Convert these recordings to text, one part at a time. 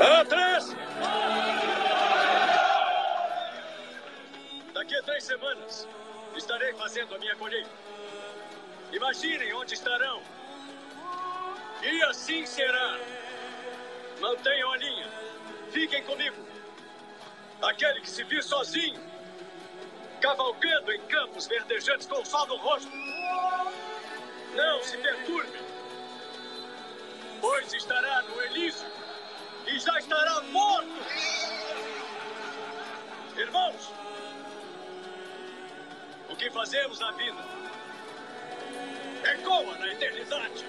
Atrás! Daqui a três semanas estarei fazendo a minha colheita. Imaginem onde estarão. E assim será. Mantenham a linha. Fiquem comigo. Aquele que se viu sozinho, cavalgando em campos verdejantes com o sol no rosto. Não se perturbe, pois estará no Elísio e já estará morto. Irmãos, o que fazemos na vida ecoa na eternidade.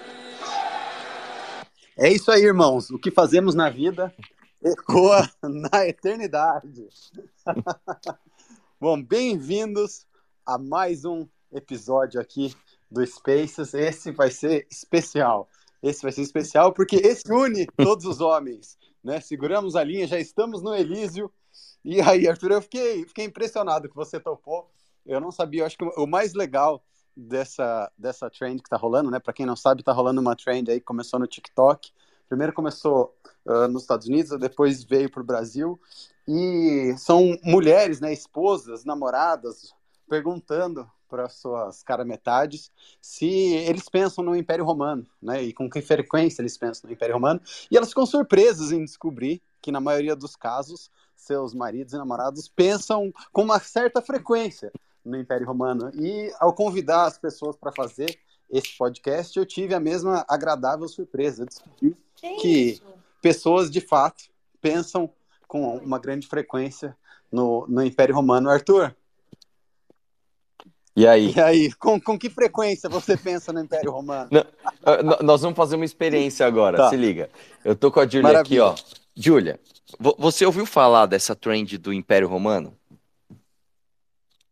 É isso aí, irmãos. O que fazemos na vida ecoa na eternidade. Bom, bem-vindos a mais um episódio aqui do Spaces. Esse vai ser especial. Esse vai ser especial porque esse une todos os homens, né? Seguramos a linha, já estamos no Elísio. E aí, Arthur, eu fiquei, fiquei impressionado que você topou. Eu não sabia, eu acho que o mais legal dessa, dessa trend que tá rolando, né? Para quem não sabe, tá rolando uma trend aí, começou no TikTok. Primeiro começou uh, nos Estados Unidos, depois veio para o Brasil. E são mulheres, né, esposas, namoradas, perguntando para suas cara metades se eles pensam no Império Romano, né? E com que frequência eles pensam no Império Romano. E elas ficam surpresas em descobrir que na maioria dos casos seus maridos e namorados pensam com uma certa frequência no Império Romano. E ao convidar as pessoas para fazer esse podcast, eu tive a mesma agradável surpresa. Eu descobri que, que pessoas de fato pensam com uma grande frequência no, no Império Romano. Arthur, e aí? E aí, com, com que frequência você pensa no Império Romano? Não, nós vamos fazer uma experiência agora, tá. se liga. Eu tô com a Júlia aqui, ó. Júlia, você ouviu falar dessa trend do Império Romano?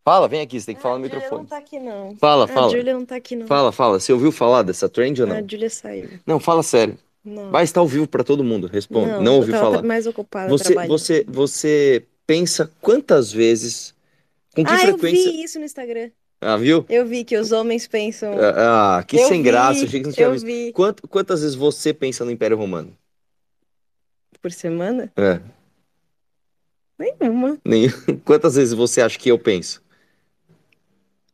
Fala, vem aqui, você tem que falar no microfone. A Júlia não tá aqui, não. Fala, fala. A Júlia não tá aqui, não. Fala, fala. Você ouviu falar dessa trend ou não? A Júlia saiu. Não, fala sério. Não. Vai estar ao vivo para todo mundo, responde. Não, não ouviu falar. mais ocupada você, você, você pensa quantas vezes, com que ah, frequência... eu vi isso no Instagram. Ah, viu? Eu vi que os homens pensam. Ah, ah que eu sem vi, graça. Achei que não tinha eu visto. Vi. Quantas vezes você pensa no Império Romano? Por semana? É. Nenhuma. Nem... Quantas vezes você acha que eu penso?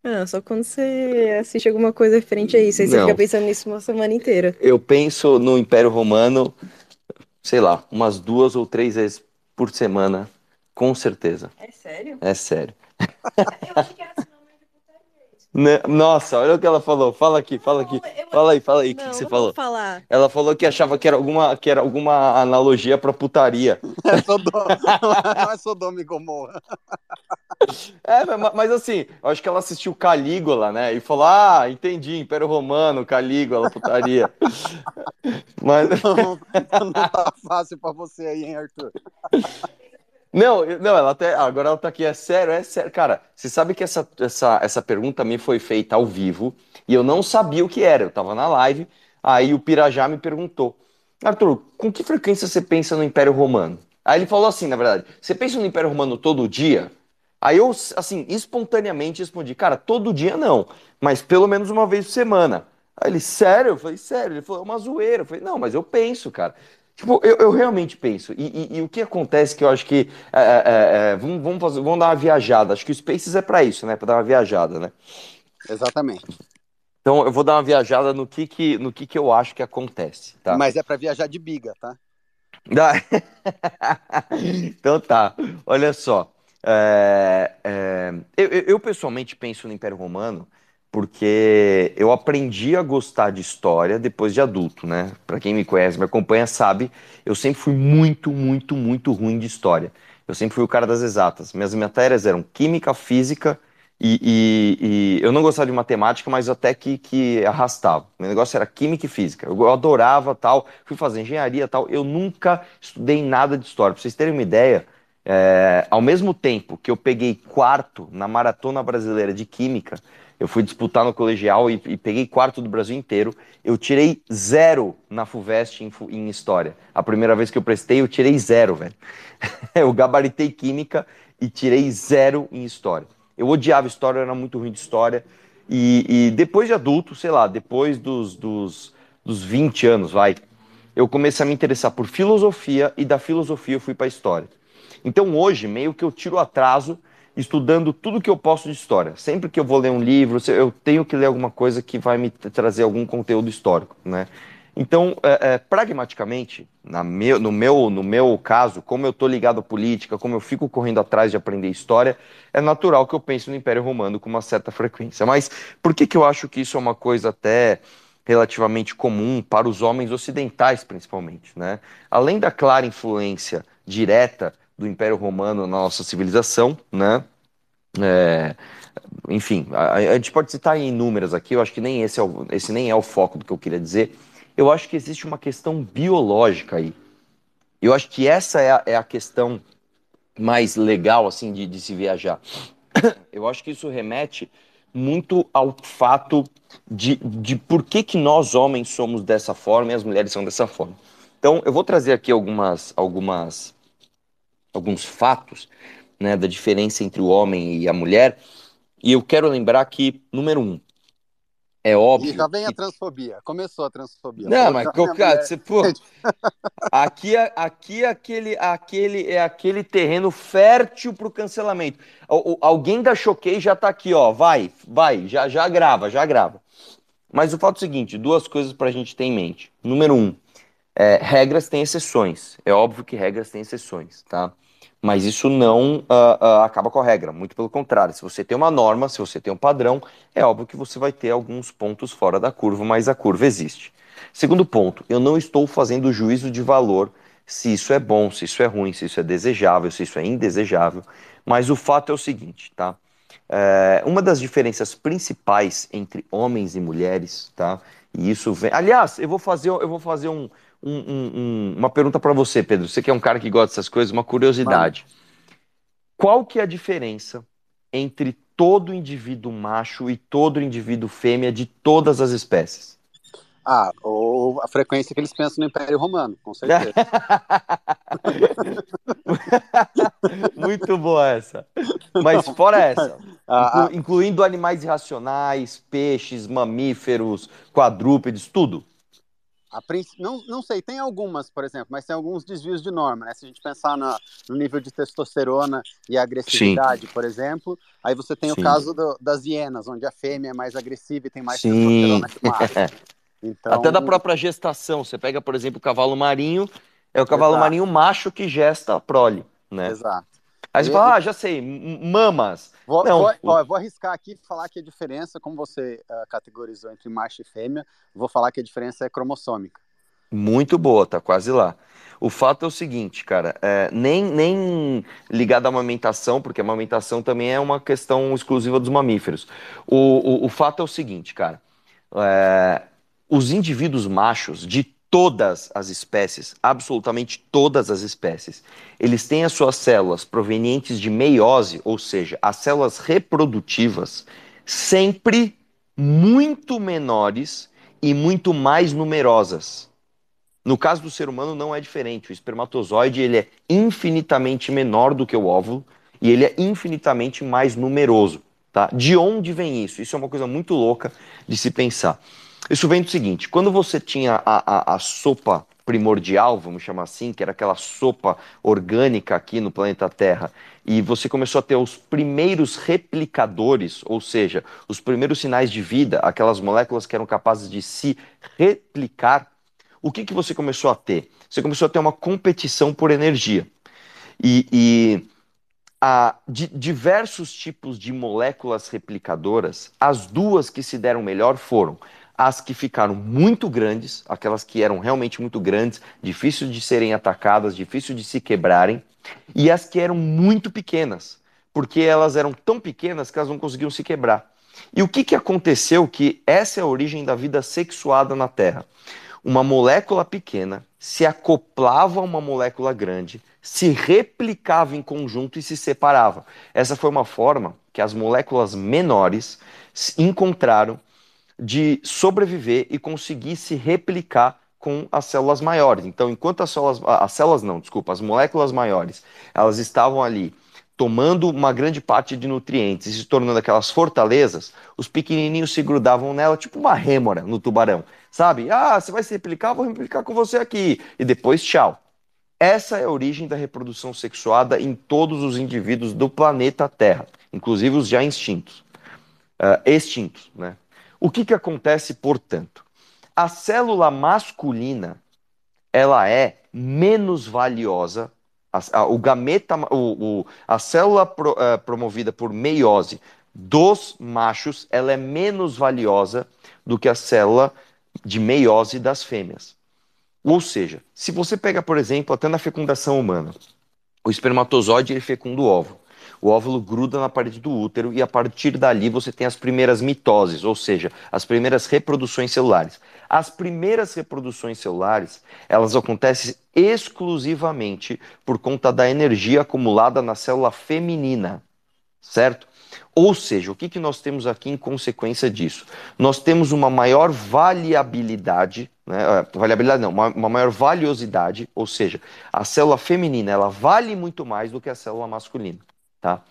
Ah, só quando você assiste alguma coisa referente a isso. Aí você não. fica pensando nisso uma semana inteira. Eu penso no Império Romano, sei lá, umas duas ou três vezes por semana, com certeza. É sério? É sério. Eu achei que era assim. Né? Nossa, olha o que ela falou. Fala aqui, fala aqui. Fala aí, fala aí. O que, que você falou? Falar. Ela falou que achava que era alguma, que era alguma analogia pra putaria. É Sodoma, não é Sodoma e Gomorra. É, mas, mas assim, eu acho que ela assistiu Calígula, né? E falou: Ah, entendi, Império Romano, Calígula, putaria. mas... Não, não tá fácil pra você aí, hein, Arthur? Não, não, ela até. Agora ela tá aqui, é sério, é sério. Cara, você sabe que essa, essa, essa pergunta me foi feita ao vivo e eu não sabia o que era. Eu tava na live, aí o Pirajá me perguntou: Arthur, com que frequência você pensa no Império Romano? Aí ele falou assim, na verdade, você pensa no Império Romano todo dia? Aí eu, assim, espontaneamente respondi, cara, todo dia não, mas pelo menos uma vez por semana. Aí ele, sério? Eu falei, sério? Ele falou, é uma zoeira. Eu falei, não, mas eu penso, cara. Tipo, eu, eu realmente penso, e, e, e, o que acontece que eu acho que. É, é, é, vamos, vamos, fazer, vamos dar uma viajada. Acho que o Spaces é para isso, né? Para dar uma viajada, né? Exatamente. Então eu vou dar uma viajada no que, que, no que, que eu acho que acontece. Tá? Mas é para viajar de biga, tá? então tá. Olha só. É, é, eu, eu, pessoalmente penso no Império Romano porque eu aprendi a gostar de história depois de adulto, né? Para quem me conhece, me acompanha, sabe, eu sempre fui muito, muito, muito ruim de história. Eu sempre fui o cara das exatas. Minhas matérias eram química, física e, e, e eu não gostava de matemática, mas até que, que arrastava. Meu negócio era química e física. Eu adorava tal, fui fazer engenharia tal. Eu nunca estudei nada de história. Para vocês terem uma ideia, é, ao mesmo tempo que eu peguei quarto na maratona brasileira de química, eu fui disputar no colegial e, e, peguei quarto do Brasil inteiro. Eu tirei zero na FUVEST em, em, História. A primeira vez que eu prestei, eu tirei zero, velho. eu gabaritei Química e tirei zero em História. Eu odiava História, eu era muito ruim de História. E, e depois de adulto, sei lá, depois dos, dos, dos 20 anos, vai, eu comecei a me interessar por filosofia e da filosofia eu fui para história. Então hoje, meio que eu tiro atraso estudando tudo que eu posso de história. Sempre que eu vou ler um livro, eu tenho que ler alguma coisa que vai me trazer algum conteúdo histórico, né? Então, é, é, pragmaticamente, meu, no, meu, no meu caso, como eu estou ligado à política, como eu fico correndo atrás de aprender história, é natural que eu pense no Império Romano com uma certa frequência. Mas por que, que eu acho que isso é uma coisa até relativamente comum para os homens ocidentais, principalmente? Né? Além da clara influência direta do Império Romano na nossa civilização, né? É, enfim, a, a, gente pode citar inúmeras aqui, eu acho que nem esse, é o, esse nem é o foco do que eu queria dizer. Eu acho que existe uma questão biológica aí. Eu acho que essa é a, é a questão mais legal, assim, de, de se viajar. Eu acho que isso remete muito ao fato de, de por que, que nós homens somos dessa forma e as mulheres são dessa forma. Então, eu vou trazer aqui algumas, algumas alguns fatos né, da diferença entre o homem e a mulher. E eu quero lembrar que, número um, é óbvio. E já vem que... a transfobia. Começou a transfobia. Não, mas cara, você, pô, aqui, é, aqui é aquele, aquele, é aquele terreno fértil para o cancelamento. Alguém da Choquei já está aqui, ó. Vai, vai, já, já grava, já grava. Mas o fato é o seguinte: duas coisas para a gente ter em mente. Número um, é, regras têm exceções. É óbvio que regras têm exceções, tá? Mas isso não uh, uh, acaba com a regra, muito pelo contrário. Se você tem uma norma, se você tem um padrão, é óbvio que você vai ter alguns pontos fora da curva, mas a curva existe. Segundo ponto, eu não estou fazendo juízo de valor se isso é bom, se isso é ruim, se isso é desejável, se isso é indesejável, mas o fato é o seguinte, tá? É, uma das diferenças principais entre homens e mulheres, tá? E isso vem. Aliás, eu vou fazer, eu vou fazer um, um, um, uma pergunta para você, Pedro. Você que é um cara que gosta dessas coisas, uma curiosidade. Qual que é a diferença entre todo indivíduo macho e todo indivíduo fêmea de todas as espécies? Ah, ou a frequência que eles pensam no Império Romano, com certeza. Muito boa essa. Mas fora essa, ah, inclu incluindo animais irracionais, peixes, mamíferos, quadrúpedes, tudo. Não, não sei, tem algumas, por exemplo, mas tem alguns desvios de norma, né? Se a gente pensar na, no nível de testosterona e agressividade, Sim. por exemplo, aí você tem Sim. o caso do, das hienas, onde a fêmea é mais agressiva e tem mais Sim. testosterona que o macho. Então... Até da própria gestação, você pega, por exemplo, o cavalo marinho, é o cavalo Exato. marinho macho que gesta a prole, né? Exato. Aí você fala, ah, já sei, mamas. Vou, não, vou, ó, vou arriscar aqui e falar que a diferença, como você uh, categorizou entre macho e fêmea, vou falar que a diferença é cromossômica. Muito boa, tá quase lá. O fato é o seguinte, cara, é, nem, nem ligado à amamentação, porque a amamentação também é uma questão exclusiva dos mamíferos. O, o, o fato é o seguinte, cara, é, os indivíduos machos de todas as espécies, absolutamente todas as espécies, eles têm as suas células provenientes de meiose, ou seja, as células reprodutivas, sempre muito menores e muito mais numerosas. No caso do ser humano não é diferente. O espermatozoide ele é infinitamente menor do que o óvulo e ele é infinitamente mais numeroso. Tá? De onde vem isso? Isso é uma coisa muito louca de se pensar. Isso vem do seguinte: quando você tinha a, a, a sopa primordial, vamos chamar assim, que era aquela sopa orgânica aqui no planeta Terra, e você começou a ter os primeiros replicadores, ou seja, os primeiros sinais de vida, aquelas moléculas que eram capazes de se replicar, o que, que você começou a ter? Você começou a ter uma competição por energia. E, e de, diversos tipos de moléculas replicadoras, as duas que se deram melhor foram as que ficaram muito grandes, aquelas que eram realmente muito grandes, difíceis de serem atacadas, difícil de se quebrarem, e as que eram muito pequenas, porque elas eram tão pequenas que elas não conseguiam se quebrar. E o que, que aconteceu que essa é a origem da vida sexuada na Terra? Uma molécula pequena se acoplava a uma molécula grande, se replicava em conjunto e se separava. Essa foi uma forma que as moléculas menores encontraram de sobreviver e conseguir se replicar com as células maiores. Então, enquanto as células, as células não, desculpa, as moléculas maiores, elas estavam ali tomando uma grande parte de nutrientes e se tornando aquelas fortalezas, os pequenininhos se grudavam nela, tipo uma rêmora no tubarão. sabe? Ah, você vai se replicar, vou replicar com você aqui. E depois, tchau. Essa é a origem da reprodução sexuada em todos os indivíduos do planeta Terra, inclusive os já extintos. Uh, extintos, né? O que, que acontece, portanto? A célula masculina, ela é menos valiosa, a, a o gameta, o, o, a célula pro, uh, promovida por meiose dos machos, ela é menos valiosa do que a célula de meiose das fêmeas. Ou seja, se você pega, por exemplo, até na fecundação humana, o espermatozoide ele fecunda o óvulo. O óvulo gruda na parede do útero e a partir dali você tem as primeiras mitoses, ou seja, as primeiras reproduções celulares. As primeiras reproduções celulares, elas acontecem exclusivamente por conta da energia acumulada na célula feminina, certo? Ou seja, o que, que nós temos aqui em consequência disso? Nós temos uma maior variabilidade, né? Ah, variabilidade não, uma, uma maior valiosidade, ou seja, a célula feminina ela vale muito mais do que a célula masculina. Tá?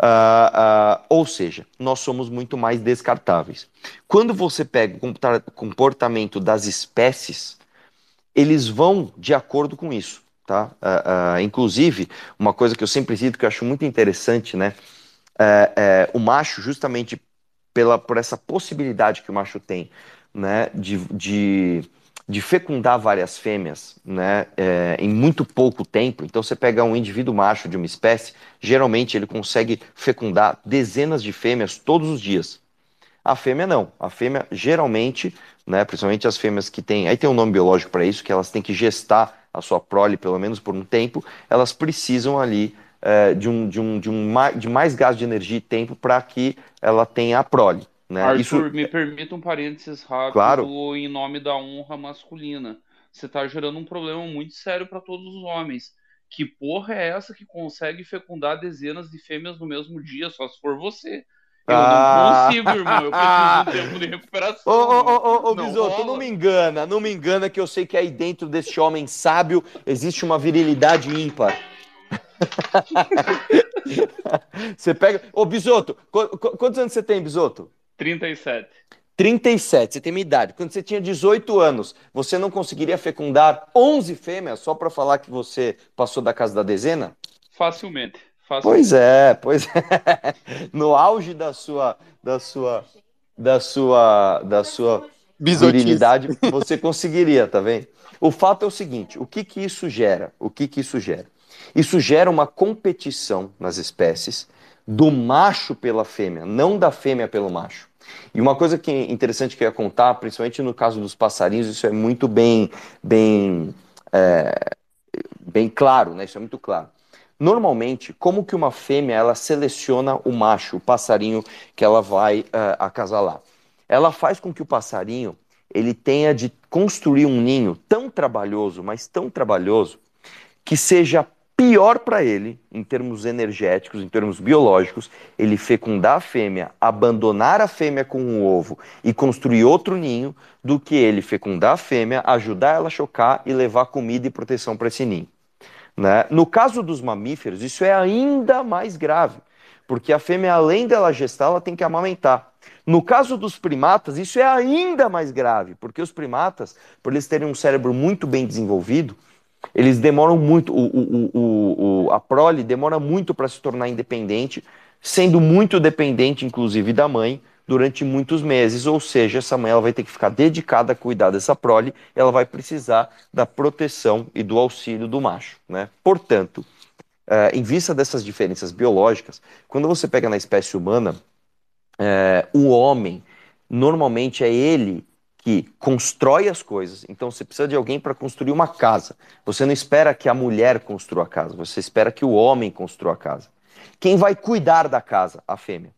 Uh, uh, ou seja, nós somos muito mais descartáveis. Quando você pega o comportamento das espécies, eles vão de acordo com isso. Tá? Uh, inclusive, uma coisa que eu sempre cito que eu acho muito interessante, né? é, é, o macho, justamente pela, por essa possibilidade que o macho tem né, de, de, de fecundar várias fêmeas né, é, em muito pouco tempo. Então, você pega um indivíduo macho de uma espécie, geralmente ele consegue fecundar dezenas de fêmeas todos os dias. A fêmea não. A fêmea, geralmente, né, principalmente as fêmeas que têm. Aí tem um nome biológico para isso, que elas têm que gestar a sua prole pelo menos por um tempo, elas precisam ali é, de, um, de, um, de, um, de mais gasto de energia e tempo para que ela tenha a prole. Né? Arthur, Isso... me permita um parênteses rápido claro. em nome da honra masculina. Você está gerando um problema muito sério para todos os homens. Que porra é essa que consegue fecundar dezenas de fêmeas no mesmo dia, só se for você? Eu ah. não consigo, irmão. Eu preciso de tempo de recuperação. Ô, ô, ô, ô, Bisoto, não me engana, não me engana que eu sei que aí dentro desse homem sábio existe uma virilidade ímpar. você pega. Ô, Bisoto, quantos anos você tem, Bisoto? 37. 37, você tem minha idade. Quando você tinha 18 anos, você não conseguiria fecundar 11 fêmeas só para falar que você passou da casa da dezena? Facilmente. Facilmente. Pois é, pois é. No auge da sua, da sua, da sua, da sua virilidade, você conseguiria, tá vendo? O fato é o seguinte: o que que isso gera? O que que isso gera? Isso gera uma competição nas espécies do macho pela fêmea, não da fêmea pelo macho. E uma coisa que é interessante que eu ia contar, principalmente no caso dos passarinhos, isso é muito bem, bem, é, bem claro, né? Isso é muito claro. Normalmente, como que uma fêmea ela seleciona o macho, o passarinho que ela vai uh, acasalar? Ela faz com que o passarinho ele tenha de construir um ninho tão trabalhoso, mas tão trabalhoso, que seja pior para ele, em termos energéticos, em termos biológicos, ele fecundar a fêmea, abandonar a fêmea com um ovo e construir outro ninho, do que ele fecundar a fêmea, ajudar ela a chocar e levar comida e proteção para esse ninho. Né? No caso dos mamíferos, isso é ainda mais grave, porque a fêmea, além dela gestar, ela tem que amamentar. No caso dos primatas, isso é ainda mais grave, porque os primatas, por eles terem um cérebro muito bem desenvolvido, eles demoram muito, o, o, o, a prole demora muito para se tornar independente, sendo muito dependente, inclusive, da mãe durante muitos meses, ou seja, essa mãe ela vai ter que ficar dedicada a cuidar dessa prole, ela vai precisar da proteção e do auxílio do macho. Né? Portanto, é, em vista dessas diferenças biológicas, quando você pega na espécie humana, é, o homem, normalmente é ele que constrói as coisas. Então você precisa de alguém para construir uma casa. Você não espera que a mulher construa a casa, você espera que o homem construa a casa. Quem vai cuidar da casa? A fêmea.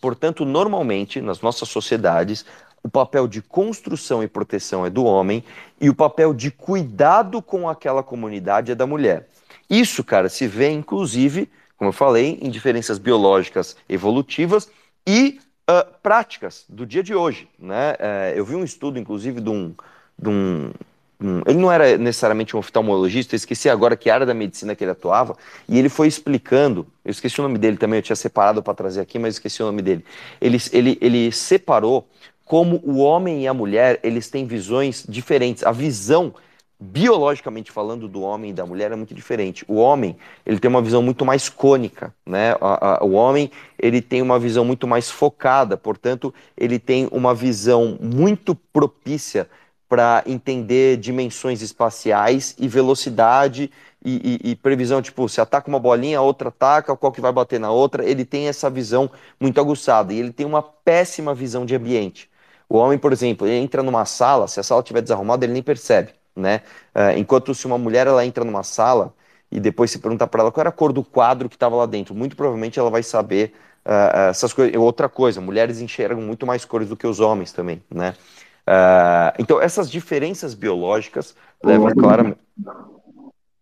Portanto, normalmente, nas nossas sociedades, o papel de construção e proteção é do homem e o papel de cuidado com aquela comunidade é da mulher. Isso, cara, se vê inclusive, como eu falei, em diferenças biológicas evolutivas e uh, práticas do dia de hoje. Né? Uh, eu vi um estudo, inclusive, de um, de um, Ele não era necessariamente um oftalmologista, eu esqueci agora que área da medicina que ele atuava, e ele foi explicando. Eu esqueci o nome dele também, eu tinha separado para trazer aqui, mas esqueci o nome dele. Ele, ele, ele separou como o homem e a mulher, eles têm visões diferentes. A visão biologicamente falando do homem e da mulher é muito diferente. O homem, ele tem uma visão muito mais cônica, né? O homem, ele tem uma visão muito mais focada, portanto, ele tem uma visão muito propícia para entender dimensões espaciais e velocidade e, e, e, previsão, tipo, se ataca uma bolinha, a outra ataca, qual que vai bater na outra, ele tem essa visão muito aguçada e ele tem uma péssima visão de ambiente. O homem, por exemplo, entra numa sala, se a sala estiver desarrumada, ele nem percebe né? Uh, enquanto se uma mulher ela entra numa sala e depois se pergunta para ela qual era a cor do quadro que estava lá dentro, muito provavelmente ela vai saber uh, essas coisas. Outra coisa, mulheres enxergam muito mais cores do que os homens também, né? Uh, então essas diferenças biológicas levam claramente.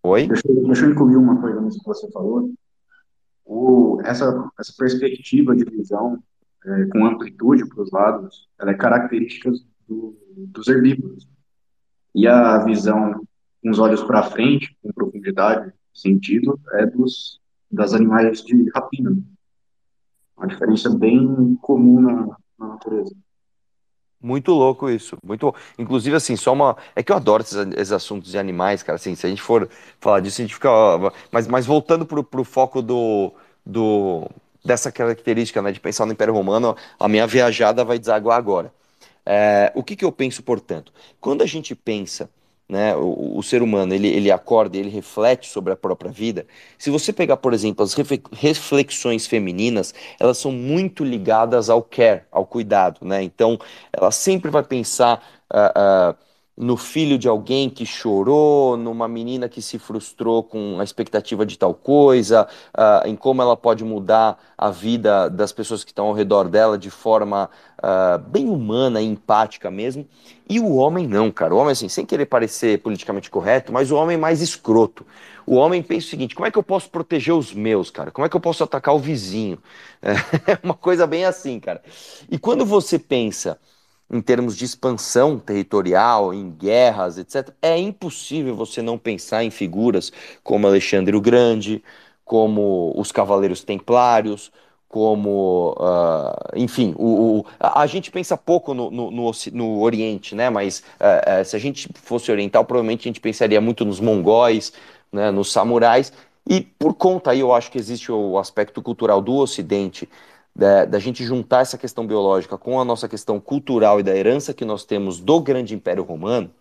Oi? Deixa, deixa eu incluir uma coisa nisso que você falou. O, essa, essa perspectiva de visão é, com amplitude para os lados, ela é característica do, dos herbívoros. E a visão com os olhos para frente, com profundidade, sentido, é dos das animais de rapina. Uma diferença bem comum na, na natureza. Muito louco isso, muito. Inclusive, assim, só uma. É que eu adoro esses, esses, assuntos de animais, cara. Assim, se a gente for falar disso, a gente fica. Mas, mas voltando pro, pro foco do, do, dessa característica, né, de pensar no Império Romano, a minha viajada vai desaguar agora. É, o que, que eu penso, portanto? Quando a gente pensa, né, o, o, ser humano, ele, ele acorda, ele reflete sobre a própria vida. Se você pegar, por exemplo, as reflexões femininas, elas são muito ligadas ao care, ao cuidado, né? Então, ela sempre vai pensar. Uh, uh, no filho de alguém que chorou, numa menina que se frustrou com a expectativa de tal coisa, uh, em como ela pode mudar a vida das pessoas que estão ao redor dela de forma uh, bem humana empática mesmo. E o homem não, cara. O homem, assim, sem querer parecer politicamente correto, mas o homem mais escroto. O homem pensa o seguinte: como é que eu posso proteger os meus, cara? Como é que eu posso atacar o vizinho? É uma coisa bem assim, cara. E quando você pensa em termos de expansão territorial, em guerras, etc., é impossível você não pensar em figuras como Alexandre o Grande, como os Cavaleiros Templários, como, uh, enfim, o, o, a, gente pensa pouco no, no, no, no Oriente, né? Mas uh, uh, se a gente fosse oriental, provavelmente a gente pensaria muito nos mongóis, né, nos samurais, e por conta aí eu acho que existe o aspecto cultural do Ocidente da, da, gente juntar essa questão biológica com a nossa questão cultural e da herança que nós temos do grande Império Romano,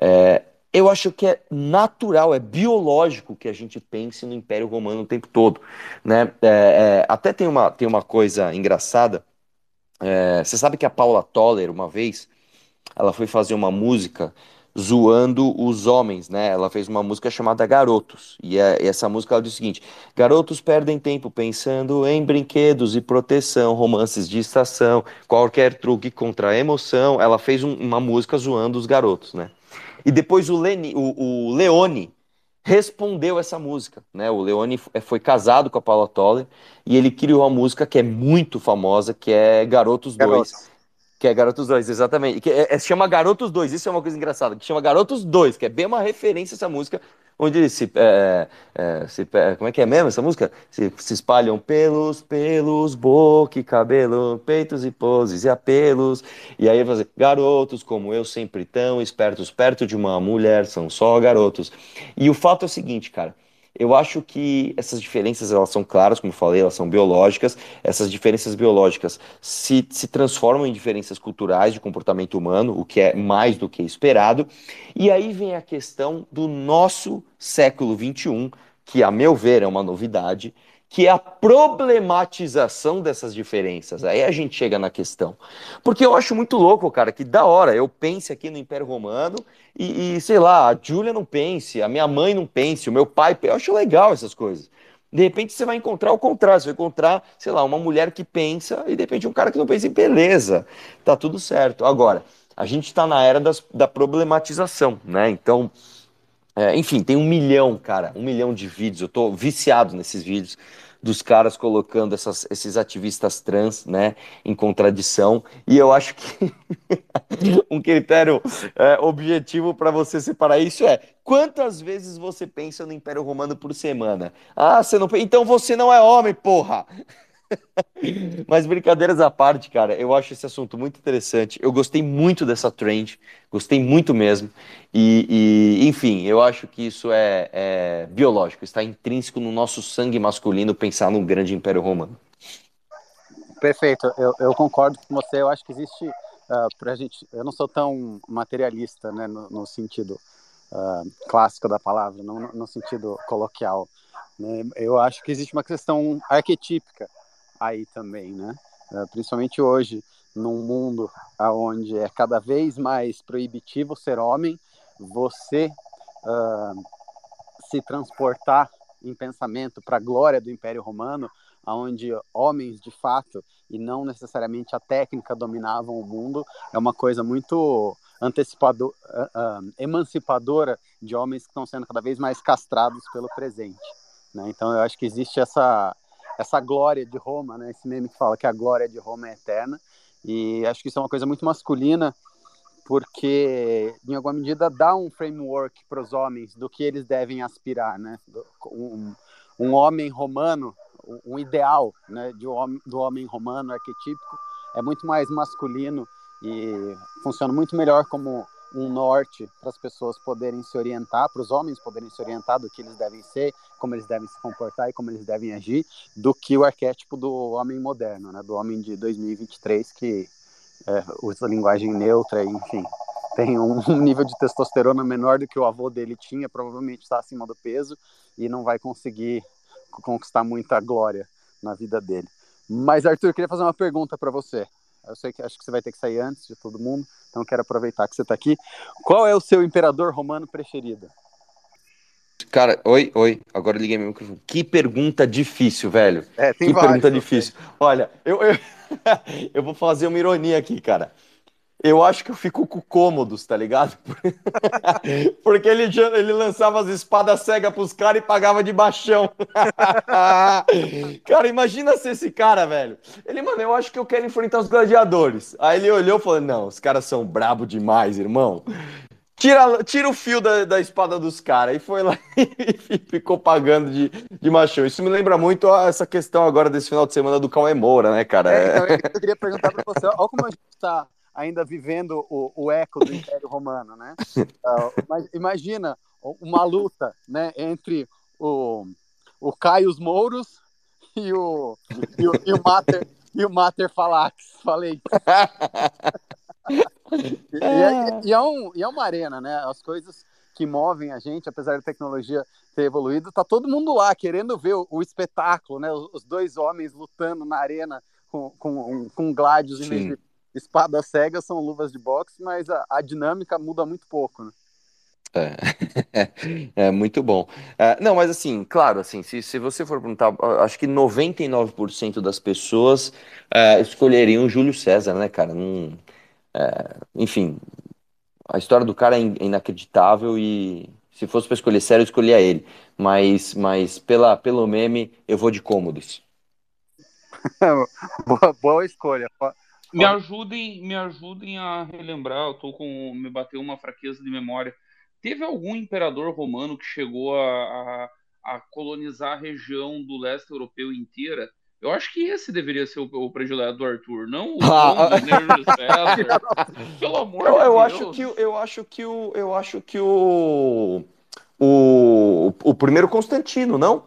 é, eu acho que é natural, é biológico que a gente pense no Império Romano o tempo todo. Né? É, é, até tem uma, tem uma coisa engraçada. É, você sabe que a Paula Toller, uma vez, ela foi fazer uma música zoando os homens, né? Ela fez uma música chamada Garotos. E, é, essa música ela diz o seguinte: Garotos perdem tempo pensando em brinquedos e proteção, romances de estação, qualquer truque contra a emoção. Ela fez um, uma música zoando os garotos, né? E depois o, Leni, o, o Leone respondeu essa música, né? O Leone foi casado com a Paula Toller e ele criou uma música que é muito famosa, que é Garotos 2 que é Garotos 2, exatamente. Que é, é, chama Garotos 2, isso é uma coisa engraçada. Que chama Garotos 2, que é bem uma referência essa música, onde se, é, é, se como é que é mesmo essa música? Se, se espalham pelos, pelos, boca e cabelo, peitos e poses e apelos. E aí você, garotos como eu sempre tão espertos perto de uma mulher, são só garotos. E o fato é o seguinte, cara. Eu acho que essas diferenças elas são claras, como eu falei, elas são biológicas. Essas diferenças biológicas se, se transformam em diferenças culturais de comportamento humano, o que é mais do que esperado. E aí vem a questão do nosso século XXI, que, a meu ver, é uma novidade, que é a problematização dessas diferenças. Aí a gente chega na questão. Porque eu acho muito louco, cara, que da hora eu pense aqui no Império Romano e, e sei lá, a Júlia não pense, a minha mãe não pense, o meu pai. Eu acho legal essas coisas. De repente você vai encontrar o contrário, você vai encontrar, sei lá, uma mulher que pensa e de repente um cara que não pensa em beleza. Tá tudo certo. Agora, a gente está na era das, da problematização, né? Então, é, enfim, tem um milhão, cara, um milhão de vídeos. Eu tô viciado nesses vídeos dos caras colocando essas, esses ativistas trans, né, em contradição. E eu acho que um critério é, objetivo para você separar isso é quantas vezes você pensa no Império Romano por semana? Ah, você não. Então você não é homem, porra! Mas brincadeiras à parte, cara, eu acho esse assunto muito interessante. Eu gostei muito dessa trend, gostei muito mesmo. E, e enfim, eu acho que isso é, é, biológico, está intrínseco no nosso sangue masculino pensar num grande império romano. Perfeito, eu, eu concordo com você. Eu acho que existe uh, pra gente. Eu não sou tão materialista, né, no, no sentido uh, clássico da palavra, não no, no sentido coloquial. Né? Eu acho que existe uma questão arquetípica aí também, né? Uh, principalmente hoje, num mundo onde é cada vez mais proibitivo ser homem, você se transportar em pensamento para a glória do Império Romano onde homens de fato e não necessariamente a técnica dominavam o mundo, é uma coisa muito antecipador, uh, uh, emancipadora de homens que estão sendo cada vez mais castrados pelo presente. Né? Então eu acho que existe essa essa glória de Roma, né? Esse meme que fala que a glória de Roma é eterna e acho que isso é uma coisa muito masculina porque em alguma medida dá um framework para os homens do que eles devem aspirar, né? Um, um homem romano um ideal né, de homem, do homem romano arquetípico é muito mais masculino e funciona muito melhor como um norte para as pessoas poderem se orientar, para os homens poderem se orientar do que eles devem ser, como eles devem se comportar e como eles devem agir, do que o arquétipo do homem moderno, né, do homem de 2023 que é, usa linguagem neutra, enfim, tem um nível de testosterona menor do que o avô dele tinha, provavelmente está acima do peso e não vai conseguir conquistar muita glória na vida dele. Mas, Arthur, eu queria fazer uma pergunta para você. Eu sei que acho que você vai ter que sair antes de todo mundo, então quero aproveitar que você está aqui. Qual é o seu imperador romano preferido? Cara, oi, oi. Agora liguei meu microfone. Que pergunta difícil, velho. É, que vários, pergunta difícil. Olha, eu, eu, eu vou fazer uma ironia aqui, cara. Eu acho que eu fico com cômodos, tá ligado? Porque ele, ele lançava as espadas cegas pros caras e pagava de baixão. cara, imagina ser esse cara, velho. Ele, mano, eu acho que eu quero enfrentar os gladiadores. Aí ele olhou e falou: Não, os caras são brabo demais, irmão. Tira, tira o fio da, da espada dos caras. E foi lá e ficou pagando de, de machão. Isso me lembra muito essa questão agora desse final de semana do Cauê Moura, né, cara? É, então, eu queria perguntar pra você: olha como a gente tá ainda vivendo o, o eco do Império Romano, né? Uh, imagina uma luta, né, entre o, o Caius Mouros e o, e o, e o Mater e o Mater Falax, falei. e, é, e, é um, e é uma arena, né? As coisas que movem a gente, apesar da tecnologia ter evoluído, tá todo mundo lá querendo ver o, o espetáculo, né? Os, os, dois homens lutando na arena com, com, com vez de espadas cegas são luvas de boxe, mas a, a dinâmica muda muito pouco, né? É, é muito bom. É, não, mas assim, claro, assim, se, se você for perguntar, acho que 99% das pessoas é, escolheriam Júlio César, né, cara? Não, é, enfim, a história do cara é inacreditável e se fosse para escolher sério, eu escolhia ele. Mas, mas pela, pelo meme, eu vou de cômodos. boa, boa escolha. Me ajudem, me ajudem a relembrar, eu tô com. Me bateu uma fraqueza de memória. Teve algum imperador romano que chegou a, a, a colonizar a região do leste europeu inteira? Eu acho que esse deveria ser o, o predileto do Arthur, não o ah, César. Pelo amor eu, de eu Deus. Acho que, eu acho que o. Eu acho que o. O, o primeiro Constantino, não?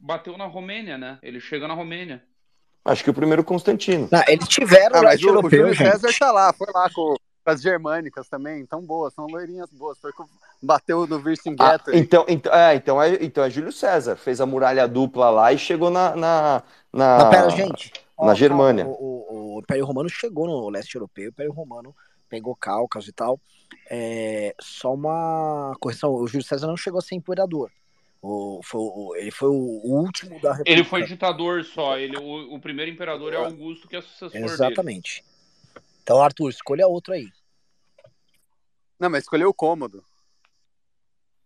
Bateu na Romênia, né? Ele chega na Romênia. Acho que o primeiro Constantino. Não, eles tiveram ah, mas o, europeu, o Júlio César tá lá, foi lá com, com, as germânicas também, então boas, são loirinhas boas. Foi com, bateu no Vercingetorix. Ah, então, então, é, então, é, então é Júlio César, fez a muralha dupla lá e chegou na. na, na... Não, pera, gente. Na ó, Germânia. Ó, o, o, Império Romano chegou no leste europeu, o Império Romano pegou Cáucaso e tal. É, só uma correção: o Júlio César não chegou a ser imperador. O, foi, o, ele foi o último da República. Ele foi ditador só. Ele, o, o primeiro imperador é Augusto, que é sucessor Exatamente. Dele. Então, Arthur, escolha outro aí. Não, mas escolheu o cômodo.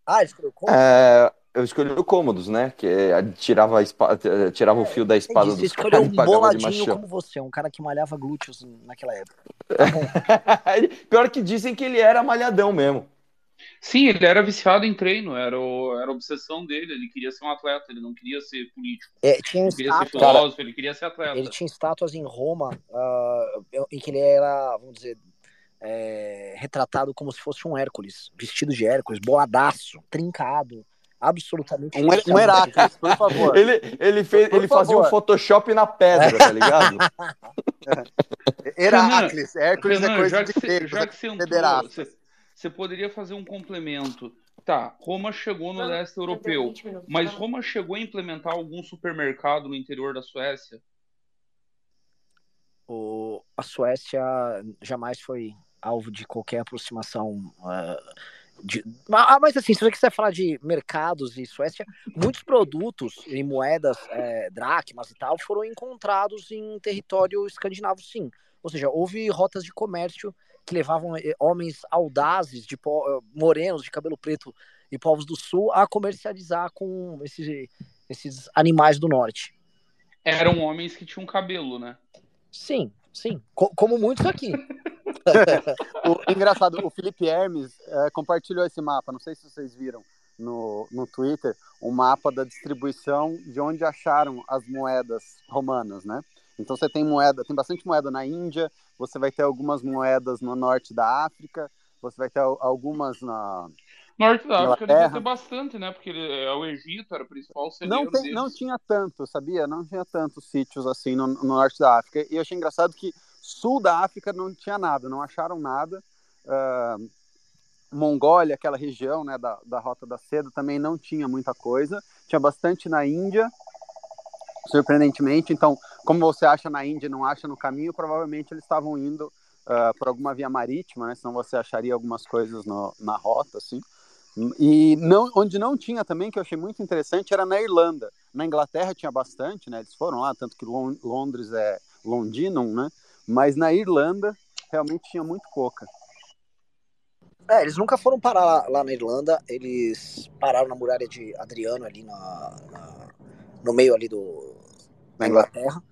Ah, escolheu o cômodo? É, eu escolhi o cômodos, né? Que é, tirava, a espada, tirava o fio da espada disse, dos caras um boladinho como você, um cara que malhava glúteos naquela época. Tá Pior que dizem que ele era malhadão mesmo. Sim, ele era viciado em treino, era, o, era a obsessão dele, ele queria ser um atleta, ele não queria ser político. É, tinha ele queria ser filósofo, ele queria ser atleta. Ele tinha estátuas em Roma uh, em que ele era, vamos dizer, é, retratado como se fosse um Hércules, vestido de Hércules, boladaço, trincado, absolutamente. Um, um Heráclito, por favor. Ele, ele, fez, por ele fazia um Photoshop na pedra, tá ligado? Heráclito, Hércules é Renan, é coisa já de grego, já que você entrou, você, você poderia fazer um complemento. Tá, Roma chegou no leste europeu, mas Roma chegou a implementar algum supermercado no interior da Suécia? O, a Suécia jamais foi alvo de qualquer aproximação. Uh, de... Ah, mas assim, se você quiser falar de mercados e Suécia, muitos produtos em moedas, é, dracmas e tal, foram encontrados em território escandinavo, sim. Ou seja, houve rotas de comércio que levavam eh, homens audazes, de po... morenos, de cabelo preto e povos do sul a comercializar com esses, esses animais do norte. Eram homens que tinham cabelo, né? Sim, sim. Co como muitos aqui. o, engraçado, o Felipe Hermes é, compartilhou esse mapa, não sei se vocês viram no, no Twitter, o um mapa da distribuição de onde acharam as moedas romanas, né? Então você tem moeda, tem bastante moeda na Índia, você vai ter algumas moedas no norte da África, você vai ter algumas na Norte da África devia ter bastante, né? Porque é o Egito era o principal não, tem, não tinha tanto, sabia? Não tinha tantos sítios assim no, no, norte da África. E eu achei engraçado que sul da África não tinha nada, não acharam nada. Uh, Mongólia, aquela região né, da, da Rota da Seda, também não tinha muita coisa. Tinha bastante na Índia, surpreendentemente. Então, como você acha na Índia e não acha no caminho, provavelmente eles estavam indo uh, por alguma via marítima, né? Senão você acharia algumas coisas no, na rota, assim. E não, onde não tinha também, que eu achei muito interessante, era na Irlanda. Na Inglaterra tinha bastante, né? Eles foram lá, tanto que Londres é Londinum, né? Mas na Irlanda realmente tinha muito pouca. É, eles nunca foram parar lá, lá, na Irlanda, eles pararam na muralha de Adriano ali na, na no meio ali do da Inglaterra.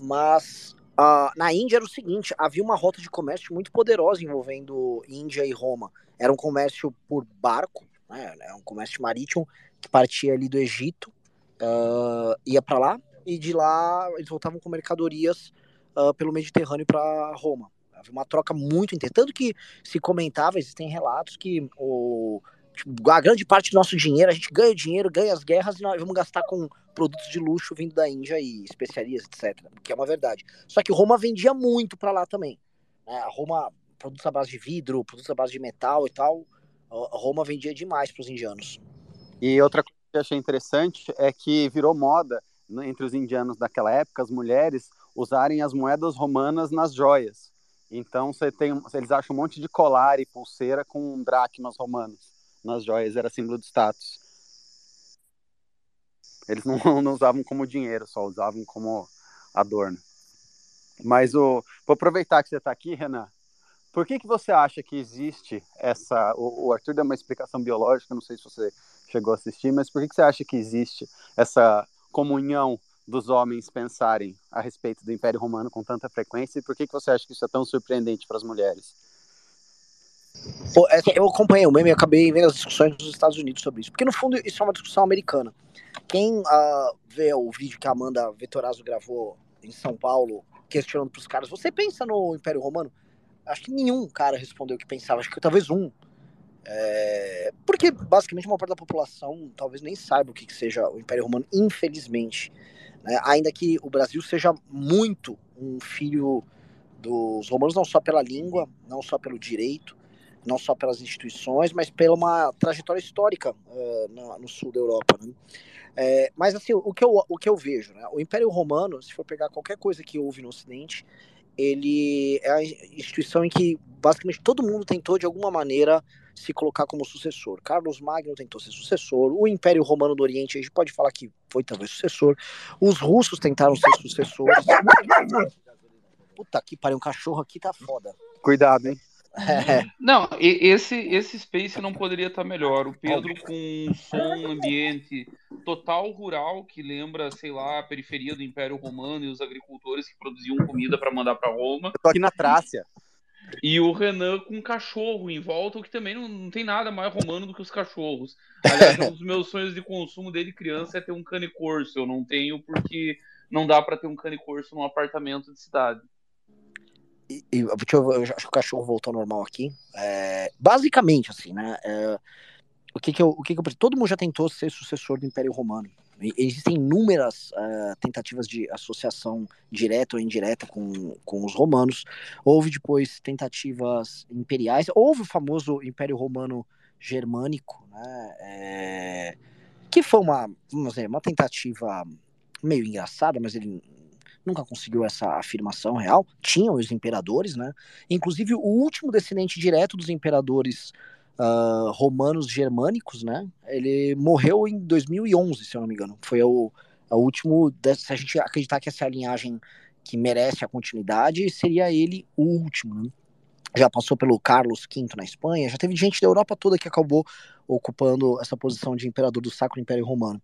Mas uh, na Índia era o seguinte, havia uma rota de comércio muito poderosa envolvendo Índia e Roma era um comércio por barco, né? Um comércio marítimo que partia ali do Egito, uh, ia para lá e de lá eles voltavam com mercadorias uh, pelo Mediterrâneo para Roma. Havia uma troca muito intensa. Tanto que se comentava, existem relatos que o, tipo, a grande parte do nosso dinheiro, a gente ganha dinheiro, ganha as guerras e nós vamos gastar com produtos de luxo vindo da Índia e especiarias, etc. Que é uma verdade. Só que Roma vendia muito para lá também. Né? Roma produtos à base de vidro, produtos à base de metal e tal, Roma vendia demais para os indianos. E outra coisa que eu achei interessante é que virou moda né, entre os indianos daquela época, as mulheres usarem as moedas romanas nas joias. Então você tem, eles acham um monte de colar e pulseira com dracmas romanos nas joias, era símbolo de status. Eles não, não usavam como dinheiro, só usavam como adorno. Mas o, vou aproveitar que você está aqui, Renan, por que, que você acha que existe essa. O, o Arthur deu uma explicação biológica, não sei se você chegou a assistir, mas por que, que você acha que existe essa comunhão dos homens pensarem a respeito do Império Romano com tanta frequência e por que, que você acha que isso é tão surpreendente para as mulheres? Eu acompanhei o meme e acabei vendo as discussões dos Estados Unidos sobre isso, porque no fundo isso é uma discussão americana. Quem uh, vê o vídeo que a Amanda Vetorazzo gravou em São Paulo, questionando para os caras, você pensa no Império Romano? acho que nenhum cara respondeu que pensava, acho que talvez um. É, porque basicamente uma parte da população talvez nem saiba o que, que seja o Império Romano, infelizmente. Né? Ainda que o Brasil seja muito um filho dos romanos, não só pela língua, não só pelo direito, não só pelas instituições, mas pela uma trajetória histórica uh, no, no, sul da Europa. Né? É, mas assim, o que eu, o que eu vejo, né? o Império Romano, se for pegar qualquer coisa que houve no Ocidente, ele é a instituição em que basicamente todo mundo tentou de alguma maneira se colocar como sucessor. Carlos Magno tentou ser sucessor, o Império Romano do Oriente, a gente pode falar que foi talvez sucessor, os russos tentaram ser sucessores. Puta que pariu, um cachorro aqui tá foda. Cuidado, hein? É. Não, esse, esse Space não poderia estar melhor. O Pedro com um som ambiente total rural, que lembra, sei lá, a periferia do Império Romano e os agricultores que produziam comida para mandar para Roma. Eu tô aqui na Trácia. E o Renan com um cachorro em volta, o que também não, não tem nada mais romano do que os cachorros. Aliás, um dos meus sonhos de consumo desde criança é ter um cane corso. Eu não tenho porque não dá para ter um cane corso num apartamento de cidade. E, e, eu, eu acho que o cachorro voltou ao normal aqui. É, basicamente, assim, né? É, o que que eu, o que que eu todo mundo já tentou ser sucessor do Império Romano. Existem inúmeras uh, tentativas de associação direta ou indireta com, com os romanos. Houve depois tentativas imperiais. Houve o famoso Império Romano Germânico, né? É, que foi uma, vamos dizer, uma tentativa meio engraçada, mas ele nunca conseguiu essa afirmação real. Tinham os imperadores, né? Inclusive o último descendente direto dos imperadores uh, romanos germânicos, né? Ele morreu em 2011, se eu não me engano. Foi o, o último, se a gente acreditar que essa é a linhagem que merece a continuidade, seria ele o último, né? Já passou pelo Carlos V na Espanha, já teve gente da Europa toda que acabou ocupando essa posição de imperador do Sacro Império Romano.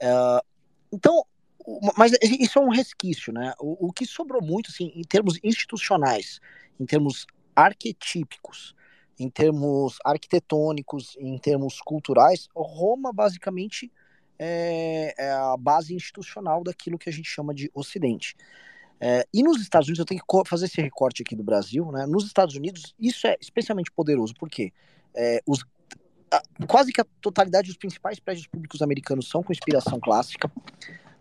Uh, então, mas isso é um resquício, né? O, o que sobrou muito, assim, em termos institucionais, em termos arquetípicos, em termos arquitetônicos, em termos culturais, Roma basicamente é, é a base institucional daquilo que a gente chama de Ocidente. É, e nos Estados Unidos, eu tenho que fazer esse recorte aqui do Brasil, né? Nos Estados Unidos, isso é especialmente poderoso, porque é, os, a, quase que a totalidade dos principais prédios públicos americanos são com inspiração clássica.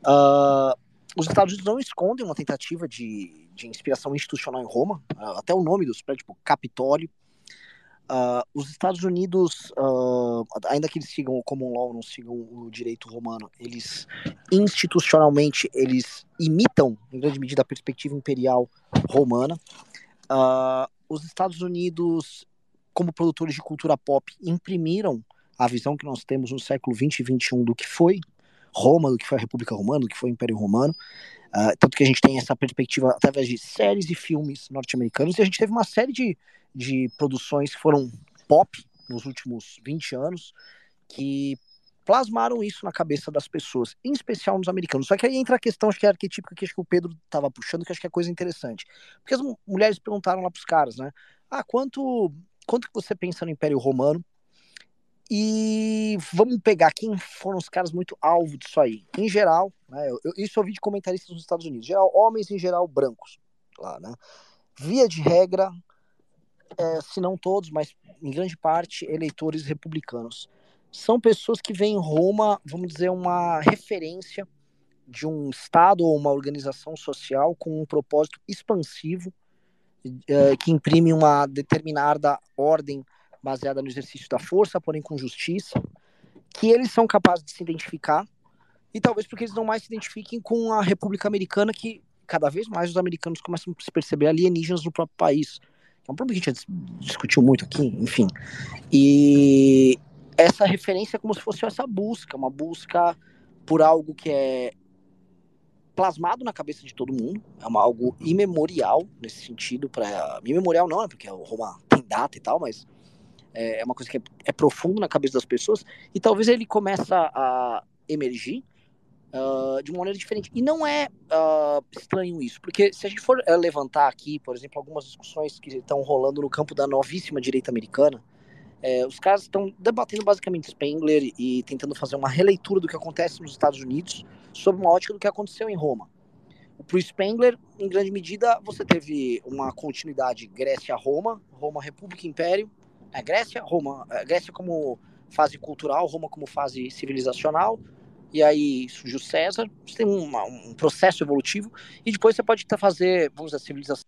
Uh, os Estados Unidos não escondem uma tentativa de, de inspiração institucional em Roma, uh, até o nome dos prédios, tipo Capitólio, Uh, os Estados Unidos, uh, ainda que eles sigam o common law, não sigam o direito romano, eles institucionalmente eles imitam em grande medida a perspectiva imperial romana. Uh, os Estados Unidos, como produtores de cultura pop, imprimiram a visão que nós temos no século 20 e 21 do que foi Roma, do que foi a República Romana, do que foi o Império Romano. tanto que a gente tem essa perspectiva através de séries e filmes norte-americanos, e a gente teve uma série de de produções que foram pop nos últimos 20 anos, que plasmaram isso na cabeça das pessoas, em especial nos americanos. Só que aí entra a questão, acho que é arquetípica, que acho que o Pedro estava puxando, que acho que é coisa interessante. Porque as mulheres perguntaram lá para os caras, né? Ah, quanto, quanto que você pensa no Império Romano? E vamos pegar quem foram os caras muito alvo disso aí. Em geral, né, eu, isso eu vi de comentaristas nos Estados Unidos, geral, homens em geral brancos, lá, né? Via de regra, é, se não todos, mas em grande parte, eleitores republicanos. São pessoas que veem Roma, vamos dizer, uma referência de um Estado ou uma organização social com um propósito expansivo, é, que imprime uma determinada ordem baseada no exercício da força, porém com justiça, que eles são capazes de se identificar, e talvez porque eles não mais se identifiquem com a República Americana, que cada vez mais os americanos começam a se perceber alienígenas no próprio país é um problema que a gente discutiu muito aqui, enfim. E essa referência é como se fosse essa busca, uma busca por algo que é plasmado na cabeça de todo mundo, é uma, algo imemorial nesse sentido, para imemorial não, é porque o Roma tem data e tal, mas é, é uma coisa que é, é profundo na cabeça das pessoas e talvez ele começa a emergir uh, de uma maneira diferente. E não é uh, estranho isso, porque se a gente for uh, levantar aqui, por exemplo, algumas discussões que estão rolando no campo da novíssima direita americana, é, os caras estão debatendo basicamente Spengler e tentando fazer uma releitura do que acontece nos Estados Unidos sob uma ótica do que aconteceu em Roma. Para o Spengler, em grande medida, você teve uma continuidade Grécia-Roma, Roma-República-Império, é, Grécia, Roma, é, Grécia como fase cultural, Roma como fase civilizacional, e aí surgiu César, você tem uma, um processo evolutivo, e depois você pode fazer, vamos dizer, civilização.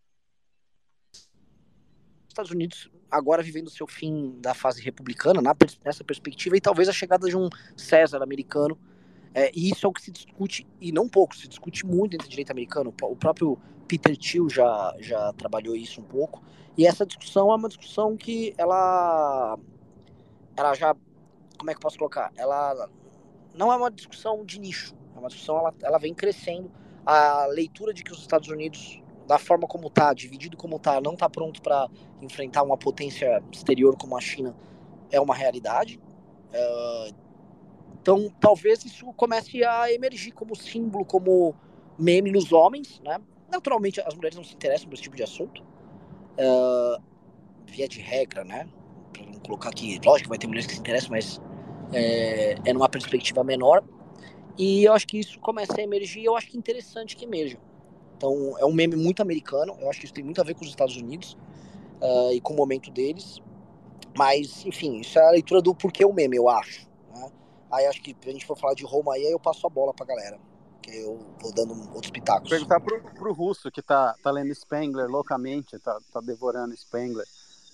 Estados Unidos agora vivendo o seu fim da fase republicana, na, nessa perspectiva, e talvez a chegada de um César americano. É, e isso é o que se discute, e não pouco, se discute muito entre direito americano. O próprio Peter Thiel já, já trabalhou isso um pouco. E essa discussão é uma discussão que ela, ela já, como é que eu posso colocar? Ela não é uma discussão de nicho, é uma discussão, ela, ela vem crescendo. A leitura de que os Estados Unidos, da forma como está, dividido como está, não está pronto para enfrentar uma potência exterior como a China, é uma realidade. É, então, talvez isso comece a emergir como símbolo, como meme nos homens, né? Naturalmente, as mulheres não se interessam por esse tipo de assunto. É, via de regra, né? Pra não colocar aqui, lógico que vai ter mulheres que se interessam, mas é, é numa perspectiva menor. E eu acho que isso começa a emergir e eu acho que é interessante que emerja. Então, é um meme muito americano, eu acho que isso tem muito a ver com os Estados Unidos uh, e com o momento deles. Mas, enfim, isso é a leitura do porquê o meme, eu acho. Né? Aí acho que a gente for falar de Roma aí, eu passo a bola pra galera. Que eu vou dando outros pitacos. Perguntar pro, pro russo que tá, tá lendo Spengler loucamente, tá, tá devorando Spengler.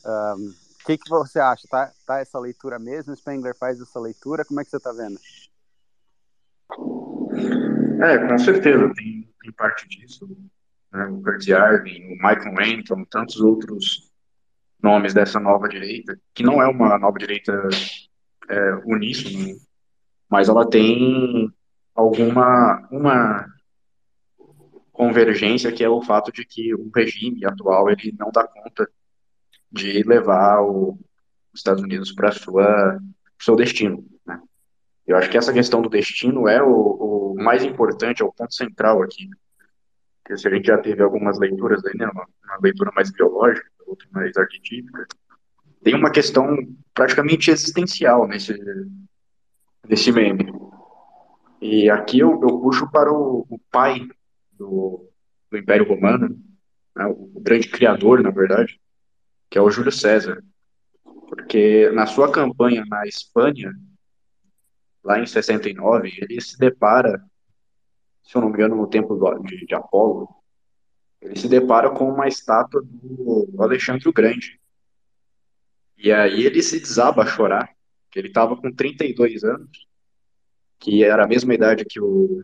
Um, que, que você acha? Tá, tá essa leitura mesmo? Spengler faz essa leitura? Como é que você tá vendo? É, com certeza, tem, tem parte disso. Né? O Kurt Yarvin, o Michael Anton, tantos outros nomes dessa nova direita, que não é uma nova direita é, uníssona, mas ela tem alguma uma convergência que é o fato de que o regime atual ele não dá conta de levar o, os Estados Unidos para sua seu destino. Né? Eu acho que essa questão do destino é o, o mais importante, é o ponto central aqui. Porque se a gente já teve algumas leituras aí, né, uma, uma leitura mais biológica, outra mais arquetípica, tem uma questão praticamente existencial nesse, nesse meme. E aqui eu, eu puxo para o, o pai do, do, Império Romano, né, o grande criador, na verdade, que é o Júlio César. Porque na sua campanha na Espanha, lá em 69, ele se depara, se eu não me engano, no templo de, de Apolo, ele se depara com uma estátua do Alexandre o Grande. E aí ele se desaba a chorar, que ele estava com 32 anos, que era a mesma idade que o,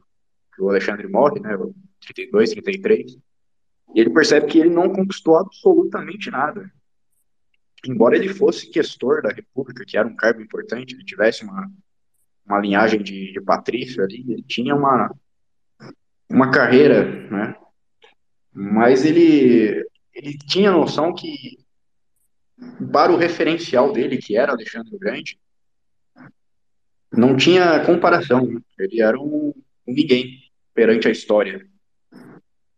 que o Alexandre morre, né, 32, 33, e ele percebe que ele não conquistou absolutamente nada. Embora ele fosse questor da República, que era um cargo importante, ele tivesse uma, uma linhagem de, de patrício ali, ele tinha uma, uma carreira, né? Mas ele, ele tinha noção que, para o referencial dele, que era Alexandre o Grande, não tinha comparação. Ele era um, um ninguém perante a história.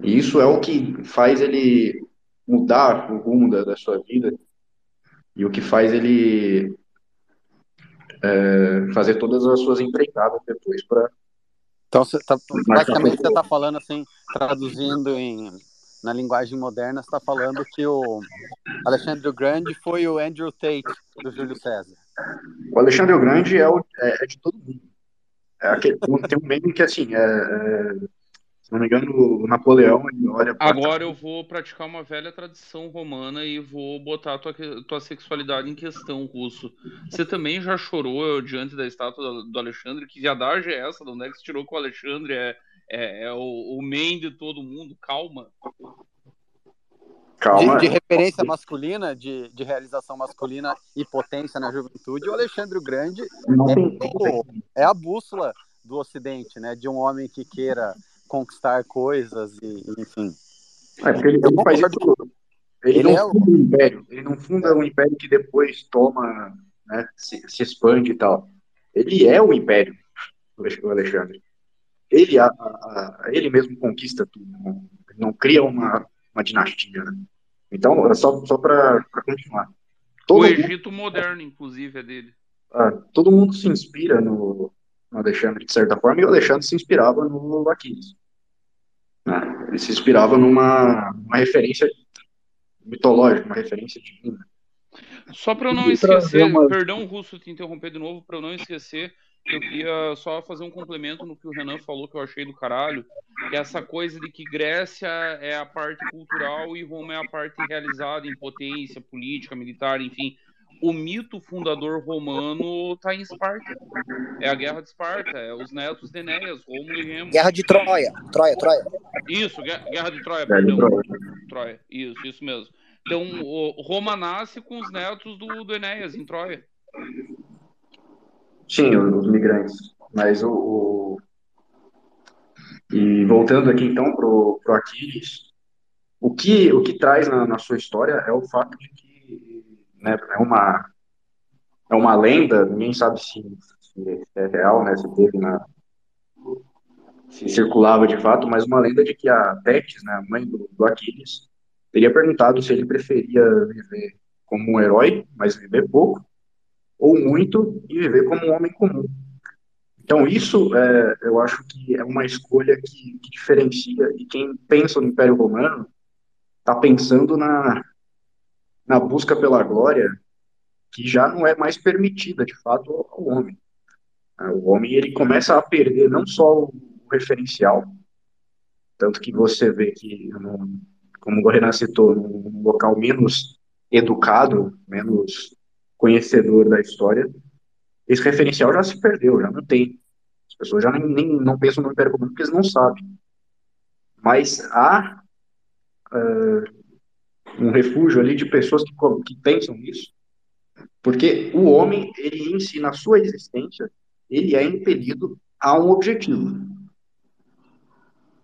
E isso é o que faz ele mudar o rumo da, da sua vida e o que faz ele é, fazer todas as suas empreitadas depois para. Então, você tá, basicamente, você está falando assim, traduzindo em, na linguagem moderna, você está falando que o Alexandre o Grande foi o Andrew Tate do Júlio César. O Alexandre o Grande é, o, é, é de todo mundo. É aquele, tem um meme que, assim, é, é se não me engano, o Napoleão ele olha pra... Agora eu vou praticar uma velha tradição romana e vou botar a tua, tua sexualidade em questão, Russo. Você também já chorou diante da estátua do Alexandre? Que viadagem é essa? De onde é que você tirou que o Alexandre é, é, é o, o main de todo mundo? Calma. Calma. De, de referência masculina, de, de realização masculina e potência na juventude, o Alexandre o Grande é, é a bússola do Ocidente, né? De um homem que queira conquistar coisas e, enfim. É, porque ele, ele faz isso, ele, ele, não é funda o... um império, ele não funda um império que depois toma, né, se, se expande e tal. Ele é o império, o Alexandre. Ele, a, a, ele mesmo conquista tudo, não, não cria uma, uma dinastia. Né? Então, só, só para continuar. Todo o Egito mundo, moderno, inclusive, é dele. Ah, todo mundo se inspira no, no Alexandre, de certa forma, e o Alexandre se inspirava no Aquiles. Né? Ele se inspirava numa, numa referência mitológica, uma referência divina. Só para eu não esquecer, uma... perdão, Russo, te interromper de novo, para eu não esquecer, eu queria só fazer um complemento no que o Renan falou, que eu achei do caralho, que é essa coisa de que Grécia é a parte cultural e Roma é a parte realizada em potência política, militar, enfim o mito fundador romano está em Esparta. É a Guerra de Esparta, é os netos de Enéas, Rômulo e Remo. Guerra de Troia, Troia, Troia. Isso, Guerra de Troia, perdão. Troia. Troia, isso, isso mesmo. Então, o Roma nasce com os netos do, do Enéas, em Troia. Sim, os migrantes. Mas o, o... E voltando aqui então pro, pro Aquiles, o que, o que traz na, na sua história é o fato de que né, é uma é uma lenda, ninguém sabe se, se é real, né, se teve na se circulava de fato, mas uma lenda de que a Tétis, né, a mãe do, do Aquiles, teria perguntado se ele preferia viver como um herói, mas viver pouco, ou muito e viver como um homem comum. Então, isso é, eu acho que é uma escolha que, que diferencia, e quem pensa no Império Romano está pensando na, na busca pela glória, que já não é mais permitida, de fato, ao homem. O homem ele começa a perder não só o referencial, tanto que você vê que, como o Renan citou, num local menos educado, menos conhecedor da história, esse referencial já se perdeu, já não tem. As pessoas já nem, nem não pensam no Império Romano porque eles não sabem. Mas há uh, um refúgio ali de pessoas que, que pensam nisso, porque o homem, ele em si, na sua existência, ele é impelido a um objetivo.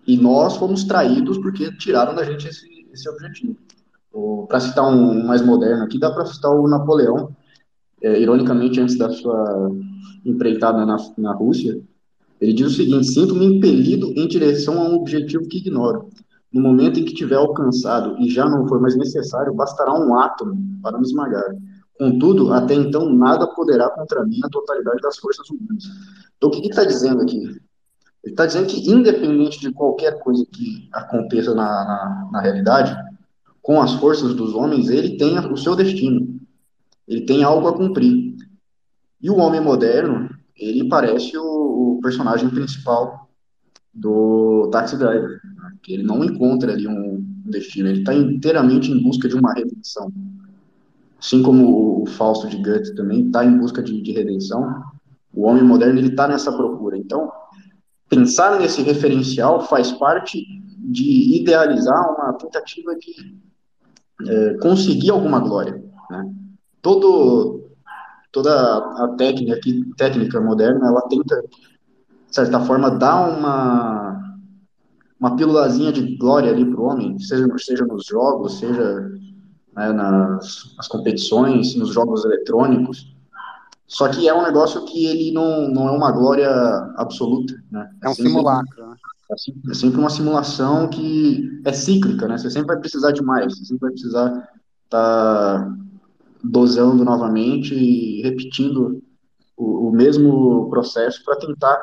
E nós fomos traídos porque tiraram da gente esse, esse objetivo. Para citar um mais moderno aqui, dá para citar o Napoleão, é, ironicamente, antes da sua empreitada na, na Rússia, ele diz o seguinte: Sinto-me impelido em direção a um objetivo que ignoro. No momento em que tiver alcançado e já não for mais necessário, bastará um átomo para me esmagar. Contudo, até então, nada poderá contra mim a totalidade das forças humanas. Então, o que ele está dizendo aqui? Ele está dizendo que, independente de qualquer coisa que aconteça na, na, na realidade, com as forças dos homens, ele tem o seu destino. Ele tem algo a cumprir. E o homem moderno, ele parece o, o personagem principal do Taxi Driver? Que ele não encontra ali um destino, ele está inteiramente em busca de uma redenção. Assim como o Fausto de Goethe também está em busca de, de, redenção, o homem moderno ele está nessa procura. Então, pensar nesse referencial faz parte de idealizar uma tentativa de é, conseguir alguma glória. Né? Todo, toda a técnica, técnica moderna, ela tenta, de certa forma, dar uma, uma pílulazinha de glória ali para o homem, seja, seja nos jogos, seja né, nas, nas, competições, nos jogos eletrônicos. Só que é um negócio que ele não, não é uma glória absoluta. Né? É um simulacro. Né? É, é sempre uma simulação que é cíclica, né? Você sempre vai precisar de mais, você sempre vai precisar estar tá dosando novamente e repetindo o, o mesmo processo para tentar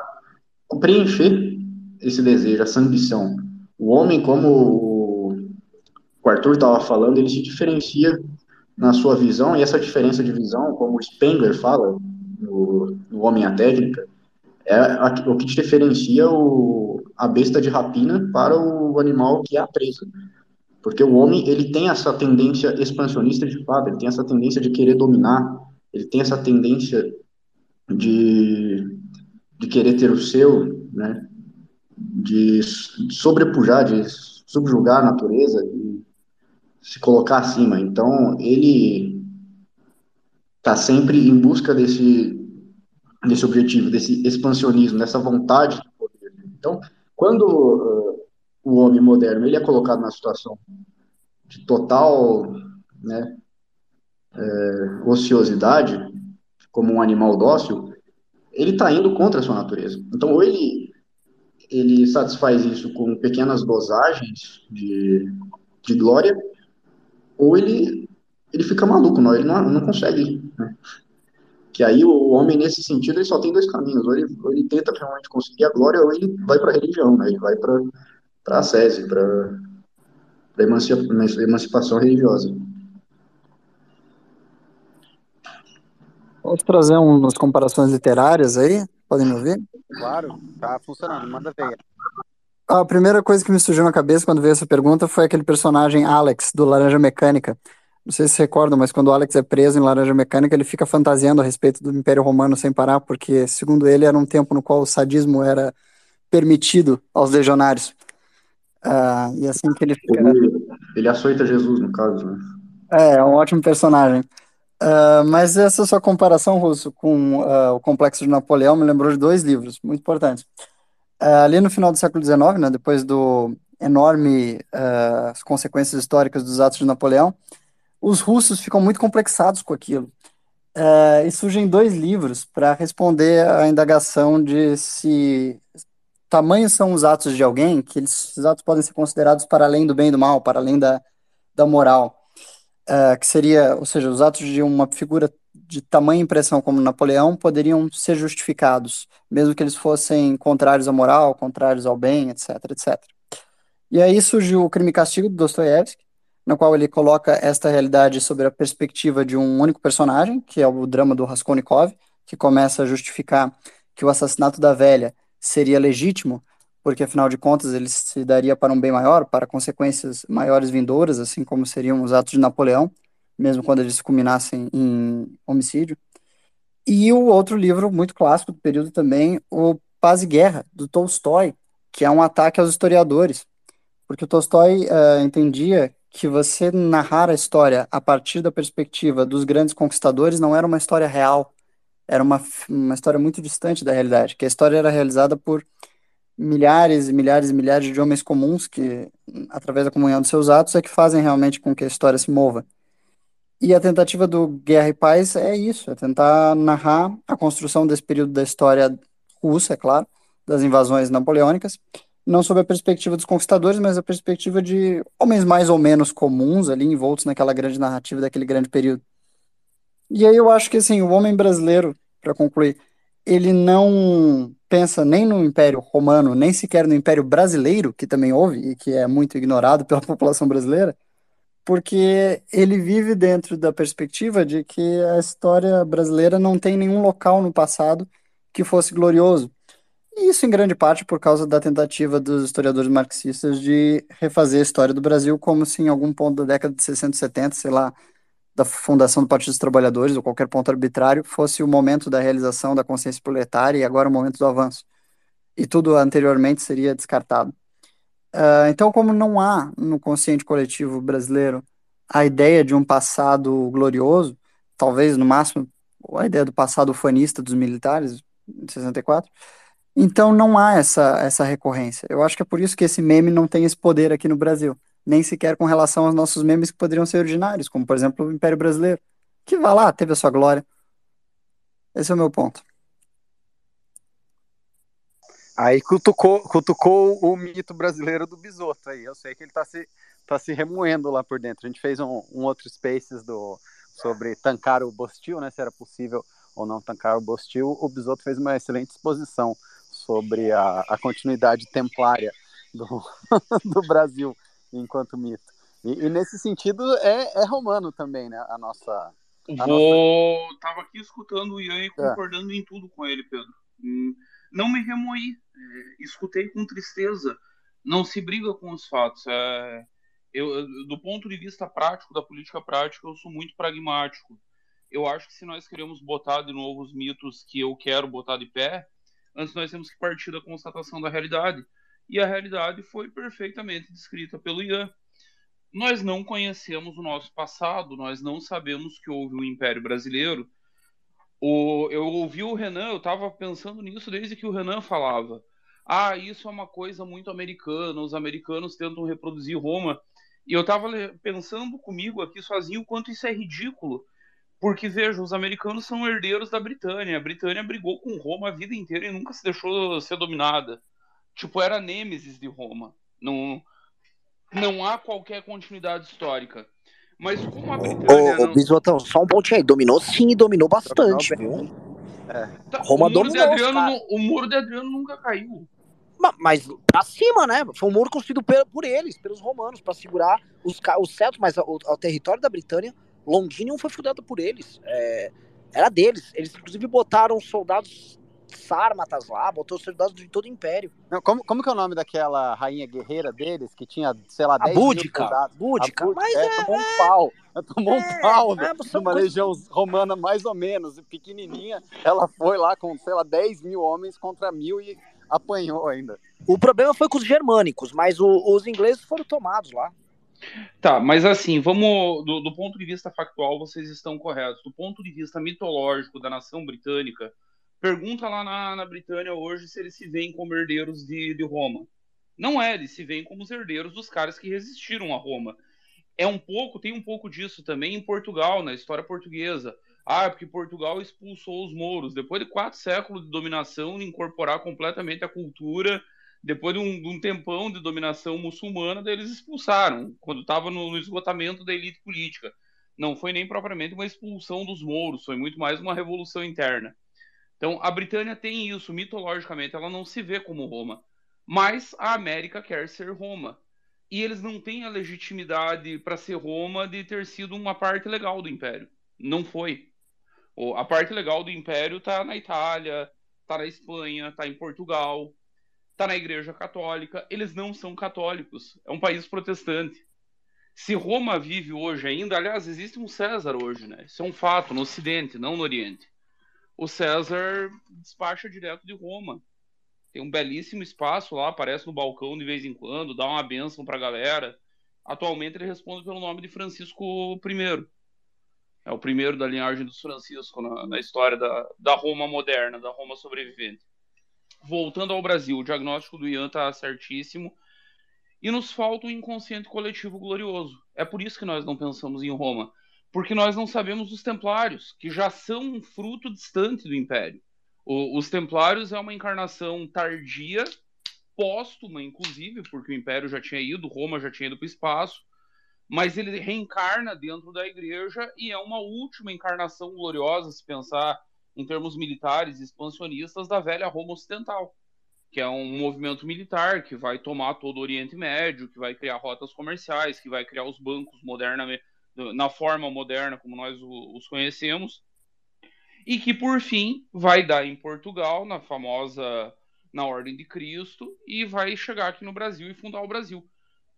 preencher esse desejo, essa ambição. O homem, como o Arthur estava falando, ele se diferencia na sua visão, e essa diferença de visão, como o Spengler fala no, no Homem a Técnica, é a, o que diferencia o, a besta de rapina para o animal que é a presa. Porque o homem, ele tem essa tendência expansionista de fato, ele tem essa tendência de querer dominar, ele tem essa tendência de, de querer ter o seu, né? De sobrepujar, de subjugar a natureza, de se colocar acima. Então, ele está sempre em busca desse, desse objetivo, desse expansionismo, dessa vontade de poder. Então, quando uh, o homem moderno ele é colocado na situação de total né, é, ociosidade, como um animal dócil, ele está indo contra a sua natureza. Então, ou ele, ele satisfaz isso com pequenas dosagens de, de glória, ou ele, ele fica maluco, não, ele não, não consegue. Né? Que aí o homem, nesse sentido, ele só tem dois caminhos: ou ele, ou ele tenta realmente conseguir a glória, ou ele vai para a religião, né? ele vai para a SESI, para a emancipação religiosa. Posso trazer umas comparações literárias aí? Podem me ouvir? Claro, tá funcionando, manda ver. A primeira coisa que me surgiu na cabeça quando veio essa pergunta foi aquele personagem Alex, do Laranja Mecânica. Não sei se se recordam, mas quando o Alex é preso em Laranja Mecânica, ele fica fantasiando a respeito do Império Romano sem parar, porque, segundo ele, era um tempo no qual o sadismo era permitido aos legionários. Uh, e assim que ele fica. Ele, ele açoita Jesus, no caso, né? É, é um ótimo personagem. Uh, mas essa sua comparação, Russo, com uh, o Complexo de Napoleão me lembrou de dois livros muito importantes. ali no final do século XIX, né, depois do enorme consequências históricas dos atos de Napoleão, os russos ficam muito complexados com aquilo. e surgem dois livros para responder à indagação de se tamanhos são os atos de alguém que esses atos podem ser considerados para além do bem e do mal, para além da, da moral. Uh, que seria, ou seja, os atos de uma figura de tamanha impressão como Napoleão poderiam ser justificados, mesmo que eles fossem contrários à moral, contrários ao bem, etc, etc. E aí surgiu o Crime e Castigo de Dostoiévski, no qual ele coloca esta realidade sobre a perspectiva de um único personagem, que é o drama do Raskolnikov, que começa a justificar que o assassinato da velha seria legítimo, porque afinal de contas ele se daria para um bem maior, para consequências maiores vindouras, assim como seriam os atos de Napoleão, mesmo quando eles culminassem em homicídio. E o outro livro muito clássico do período também, o Paz e Guerra, do Tolstói, que é um ataque aos historiadores, porque o Tolstói uh, entendia que você narrar a história a partir da perspectiva dos grandes conquistadores não era uma história real, era uma, uma história muito distante da realidade, que a história era realizada por milhares e milhares e milhares de homens comuns que, através da comunhão dos seus atos, é que fazem realmente com que a história se mova. E a tentativa do Guerra e Paz é isso, é tentar narrar a construção desse período da história russa, é claro, das invasões napoleônicas, não sob a perspectiva dos conquistadores, mas a perspectiva de homens mais ou menos comuns ali envoltos naquela grande narrativa daquele grande período. E aí eu acho que assim, o homem brasileiro, para concluir, ele não pensa nem no Império Romano, nem sequer no Império Brasileiro, que também houve e que é muito ignorado pela população brasileira, porque ele vive dentro da perspectiva de que a história brasileira não tem nenhum local no passado que fosse glorioso. E isso em grande parte por causa da tentativa dos historiadores marxistas de refazer a história do Brasil como se em algum ponto da década de 60, 70, sei lá, da fundação do Partido dos Trabalhadores ou qualquer ponto arbitrário, fosse o momento da realização da consciência proletária e agora o momento do avanço. E tudo anteriormente seria descartado. Uh, então, como não há no consciente coletivo brasileiro a ideia de um passado glorioso, talvez no máximo a ideia do passado ufanista dos militares, de 64, então não há essa, essa recorrência. Eu acho que é por isso que esse meme não tem esse poder aqui no Brasil, nem sequer com relação aos nossos memes que poderiam ser originários, como por exemplo o Império Brasileiro, que vai lá, teve a sua glória. Esse é o meu ponto. Aí cutucou, cutucou o mito brasileiro do Bisoto aí. Eu sei que ele tá se, tá se remoendo lá por dentro. A gente fez um, um outro Spaces do, sobre tancar o Bostil, né? Se era possível ou não tancar o Bostil. O Bisoto fez uma excelente exposição sobre a, a continuidade templária do, do Brasil enquanto mito. E, e nesse sentido é, é, romano também, né? A nossa. A Vou. Nossa... Tava aqui escutando o Ian e é. concordando é. em tudo com ele, Pedro. Hum, não me remoí. É, escutei com tristeza. Não se briga com os fatos. É, eu, do ponto de vista prático, da política prática, eu sou muito pragmático. Eu acho que se nós queremos botar de novo os mitos que eu quero botar de pé, antes nós temos que partir da constatação da realidade. E a realidade foi perfeitamente descrita pelo Ian. Nós não conhecemos o nosso passado, nós não sabemos que houve o Império Brasileiro. O, eu ouvi o Renan, eu estava pensando nisso desde que o Renan falava. Ah, isso é uma coisa muito americana, os americanos tentam reproduzir Roma. E eu estava pensando comigo aqui sozinho o quanto isso é ridículo. Porque, veja, os americanos são herdeiros da Britânia. A Britânia brigou com Roma a vida inteira e nunca se deixou ser dominada. Tipo, era nêmesis de Roma. Não, não há qualquer continuidade histórica. Mas como a Britânia. Ô, ô Bisotão, só um pontinho aí. Dominou sim e dominou bastante, viu? É. Tá, Roma o dominou. Adriano, o muro de Adriano nunca caiu. Mas, mas pra cima, né? Foi um muro construído por, por eles, pelos romanos, para segurar os, os celtos, mas o, o território da Britânia Londinium foi fundada por eles. É, era deles. Eles, inclusive, botaram soldados sármatas lá, botou soldados de todo o império. Não, como, como que é o nome daquela rainha guerreira deles, que tinha, sei lá, 10 a Búdica, mil soldados? Búdica, mas é, é, tomou um pau. Tomou é, um pau é, de uma legião romana mais ou menos, pequenininha. Ela foi lá com, sei lá, 10 mil homens contra mil e apanhou ainda. O problema foi com os germânicos, mas o, os ingleses foram tomados lá. Tá, mas assim, vamos. Do, do, ponto de vista factual, vocês estão corretos. Do ponto de vista mitológico da nação britânica, pergunta lá na, na Britânia hoje se eles se veem como herdeiros de, de Roma. Não é, eles se veem como os herdeiros dos caras que resistiram a Roma. É um pouco, tem um pouco disso também em Portugal, na história portuguesa. Ah, porque Portugal expulsou os mouros. Depois de quatro séculos de dominação, incorporar completamente a cultura depois de um, de um, tempão de dominação muçulmana, eles expulsaram, quando estava no, no, esgotamento da elite política. não foi nem propriamente uma expulsão dos mouros, foi muito mais uma revolução interna. Então, a Britânia tem isso, mitologicamente, ela não se vê como Roma. Mas a América quer ser Roma. E eles não têm a legitimidade para ser Roma de ter sido uma parte legal do Império. Não foi. A parte legal do Império está na Itália, está na Espanha, está em Portugal, está na Igreja Católica. Eles não são católicos. É um país protestante. Se Roma vive hoje ainda, aliás, existe um César hoje, né? Isso é um fato no Ocidente, não no Oriente. O César despacha direto de Roma. Tem um belíssimo espaço lá, aparece no balcão de vez em quando, dá uma bênção para a galera. Atualmente ele responde pelo nome de Francisco I. É o primeiro da linhagem dos Francisco na, na história da, da Roma moderna, da Roma sobrevivente. Voltando ao Brasil, o diagnóstico do Ian está certíssimo. E nos falta o inconsciente coletivo glorioso. É por isso que nós não pensamos em Roma. Porque nós não sabemos dos templários, que já são um fruto distante do Império. O, os templários é uma encarnação tardia, póstuma, inclusive, porque o Império já tinha ido, Roma já tinha ido para o espaço, mas ele reencarna dentro da igreja e é uma última encarnação gloriosa, se pensar em termos militares expansionistas, da velha Roma Ocidental que é um movimento militar que vai tomar todo o Oriente Médio, que vai criar rotas comerciais, que vai criar os bancos modernamente, na forma moderna como nós os conhecemos, e que por fim vai dar em Portugal, na famosa na Ordem de Cristo, e vai chegar aqui no Brasil e fundar o Brasil.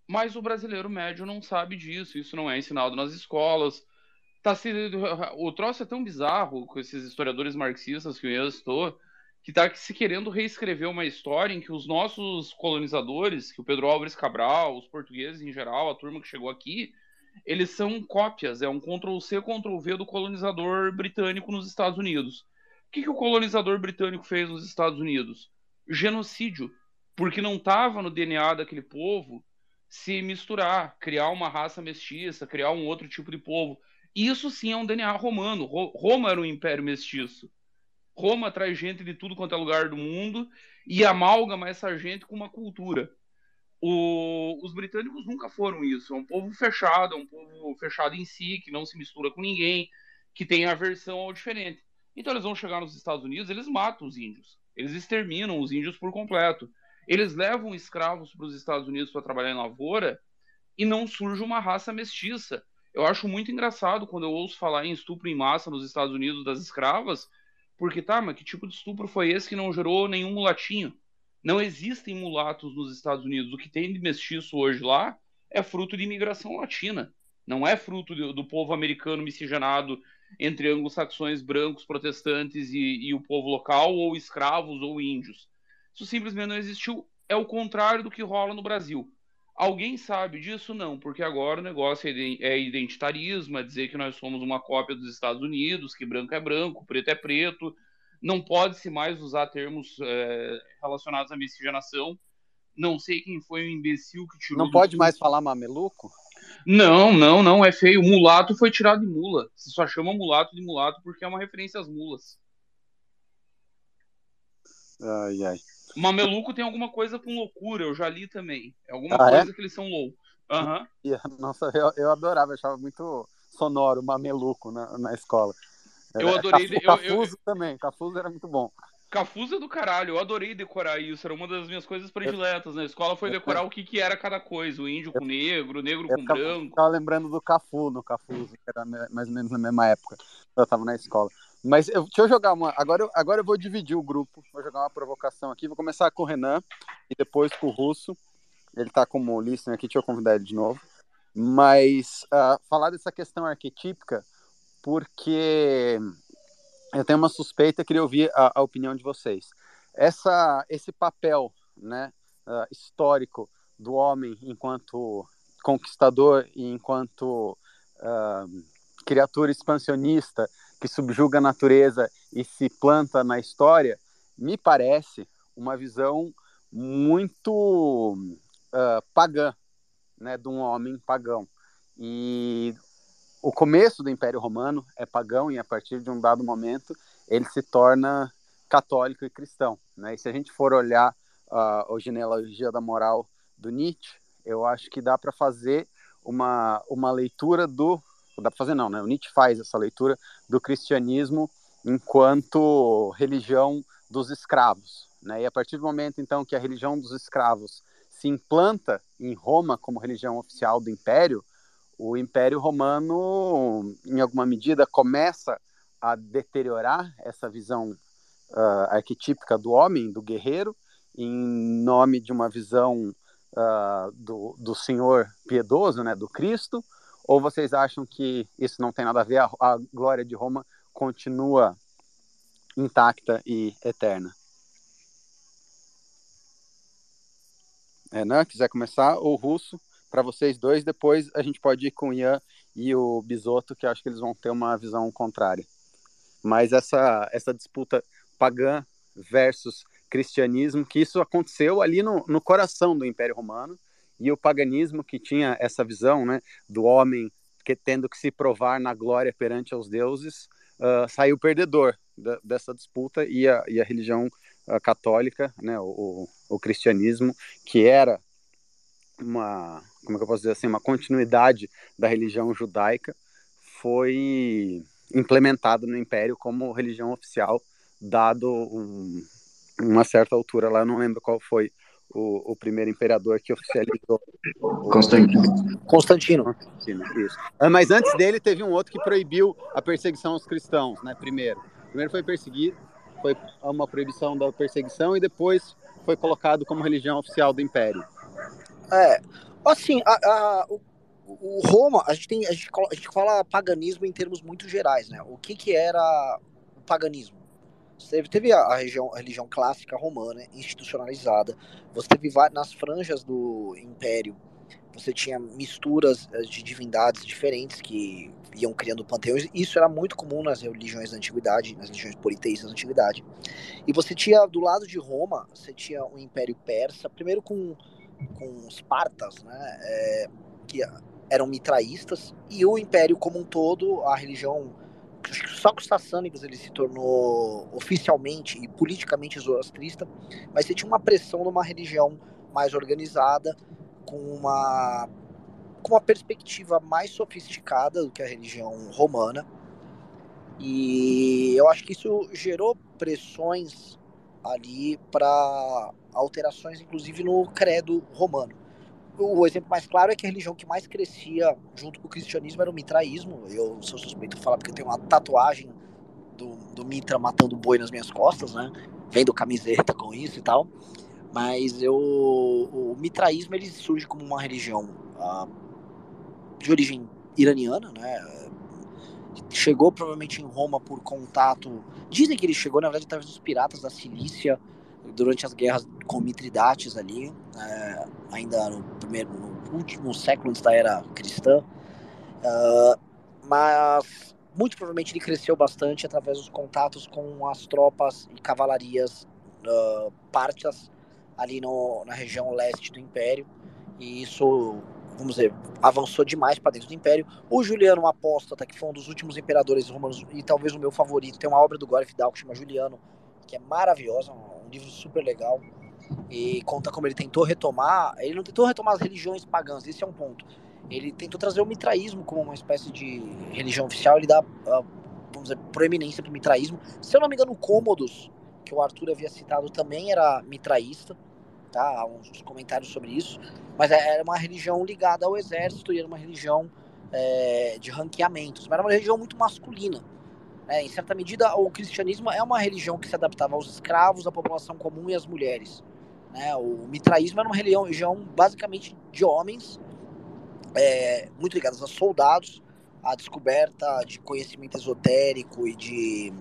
Mas o brasileiro médio não sabe disso, isso não é ensinado nas escolas. Tá se... O troço é tão bizarro com esses historiadores marxistas que eu estou que está se querendo reescrever uma história em que os nossos colonizadores, que o Pedro Álvares Cabral, os portugueses em geral, a turma que chegou aqui, eles são cópias, é um Ctrl-C, Ctrl-V do colonizador britânico nos Estados Unidos. O que, que o colonizador britânico fez nos Estados Unidos? Genocídio, porque não estava no DNA daquele povo se misturar, criar uma raça mestiça, criar um outro tipo de povo. Isso sim é um DNA romano. Roma era um império mestiço. Roma traz gente de tudo quanto é lugar do mundo e amalgama essa gente com uma cultura. O, os britânicos nunca foram isso. É um povo fechado, é um povo fechado em si, que não se mistura com ninguém, que tem aversão ao diferente. Então eles vão chegar nos Estados Unidos, eles matam os índios. Eles exterminam os índios por completo. Eles levam escravos para os Estados Unidos para trabalhar em lavoura e não surge uma raça mestiça. Eu acho muito engraçado quando eu ouço falar em estupro em massa nos Estados Unidos das escravas, porque tá, mas que tipo de estupro foi esse que não gerou nenhum mulatinho? Não existem mulatos nos Estados Unidos. O que tem de mestiço hoje lá é fruto de imigração latina. Não é fruto do, do povo americano miscigenado entre anglo-saxões brancos, protestantes e, e o povo local, ou escravos ou índios. Isso simplesmente não existiu. É o contrário do que rola no Brasil. Alguém sabe disso? Não, porque agora o negócio é identitarismo, é dizer que nós somos uma cópia dos Estados Unidos, que branco é branco, preto é preto. Não pode-se mais usar termos é, relacionados à miscigenação. Não sei quem foi o imbecil que tirou. Não pode mais falar mameluco? Não, não, não, é feio. Mulato foi tirado de mula. Você só chama mulato de mulato porque é uma referência às mulas. Ai, ai. Mameluco tem alguma coisa com loucura, eu já li também. É alguma ah, é? coisa é? que eles são loucos. Uhum. Nossa, eu, eu adorava, eu achava muito sonoro mameluco na, na escola. Eu adorei. Cafu, eu, Cafuso eu, também, Cafuso era muito bom. Cafuso é do caralho, eu adorei decorar isso, era uma das minhas coisas prediletas na escola, foi decorar o que, que era cada coisa, o índio com negro, o negro com branco. Eu tava lembrando do Cafu no Cafuso, que era mais ou menos na mesma época, eu tava na escola. Mas eu, deixa eu jogar uma. Agora eu, agora eu vou dividir o grupo. Vou jogar uma provocação aqui. Vou começar com o Renan e depois com o Russo. Ele tá como listener aqui, deixa eu convidar ele de novo. Mas uh, falar dessa questão arquetípica, porque eu tenho uma suspeita, queria ouvir a, a opinião de vocês. Essa, esse papel né, uh, histórico do homem enquanto conquistador e enquanto uh, criatura expansionista que subjuga a natureza e se planta na história, me parece uma visão muito uh, pagã, né, de um homem pagão. E o começo do Império Romano é pagão e a partir de um dado momento ele se torna católico e cristão. Né? E se a gente for olhar uh, a genealogia da moral do Nietzsche, eu acho que dá para fazer uma, uma leitura do dá para fazer não, né? O Nietzsche faz essa leitura do cristianismo enquanto religião dos escravos, né? E a partir do momento então que a religião dos escravos se implanta em Roma como religião oficial do império, o Império Romano, em alguma medida, começa a deteriorar essa visão uh, arquetípica do homem, do guerreiro, em nome de uma visão uh, do, do Senhor piedoso, né, do Cristo? Ou vocês acham que isso não tem nada a ver? A, a glória de Roma continua intacta e eterna? Renan, quiser começar, ou Russo, para vocês dois, depois a gente pode ir com o Ian e o Bisoto, que acho que eles vão ter uma visão contrária. Mas essa, essa disputa pagã versus cristianismo, que isso aconteceu ali no, no coração do Império Romano, e o paganismo que tinha essa visão né, do homem que tendo que se provar na glória perante aos deuses, uh, saiu perdedor da, dessa disputa e a, e a religião uh, católica, né, o, o, cristianismo, que era uma, como é que eu posso dizer assim, uma continuidade da religião judaica, foi implementado no Império como religião oficial, dado um, uma certa altura lá, eu não lembro qual foi o, o primeiro imperador que oficializou. Constantino. Constantino. Constantino. Isso. Ah, mas antes dele teve um outro que proibiu a perseguição aos cristãos, né? Primeiro. Primeiro foi perseguido, foi uma proibição da perseguição e depois foi colocado como religião oficial do império. É, assim, a, a, o, o, Roma, a gente, tem, a, gente, a gente fala paganismo em termos muito gerais, né? O que que era o paganismo? Teve, teve a, a, região, a religião clássica romana institucionalizada. Você teve nas franjas do império, você tinha misturas eh, de divindades diferentes que iam criando panteões. Isso era muito comum nas religiões da antiguidade, nas religiões politeístas da antiguidade. E você tinha do lado de Roma, você tinha o Império Persa, primeiro com com os partas, né, é, que eram mitraístas, e o Império como um todo, a religião só com os sassânidas ele se tornou oficialmente e politicamente zoroastrista, mas você tinha uma pressão numa religião mais organizada, com uma, com uma perspectiva mais sofisticada do que a religião romana. E eu acho que isso gerou pressões ali para alterações, inclusive no credo romano o exemplo mais claro é que a religião que mais crescia junto com o cristianismo era o mitraísmo. Eu sou suspeito de falar porque eu tenho uma tatuagem do, do Mitra matando boi nas minhas costas, né? Vendo camiseta com isso e tal. Mas eu, o mitraísmo ele surge como uma religião uh, de origem iraniana, né? Chegou provavelmente em Roma por contato. Dizem que ele chegou, na verdade, através dos piratas da Cilícia durante as guerras com Mitridates ali, é, ainda no primeiro, no último século antes da era cristã, uh, mas muito provavelmente ele cresceu bastante através dos contatos com as tropas e cavalarias uh, ali no, na região leste do Império, e isso, vamos dizer, avançou demais para dentro do Império. O Juliano Apóstata, que foi um dos últimos imperadores romanos e talvez o meu favorito, tem uma obra do Gore Vidal que chama Juliano, que é maravilhosa, livro super legal. E conta como ele tentou retomar. Ele não tentou retomar as religiões pagãs, esse é um ponto. Ele tentou trazer o mitraísmo como uma espécie de religião oficial. Ele dá, uh, vamos dizer, proeminência para o mitraísmo. Se eu não me engano, Cômodos, que o Arthur havia citado, também era mitraísta. Tá? Há uns comentários sobre isso. Mas é, era uma religião ligada ao exército e era uma religião é, de ranqueamentos. Mas era uma religião muito masculina. É, em certa medida, o cristianismo é uma religião que se adaptava aos escravos, à população comum e às mulheres. Né? O mitraísmo era uma religião basicamente de homens, é, muito ligados a soldados, à descoberta de conhecimento esotérico e de.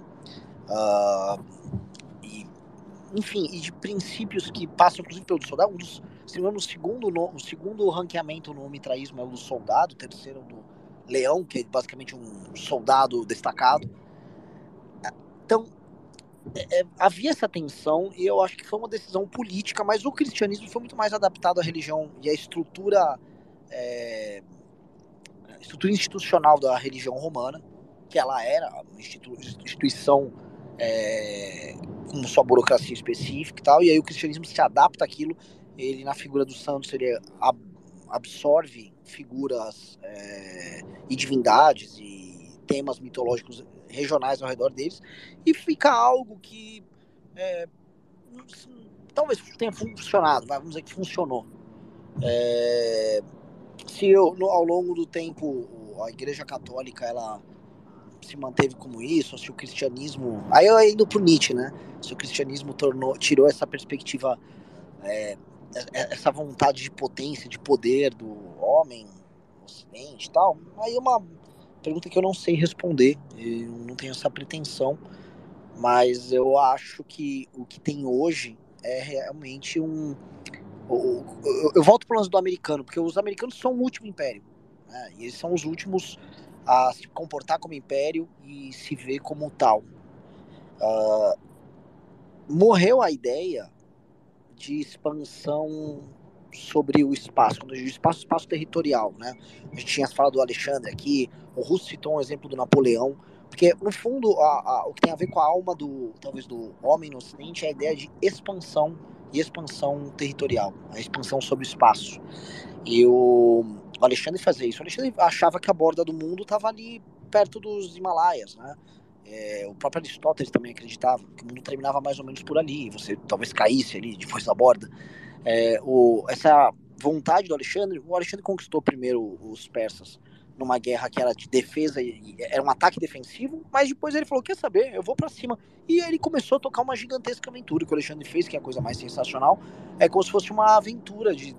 Uh, enfim, e de princípios que passam, inclusive, pelo soldado. Um dos, se não o segundo, no, o segundo ranqueamento no mitraísmo é o do soldado, o terceiro o do leão, que é basicamente um soldado destacado. Então, é, é, havia essa tensão e eu acho que foi uma decisão política, mas o cristianismo foi muito mais adaptado à religião e à estrutura, é, estrutura institucional da religião romana, que ela era uma institu instituição é, com sua burocracia específica e tal, e aí o cristianismo se adapta àquilo, ele na figura dos santos, ele absorve figuras é, e divindades e temas mitológicos regionais ao redor deles e fica algo que é, talvez tenha funcionado, vamos dizer que funcionou. É, se eu, no, ao longo do tempo a Igreja Católica ela se manteve como isso, se o cristianismo. Aí eu indo pro Nietzsche, né? Se o cristianismo tornou, tirou essa perspectiva, é, é essa vontade de potência, de poder do homem ocidente e tal, aí uma pergunta que eu não sei responder, eu não tenho essa pretensão, mas eu acho que o que tem hoje é realmente um. Eu volto para o lance do americano, porque os americanos são o último império. Né? E eles são os últimos a se comportar como império e se ver como tal. Uh, morreu a ideia de expansão sobre o espaço, quando gente espaço, espaço territorial, né? A gente tinha falado do Alexandre aqui, o Russo citou um exemplo do Napoleão, porque no fundo a, a, o que tem a ver com a alma do talvez do homem no Ocidente é a ideia de expansão e expansão territorial, a expansão sobre o espaço. E o Alexandre fazia isso. O Alexandre achava que a borda do mundo estava ali perto dos Himalaias, né? É, o próprio Aristóteles também acreditava que o mundo terminava mais ou menos por ali, você talvez caísse ali depois da borda. É, o, essa vontade do Alexandre, o Alexandre conquistou primeiro os persas numa guerra que era de defesa, era um ataque defensivo, mas depois ele falou: Quer saber, eu vou para cima. E ele começou a tocar uma gigantesca aventura que o Alexandre fez, que é a coisa mais sensacional. É como se fosse uma aventura de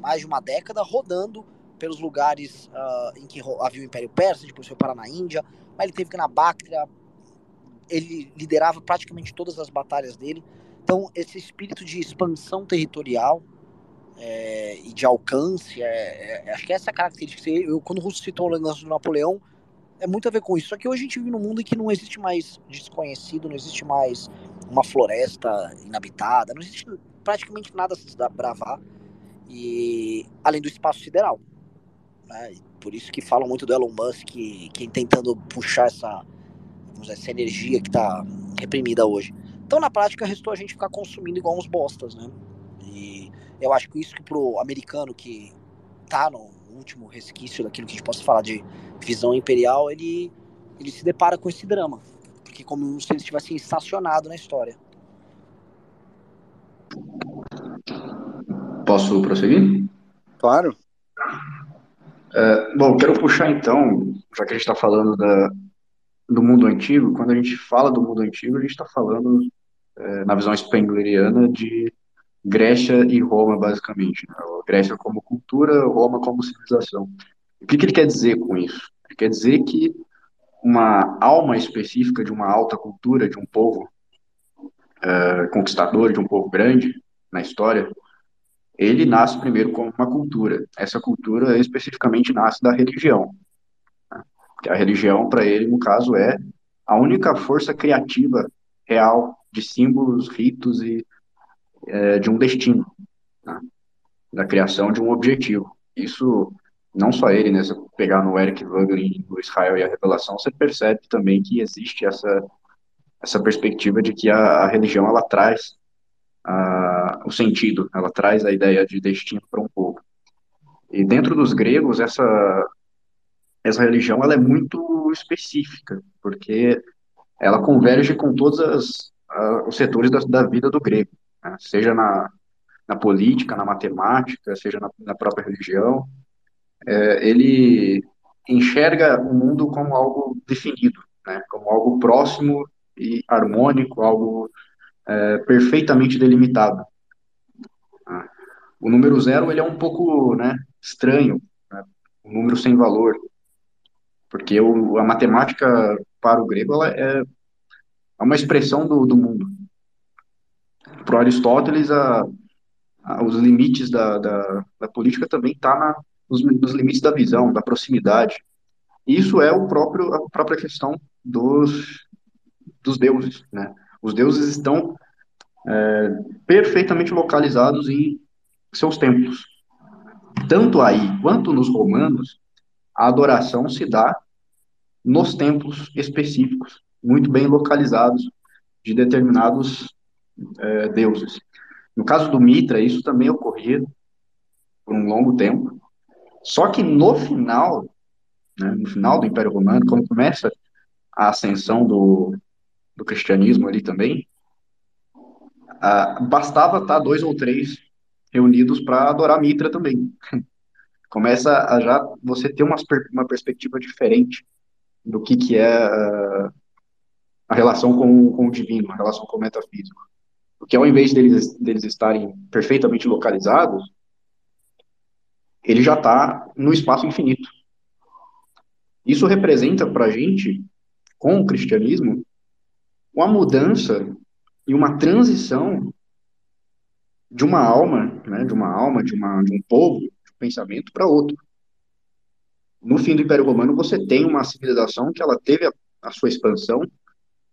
mais de uma década rodando pelos lugares uh, em que havia o Império Persa, depois foi parar na Índia, mas ele teve que ir na Báctria, ele liderava praticamente todas as batalhas dele. Então, esse espírito de expansão territorial é, e de alcance, é, é, acho que essa é a característica. Eu, quando o Russo citou o lance do Napoleão, é muito a ver com isso. Só que hoje a gente vive num mundo em que não existe mais desconhecido, não existe mais uma floresta inabitada, não existe praticamente nada se bravar, e além do espaço sideral. Né? Por isso que falam muito do Elon Musk, que, que tentando puxar essa, dizer, essa energia que está reprimida hoje. Então, na prática, restou a gente ficar consumindo igual uns bostas, né? E eu acho que isso que pro americano que tá no último resquício daquilo que a gente possa falar de visão imperial, ele, ele se depara com esse drama. Porque como se ele estivesse estacionado na história. Posso prosseguir? Claro. É, bom, quero puxar então, já que a gente está falando da, do mundo antigo, quando a gente fala do mundo antigo, a gente está falando, é, na visão spengleriana, de Grécia e Roma, basicamente. Né? Grécia como cultura, Roma como civilização. O que, que ele quer dizer com isso? Ele quer dizer que uma alma específica de uma alta cultura, de um povo é, conquistador, de um povo grande na história, ele nasce primeiro como uma cultura. Essa cultura especificamente nasce da religião. Né? A religião, para ele, no caso, é a única força criativa real de símbolos, ritos e é, de um destino, né? da criação de um objetivo. Isso, não só ele, né? Se pegar no Eric Wagner, no Israel e a Revelação, você percebe também que existe essa, essa perspectiva de que a, a religião, ela traz a, o sentido, ela traz a ideia de destino para um povo. E dentro dos gregos, essa, essa religião ela é muito específica, porque ela converge com todos os setores da, da, vida do grego, né? seja na, na política, na matemática, seja na, na própria religião. É, ele enxerga o mundo como algo definido, né? como algo próximo e harmônico, algo é, perfeitamente delimitado. Ah, o número zero ele é um pouco né, estranho, né, um número sem valor, porque o, a matemática para o grego ela é, é uma expressão do, do mundo. Para Aristóteles, a, a, os limites da, da, da política também está nos, nos limites da visão, da proximidade. Isso é o próprio, a própria questão dos, dos deuses, né? Os deuses estão é, perfeitamente localizados em seus templos. Tanto aí quanto nos romanos, a adoração se dá nos templos específicos, muito bem localizados de determinados é, deuses. No caso do Mitra, isso também ocorria, por um longo tempo. Só que no final, né, no final do Império Romano, quando começa a ascensão do, do cristianismo ali também, ah, bastava estar dois ou três reunidos para adorar Mitra também. Começa a já você ter uma, uma perspectiva diferente do que, que é uh, a relação com, com o divino, a relação com o metafísico. Porque ao invés deles, deles estarem perfeitamente localizados, ele já está no espaço infinito. Isso representa para a gente, com o cristianismo, uma mudança e uma transição de uma alma, né, de uma alma, de, uma, de um povo, de um pensamento para outro. No fim do Império Romano, você tem uma civilização que ela teve a, a sua expansão,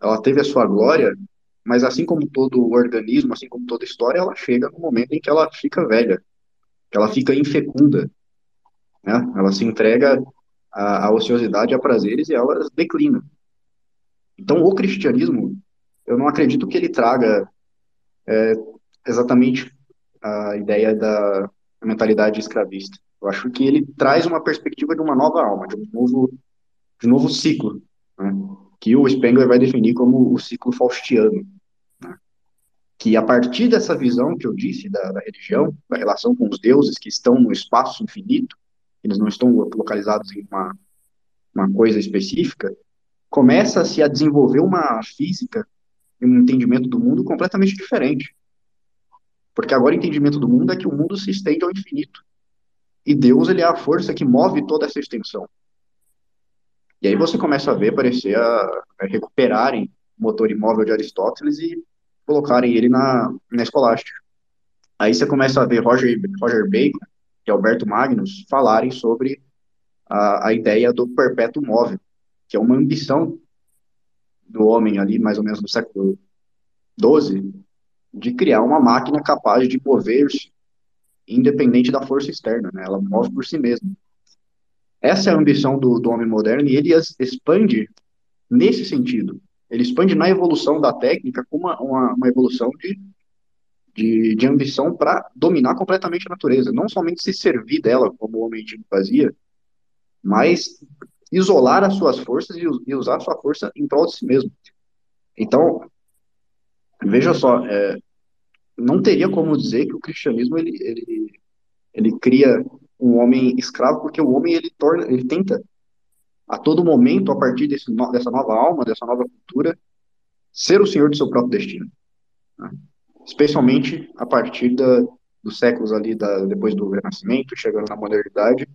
ela teve a sua glória, mas assim como todo organismo, assim como toda história, ela chega no momento em que ela fica velha, que ela fica infecunda, né? Ela se entrega à, à ociosidade, a prazeres e ela declina. Então, o cristianismo, eu não acredito que ele traga é, exatamente a ideia da mentalidade escravista. Eu acho que ele traz uma perspectiva de uma nova alma, de um novo, de um novo ciclo, né? que o Spengler vai definir como o ciclo faustiano. Que a partir dessa visão que eu disse da, da religião, da relação com os deuses que estão no espaço infinito, eles não estão localizados em uma, uma coisa específica, começa-se a desenvolver uma física e um entendimento do mundo completamente diferente. Porque agora o entendimento do mundo é que o mundo se estende ao infinito. E Deus, ele é a força que move toda essa extensão. E aí você começa a ver parecer a, a recuperarem o motor imóvel de Aristóteles e colocarem ele na, na escolástica. Aí você começa a ver Roger, Roger Bacon e Alberto Magnus falarem sobre a, a ideia do perpétuo móvel, que é uma ambição do homem ali, mais ou menos no século XII, de criar uma máquina capaz de mover-se independente da força externa, né? Ela move por si mesma. Essa é a ambição do, do homem moderno e ele expande nesse sentido. Ele expande na evolução da técnica com uma, uma, uma evolução de, de, de ambição para dominar completamente a natureza. Não somente se servir dela, como o homem antigo fazia, mas isolar as suas forças e, e usar a sua força em prol de si mesmo. Então, veja só, é, não teria como dizer que o cristianismo ele, ele, ele cria um homem escravo, porque o homem ele torna, ele tenta a todo momento, a partir desse, dessa nova alma, dessa nova cultura, ser o senhor do seu próprio destino. Né? Especialmente a partir da, dos séculos ali, da, depois do Renascimento, chegando na modernidade,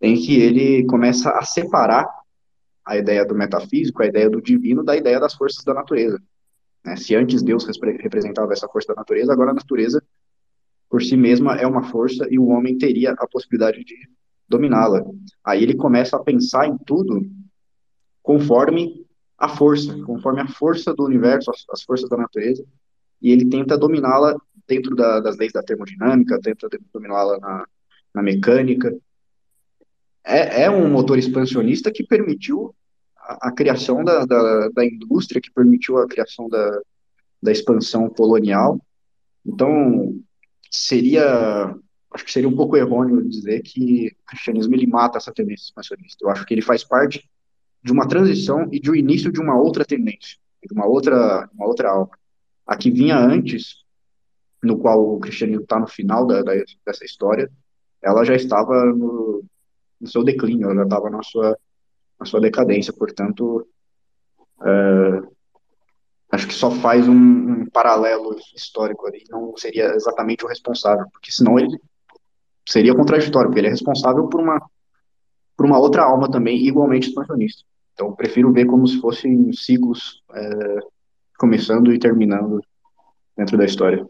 em que ele começa a separar a ideia do metafísico, a ideia do divino, da ideia das forças da natureza. Né? Se antes Deus representava essa força da natureza, agora a natureza, por si mesma, é uma força e o homem teria a possibilidade de dominá-la. Aí ele começa a pensar em tudo conforme a força, conforme a força do universo, as, as forças da natureza, e ele tenta dominá-la dentro da, das leis da termodinâmica, tenta dominá-la na, na mecânica. É, é um motor expansionista que permitiu a, criação da, da, da, indústria, que permitiu a criação da, da expansão colonial. Então, seria, acho que seria um pouco errôneo dizer que o cristianismo ele mata essa tendência expansionista. Eu acho que ele faz parte de uma transição e de um início de uma outra tendência, de uma outra, uma outra alma. A que vinha antes, no qual o cristianismo está no final da, da, dessa história, ela já estava no, no seu declínio, ela já estava na sua a sua decadência. Portanto, é, acho que só faz um, um, paralelo histórico ali, não seria exatamente o responsável, porque senão ele seria contraditório, porque ele é responsável por uma, por uma outra alma também igualmente expansionista. Então, prefiro ver como se fossem ciclos é, começando e terminando dentro da história.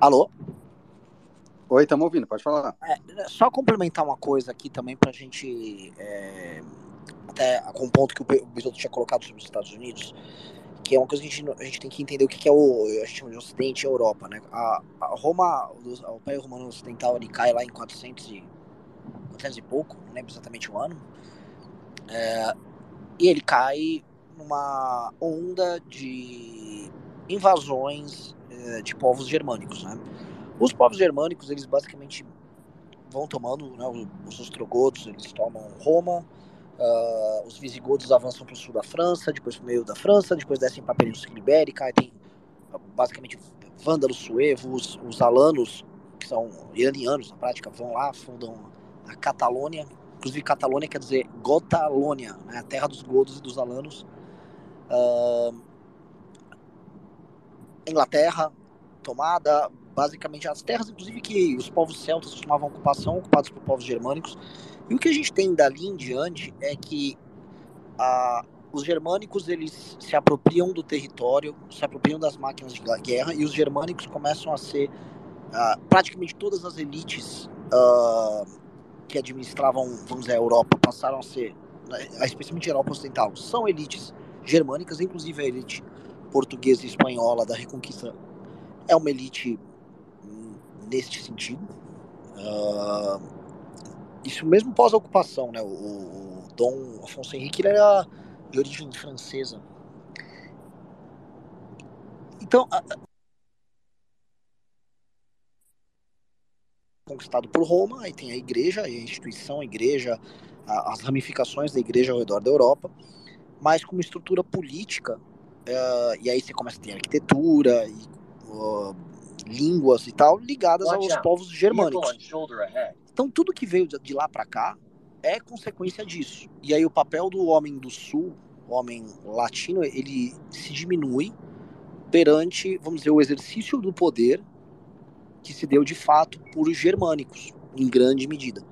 Alô? Oi, estamos ouvindo, pode falar. É, só complementar uma coisa aqui também para a gente. É, até com o ponto que o Bisoto tinha colocado sobre os Estados Unidos, que é uma coisa que a gente, a gente tem que entender o que, que é o. A gente chama de Ocidente e Europa, né? A, a Roma, o Império Romano Ocidental, ele cai lá em 400 e, 400 e pouco, não lembro exatamente o ano. É, e ele cai numa onda de invasões é, de povos germânicos, né? Os povos germânicos, eles basicamente vão tomando, né, os ostrogodos, eles tomam Roma, uh, os visigodos avançam para o sul da França, depois para o meio da França, depois descem para a Península Ibérica, tem basicamente vândalos suevos, os alanos, que são iranianos na prática, vão lá, fundam a Catalônia, inclusive Catalônia quer dizer Gotalônia, né, a terra dos godos e dos alanos. Uh, Inglaterra, tomada, basicamente as terras, inclusive que os povos celtas costumavam ocupar, são ocupados por povos germânicos. E o que a gente tem dali em diante é que a, os germânicos eles se apropriam do território, se apropriam das máquinas de guerra e os germânicos começam a ser uh, praticamente todas as elites uh, que administravam, vamos dizer, a Europa passaram a ser, né, especialmente a Europa Ocidental, são elites germânicas, inclusive a elite portuguesa e espanhola da Reconquista é uma elite neste sentido. Isso mesmo pós-ocupação, né? O, o, Dom Afonso Henrique ele era de origem francesa. Então, a, conquistado por Roma, aí tem a igreja, a instituição, a igreja, a, as ramificações da igreja ao redor da Europa, mas como estrutura política, uh, e aí você começa a ter arquitetura e uh, línguas e tal, ligadas aos povos germânicos. Então tudo que veio de lá para cá é consequência disso. E aí o papel do homem do sul, homem latino, ele se diminui perante, vamos dizer, o exercício do poder que se deu de fato por germânicos, em grande medida.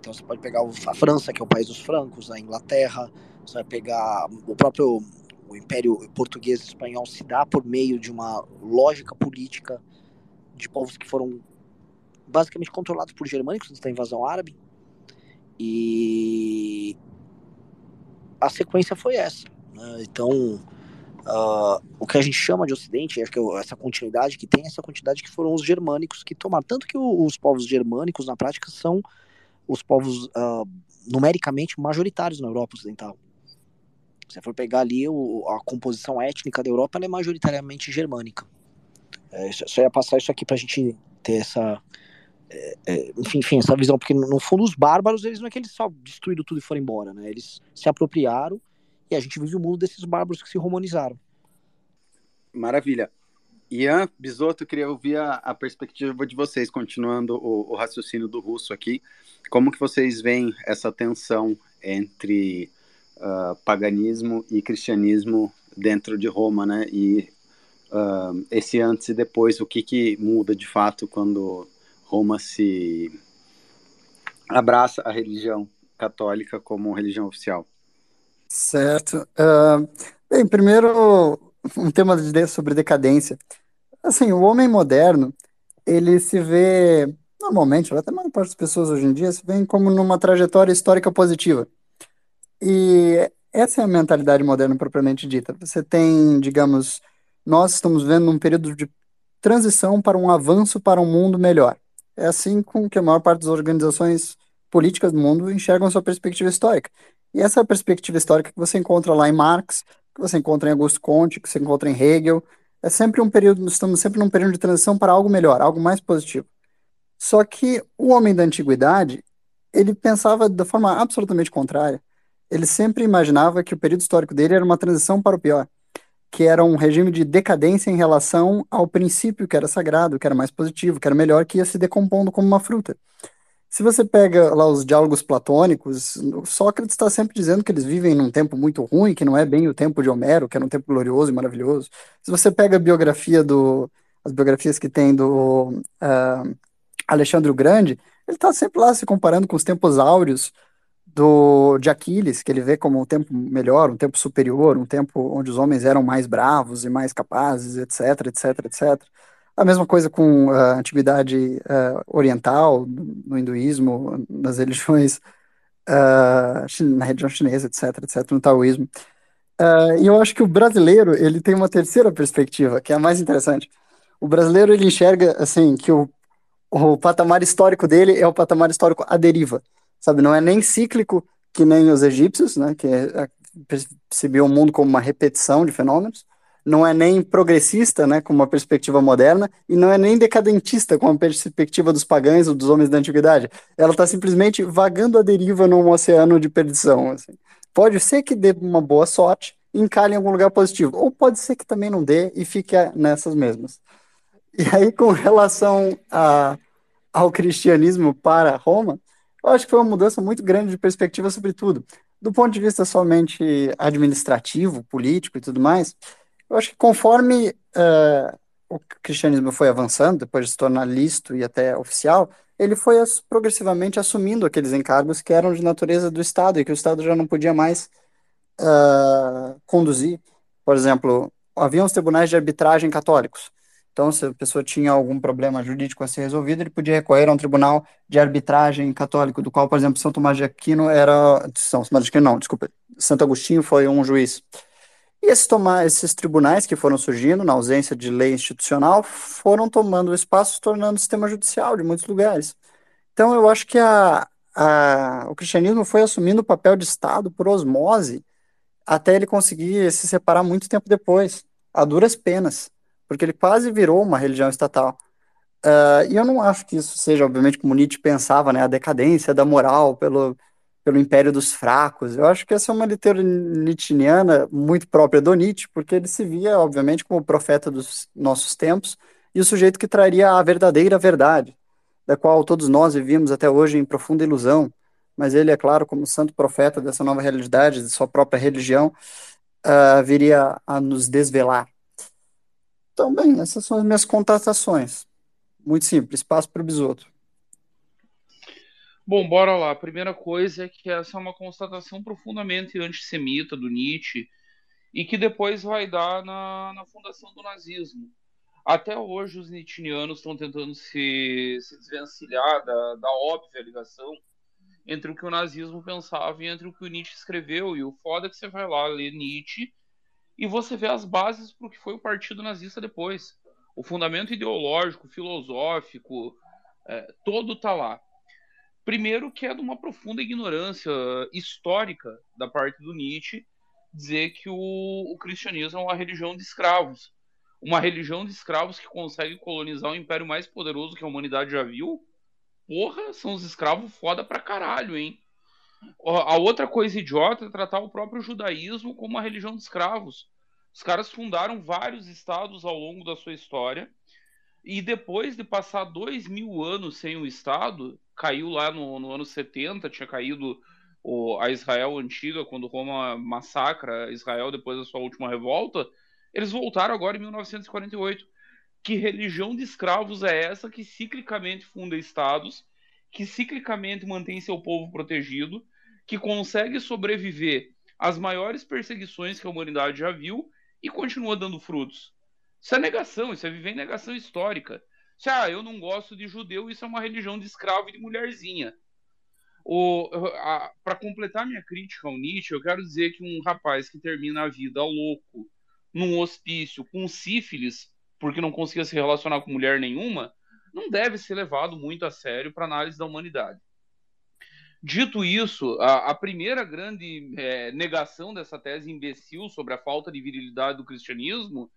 Então você pode pegar a França, que é o país dos francos, a Inglaterra, você vai pegar o próprio o Império Português e Espanhol se dá por meio de uma lógica política de povos que foram basicamente controlados por germânicos da invasão árabe. E a sequência foi essa. Né? Então, uh, o que a gente chama de Ocidente, acho que é essa continuidade que tem, essa continuidade que foram os germânicos que tomaram. Tanto que os povos germânicos, na prática, são os povos uh, numericamente majoritários na Europa Ocidental. Se você for pegar ali o, a composição étnica da Europa, ela é majoritariamente germânica. É, só ia passar isso aqui pra gente ter essa. É, enfim, enfim, essa visão, porque no fundo os bárbaros, eles não é que eles só destruíram tudo e foram embora, né? Eles se apropriaram e a gente vive o mundo desses bárbaros que se romanizaram. Maravilha. Ian, Bisotto, queria ouvir a, a perspectiva de vocês, continuando o, o, raciocínio do russo aqui. Como que vocês veem essa tensão entre uh, paganismo e cristianismo dentro de Roma, né? E uh, esse antes e depois, o que, que muda de fato quando Roma se abraça a religião católica como religião oficial. Certo. Uh, bem, primeiro, um tema de, sobre decadência. Assim, o homem moderno, ele se vê, normalmente, até a maior parte das pessoas hoje em dia, se vê como numa trajetória histórica positiva. E essa é a mentalidade moderna propriamente dita. Você tem, digamos, nós estamos vendo um período de transição para um avanço para um mundo melhor. É assim com que a maior parte das organizações políticas do mundo enxergam sua perspectiva histórica. E essa perspectiva histórica que você encontra lá em Marx, que você encontra em Augusto Conte, que você encontra em Hegel, é sempre um período, estamos sempre num período de transição para algo melhor, algo mais positivo. Só que o homem da antiguidade, ele pensava da forma absolutamente contrária. Ele sempre imaginava que o período histórico dele era uma transição para o pior que era um regime de decadência em relação ao princípio que era sagrado, que era mais positivo, que era melhor, que ia se decompondo como uma fruta. Se você pega lá os diálogos platônicos, Sócrates está sempre dizendo que eles vivem num tempo muito ruim, que não é bem o tempo de Homero, que era um tempo glorioso e maravilhoso. Se você pega a biografia do, as biografias que tem do uh, Alexandre o Grande, ele está sempre lá se comparando com os tempos áureos do, de Aquiles, que ele vê como um tempo melhor, um tempo superior, um tempo onde os homens eram mais bravos e mais capazes, etc, etc, etc. A mesma coisa com a antiguidade uh, oriental, no hinduísmo, nas religiões, uh, na religião chinesa, etc, etc, no taoísmo. E eu acho que o brasileiro, ele tem uma terceira perspectiva, que é a mais interessante. O brasileiro, ele enxerga, assim, que o, o patamar histórico dele é o patamar histórico à deriva sabe? Não é nem cíclico que nem os egípcios, né? Que é, percebiam o mundo como uma repetição de fenômenos. não é nem progressista, né, com uma perspectiva moderna, e não é nem decadentista, com uma perspectiva dos pagãos ou dos homens da antiguidade. Ela está simplesmente vagando à deriva num oceano de perdição. Assim. Pode ser que dê uma boa sorte encalhe em algum lugar positivo, ou pode ser que também não dê e fique nessas mesmas. E aí, com relação a, ao cristianismo para Roma, eu acho que foi uma mudança muito grande de perspectiva sobre tudo. Do ponto de vista somente administrativo, político e tudo mais, eu acho que conforme uh, o cristianismo foi avançando, depois de se tornar listo e até oficial, ele foi progressivamente assumindo aqueles encargos que eram de natureza do Estado e que o Estado já não podia mais uh, conduzir. Por exemplo, havia os tribunais de arbitragem católicos. Então, se a pessoa tinha algum problema jurídico a ser resolvido, ele podia recorrer a um tribunal de arbitragem católico, do qual, por exemplo, São Tomás de Aquino era. São Tomás de Aquino, não, desculpa. Santo Agostinho foi um juiz. E esses, tomar, esses tribunais que foram surgindo, na ausência de lei institucional, foram tomando espaço, tornando o sistema judicial de muitos lugares. Então, eu acho que a, a, o cristianismo foi assumindo o papel de Estado por osmose, até ele conseguir se separar muito tempo depois, a duras penas, porque ele quase virou uma religião estatal. Uh, e eu não acho que isso seja, obviamente, como Nietzsche pensava, né, a decadência da moral pelo, pelo império dos fracos. Eu acho que essa é uma literatura nietzscheana muito própria do Nietzsche, porque ele se via, obviamente, como o profeta dos nossos tempos e o sujeito que traria a verdadeira verdade, da qual todos nós vivíamos até hoje em profunda ilusão. Mas ele, é claro, como santo profeta dessa nova realidade, de sua própria religião, uh, viria a nos desvelar. Então, bem, essas são as minhas contatações. Muito simples, passo para o Bisoto. Bom, bora lá. A primeira coisa é que essa é uma constatação profundamente antissemita do Nietzsche e que depois vai dar na, na fundação do nazismo. Até hoje os nietzscheanos estão tentando se, se desvencilhar da, da óbvia ligação entre o que o nazismo pensava e entre o que o Nietzsche escreveu. E o foda é que você vai lá ler Nietzsche e você vê as bases para o que foi o partido nazista depois. O fundamento ideológico, filosófico, é, todo tá lá. Primeiro, que é de uma profunda ignorância histórica da parte do Nietzsche dizer que o, o cristianismo é uma religião de escravos. Uma religião de escravos que consegue colonizar o império mais poderoso que a humanidade já viu. Porra, são os escravos foda pra caralho, hein? A outra coisa idiota é tratar o próprio judaísmo como uma religião de escravos. Os caras fundaram vários estados ao longo da sua história e depois de passar dois mil anos sem o Estado, caiu lá no, no ano 70, tinha caído o, a Israel antiga, quando Roma massacra Israel depois da sua última revolta, eles voltaram agora em 1948. Que religião de escravos é essa que ciclicamente funda estados, que ciclicamente mantém seu povo protegido, que consegue sobreviver às maiores perseguições que a humanidade já viu e continua dando frutos? Isso é negação, isso é viver em negação histórica. Se, ah, eu não gosto de judeu, isso é uma religião de escravo e de mulherzinha. Para completar minha crítica ao Nietzsche, eu quero dizer que um rapaz que termina a vida louco, num hospício, com sífilis, porque não conseguia se relacionar com mulher nenhuma, não deve ser levado muito a sério para análise da humanidade. Dito isso, a, a primeira grande é, negação dessa tese imbecil sobre a falta de virilidade do cristianismo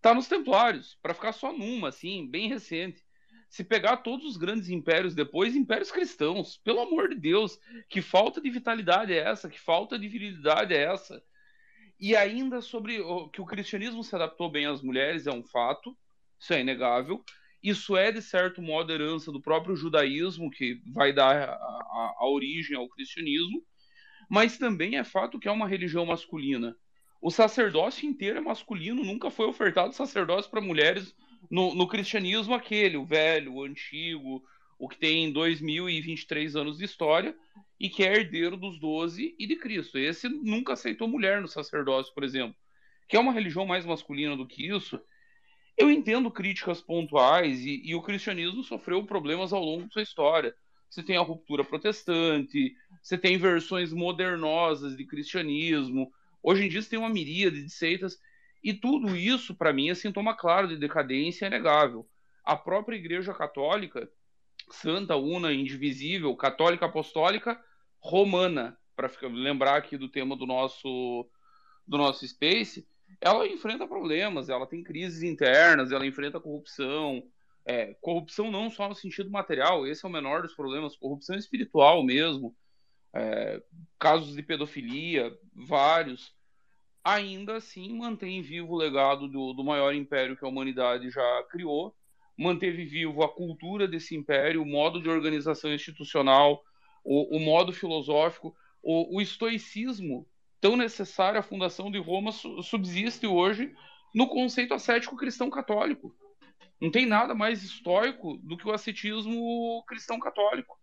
tá nos Templários, para ficar só numa, assim, bem recente. Se pegar todos os grandes impérios depois, impérios cristãos, pelo amor de Deus, que falta de vitalidade é essa? Que falta de virilidade é essa? E ainda sobre o, que o cristianismo se adaptou bem às mulheres é um fato, isso é inegável. Isso é, de certo modo, herança do próprio judaísmo, que vai dar a, a, a origem ao cristianismo, mas também é fato que é uma religião masculina o sacerdócio inteiro é masculino, nunca foi ofertado sacerdócio para mulheres no, no, cristianismo aquele, o velho, o antigo, o que tem 2023 anos de história e que é herdeiro dos doze e de Cristo. Esse nunca aceitou mulher no sacerdócio, por exemplo, que é uma religião mais masculina do que isso. Eu entendo críticas pontuais e, e o cristianismo sofreu problemas ao longo de sua história. Você tem a ruptura protestante, você tem versões modernosas de cristianismo, Hoje em dia você tem uma miríade de seitas e tudo isso, para mim, é sintoma claro de decadência é negável. A própria Igreja Católica, santa, una, indivisível, católica apostólica, romana, para lembrar aqui do tema do nosso do nosso Space, ela enfrenta problemas, ela tem crises internas, ela enfrenta corrupção. É, corrupção não só no sentido material, esse é o menor dos problemas, corrupção espiritual mesmo, é, casos de pedofilia, vários. Ainda assim, mantém vivo o legado do, do maior império que a humanidade já criou, manteve vivo a cultura desse império, o modo de organização institucional, o, o modo filosófico, o, o estoicismo tão necessária à fundação de Roma subsiste hoje no conceito ascético cristão católico. Não tem nada mais estoico do que o ascetismo cristão católico.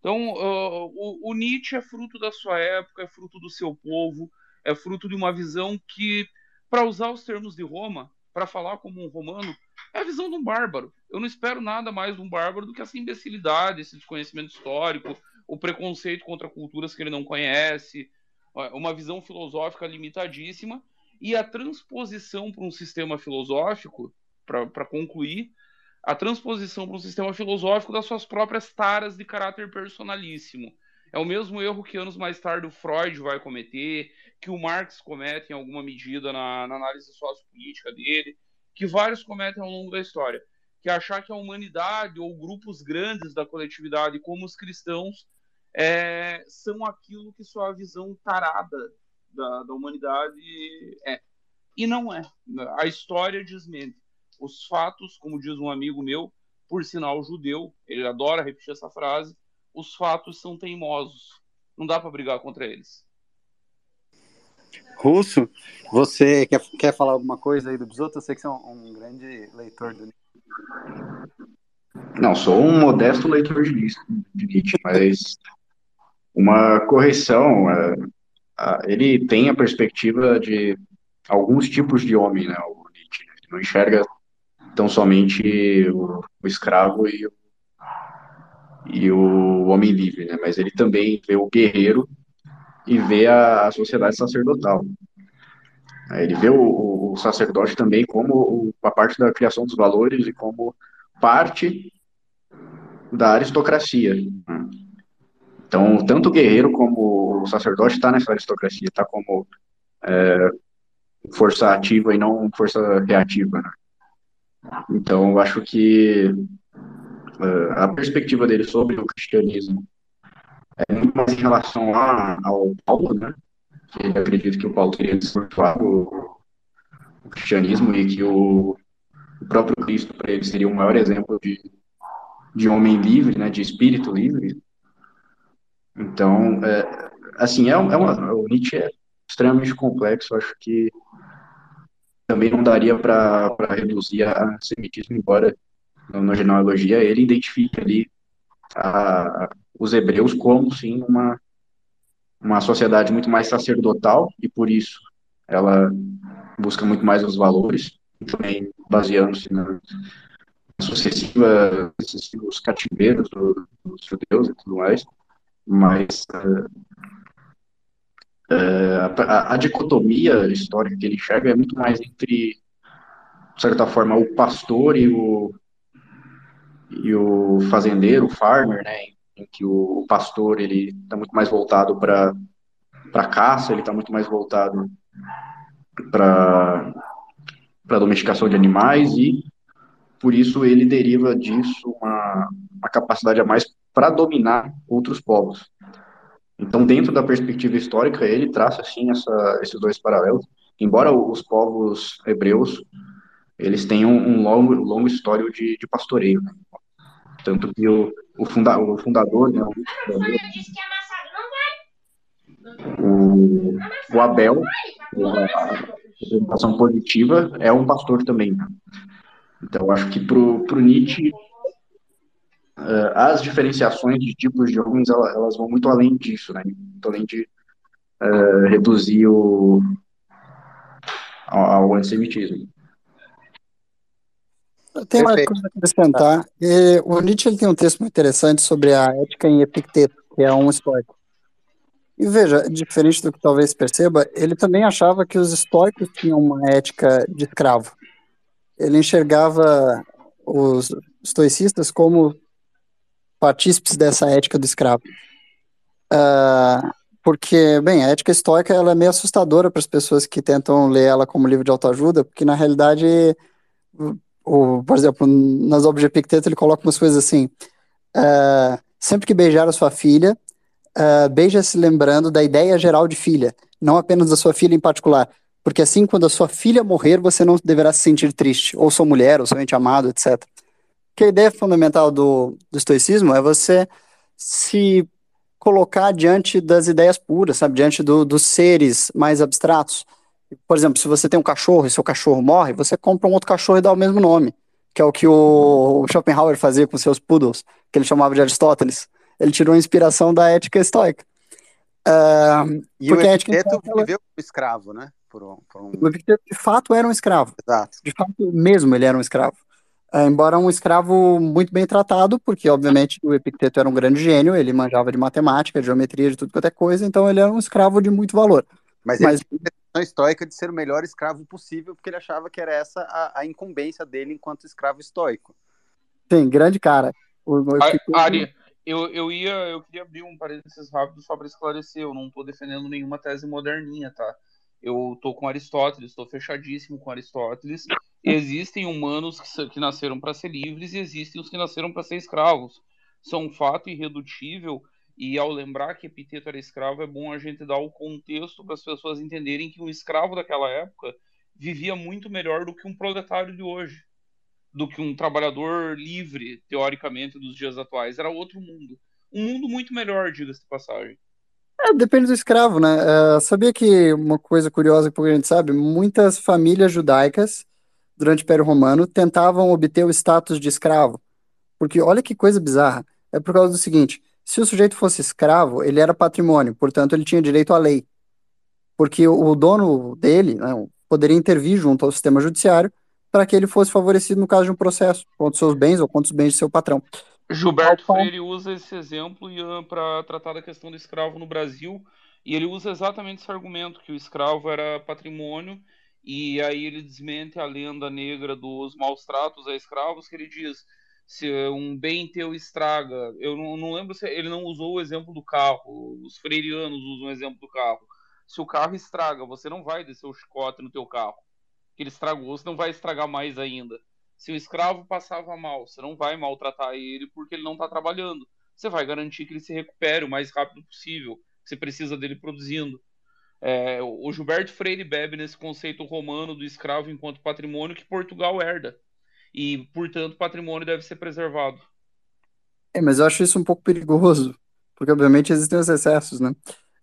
Então, uh, o, o, Nietzsche é fruto da sua época, é fruto do seu povo, é fruto de uma visão que, para usar os termos de Roma, para falar como um romano, é a visão de um bárbaro. Eu não espero nada mais de um bárbaro do que essa imbecilidade, esse desconhecimento histórico, o preconceito contra culturas que ele não conhece, uma visão filosófica limitadíssima e a transposição para um sistema filosófico, para concluir, a transposição para um sistema filosófico das suas próprias taras de caráter personalíssimo. É o mesmo erro que anos mais tarde o Freud vai cometer, que o Marx comete em alguma medida na, na análise sociopolítica dele, que vários cometem ao longo da história, que é achar que a humanidade ou grupos grandes da coletividade, como os cristãos, é, são aquilo que sua visão tarada da, da humanidade é. E não é. A história desmente. Os fatos, como diz um amigo meu, por sinal judeu, ele adora repetir essa frase, os fatos são teimosos. Não dá para brigar contra eles. Russo, você quer, quer falar alguma coisa aí do Bisoto? Eu sei que você é um, um grande leitor do Não, sou um modesto leitor de Nietzsche, mas uma correção. É, ele tem a perspectiva de alguns tipos de homem, né? O Nietzsche ele não enxerga tão somente o, o escravo e o, e o homem livre, né? Mas ele também vê o guerreiro e vê a, a sociedade sacerdotal. Ele vê o, o sacerdote também como a parte da criação dos valores e como parte da aristocracia. Né? Então, tanto o guerreiro como o sacerdote está nessa aristocracia, está como é, força ativa e não força reativa. Né? Então, acho que uh, a perspectiva dele sobre o cristianismo é muito mais em relação a, ao Paulo, né? Ele acredita que o Paulo teria desvirtuado o, o cristianismo e que o, o próprio Cristo, para ele, seria o maior exemplo de, de homem livre, né? De espírito livre. Então, é, assim, é, é uma, o Nietzsche é extremamente complexo, acho que também não daria para reduzir a semitismo, embora na genealogia ele identifique ali a, os hebreus como, sim, uma, uma sociedade muito mais sacerdotal, e por isso ela busca muito mais os valores, também baseando-se na sucessiva, sucessivos cativeiros do, dos judeus e tudo mais, mas uh, uh, a, a, dicotomia histórica que ele enxerga é muito mais entre, de certa forma, o pastor e o, e o fazendeiro, o farmer, né, em que o, pastor ele está muito mais voltado para para caça, ele está muito mais voltado para para domesticação de animais e por isso ele deriva disso uma, uma capacidade a mais para dominar outros povos. Então, dentro da perspectiva histórica, ele traça assim essa, esses dois paralelos. Embora os povos hebreus eles tenham um longo, longo histórico de, de pastoreio, né? tanto que o, o, funda, o fundador, né, o, o Abel, a representação positiva, é um pastor também. Né? Então, acho que para o Nietzsche uh, as diferenciações de tipos de homens elas, elas, vão muito além disso, né? Muito além de uh, reduzir o ao, ao antissemitismo. Tem uma coisa a acrescentar. o Nietzsche ele tem um texto muito interessante sobre a ética em Epicteto, que é um estoico. E veja, diferente do que talvez perceba, ele também achava que os estoicos tinham uma ética de escravo. Ele enxergava os estoicistas como partícipes dessa ética do escravo. Uh, porque, bem, a ética estoica ela é meio assustadora para as pessoas que tentam ler ela como livro de autoajuda, porque na realidade, o, por exemplo, nas obras de Epicteto ele coloca umas coisas assim: uh, sempre que beijar a sua filha, uh, beija-se lembrando da ideia geral de filha, não apenas da sua filha em particular, porque assim, quando a sua filha morrer, você não deverá se sentir triste, ou sua mulher, ou seu ente amado, etc. Que a ideia fundamental do, do estoicismo é você se colocar diante das ideias puras, sabe? Diante do, dos seres mais abstratos. Por exemplo, se você tem um cachorro e seu cachorro morre, você compra um outro cachorro e dá o mesmo nome, que é o que o Schopenhauer fazia com seus poodles, que ele chamava de Aristóteles. Ele tirou a inspiração da ética estoica. Uh, e porque o Epicteto viveu como escravo, né? Por um, por um... O Epicteto, de fato, era um escravo. Exato. De fato, mesmo ele era um escravo. Uh, embora um escravo muito bem tratado, porque, obviamente, o Epicteto era um grande gênio, ele manjava de matemática, de geometria, de tudo quanto é coisa, então ele era um escravo de muito valor. Mas, Mas... ele tinha a estoica de ser o melhor escravo possível, porque ele achava que era essa a, a incumbência dele enquanto escravo estoico. Sim, grande cara. O, o Epicteto... Ari, eu, eu ia, eu queria abrir um parênteses rápido só para esclarecer, eu não estou defendendo nenhuma tese moderninha, tá? Eu estou com Aristóteles, estou fechadíssimo com Aristóteles. Existem humanos que, que nasceram para ser livres e existem os que nasceram para ser escravos. São um fato irredutível e ao lembrar que Epiteto era escravo, é bom a gente dar o contexto para as pessoas entenderem que um escravo daquela época vivia muito melhor do que um proletário de hoje, do que um trabalhador livre, teoricamente, dos dias atuais. Era outro mundo. Um mundo muito melhor, diga-se de passagem. É, depende do escravo, né? Uh, sabia que uma coisa curiosa que pouca gente sabe, muitas famílias judaicas durante o Império Romano tentavam obter o status de escravo. Porque olha que coisa bizarra. É por causa do seguinte: se o sujeito fosse escravo, ele era patrimônio, portanto, ele tinha direito à lei. Porque o dono dele né, poderia intervir junto ao sistema judiciário para que ele fosse favorecido no caso de um processo contra seus bens ou contra os bens de seu patrão. Gilberto Freire usa esse exemplo para tratar da questão do escravo no Brasil, e ele usa exatamente esse argumento, que o escravo era patrimônio, e aí ele desmente a lenda negra dos maus tratos a escravos, que ele diz, se um bem teu estraga, eu não, não lembro se ele não usou o exemplo do carro, os freirianos usam o exemplo do carro, se o carro estraga, você não vai descer o chicote no teu carro, que ele estragou, você não vai estragar mais ainda. Se o escravo passava mal, você não vai maltratar ele porque ele não está trabalhando. Você vai garantir que ele se recupere o mais rápido possível. Você precisa dele produzindo. É, o Gilberto Freire bebe nesse conceito romano do escravo enquanto patrimônio que Portugal herda. E, portanto, patrimônio deve ser preservado. É, mas eu acho isso um pouco perigoso, porque obviamente existem os excessos, né?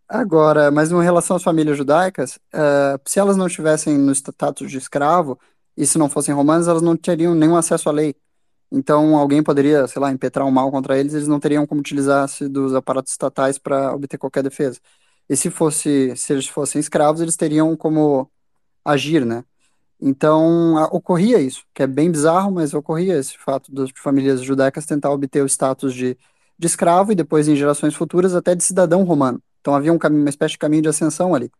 Agora, mas em relação às famílias judaicas, uh, se elas não estivessem no status de escravo, e se não fossem romanos, elas não teriam nenhum acesso à lei. Então, alguém poderia, sei lá, impetrar um mal contra eles, eles não teriam como utilizar-se dos aparatos estatais para obter qualquer defesa. E se fosse, se eles fossem escravos, eles teriam como agir, né? Então, a, ocorria isso, que é bem bizarro, mas ocorria esse fato das famílias judaicas tentar obter o status de, de escravo e depois, em gerações futuras, até de cidadão romano. Então, havia um caminho, uma espécie de caminho de ascensão ali,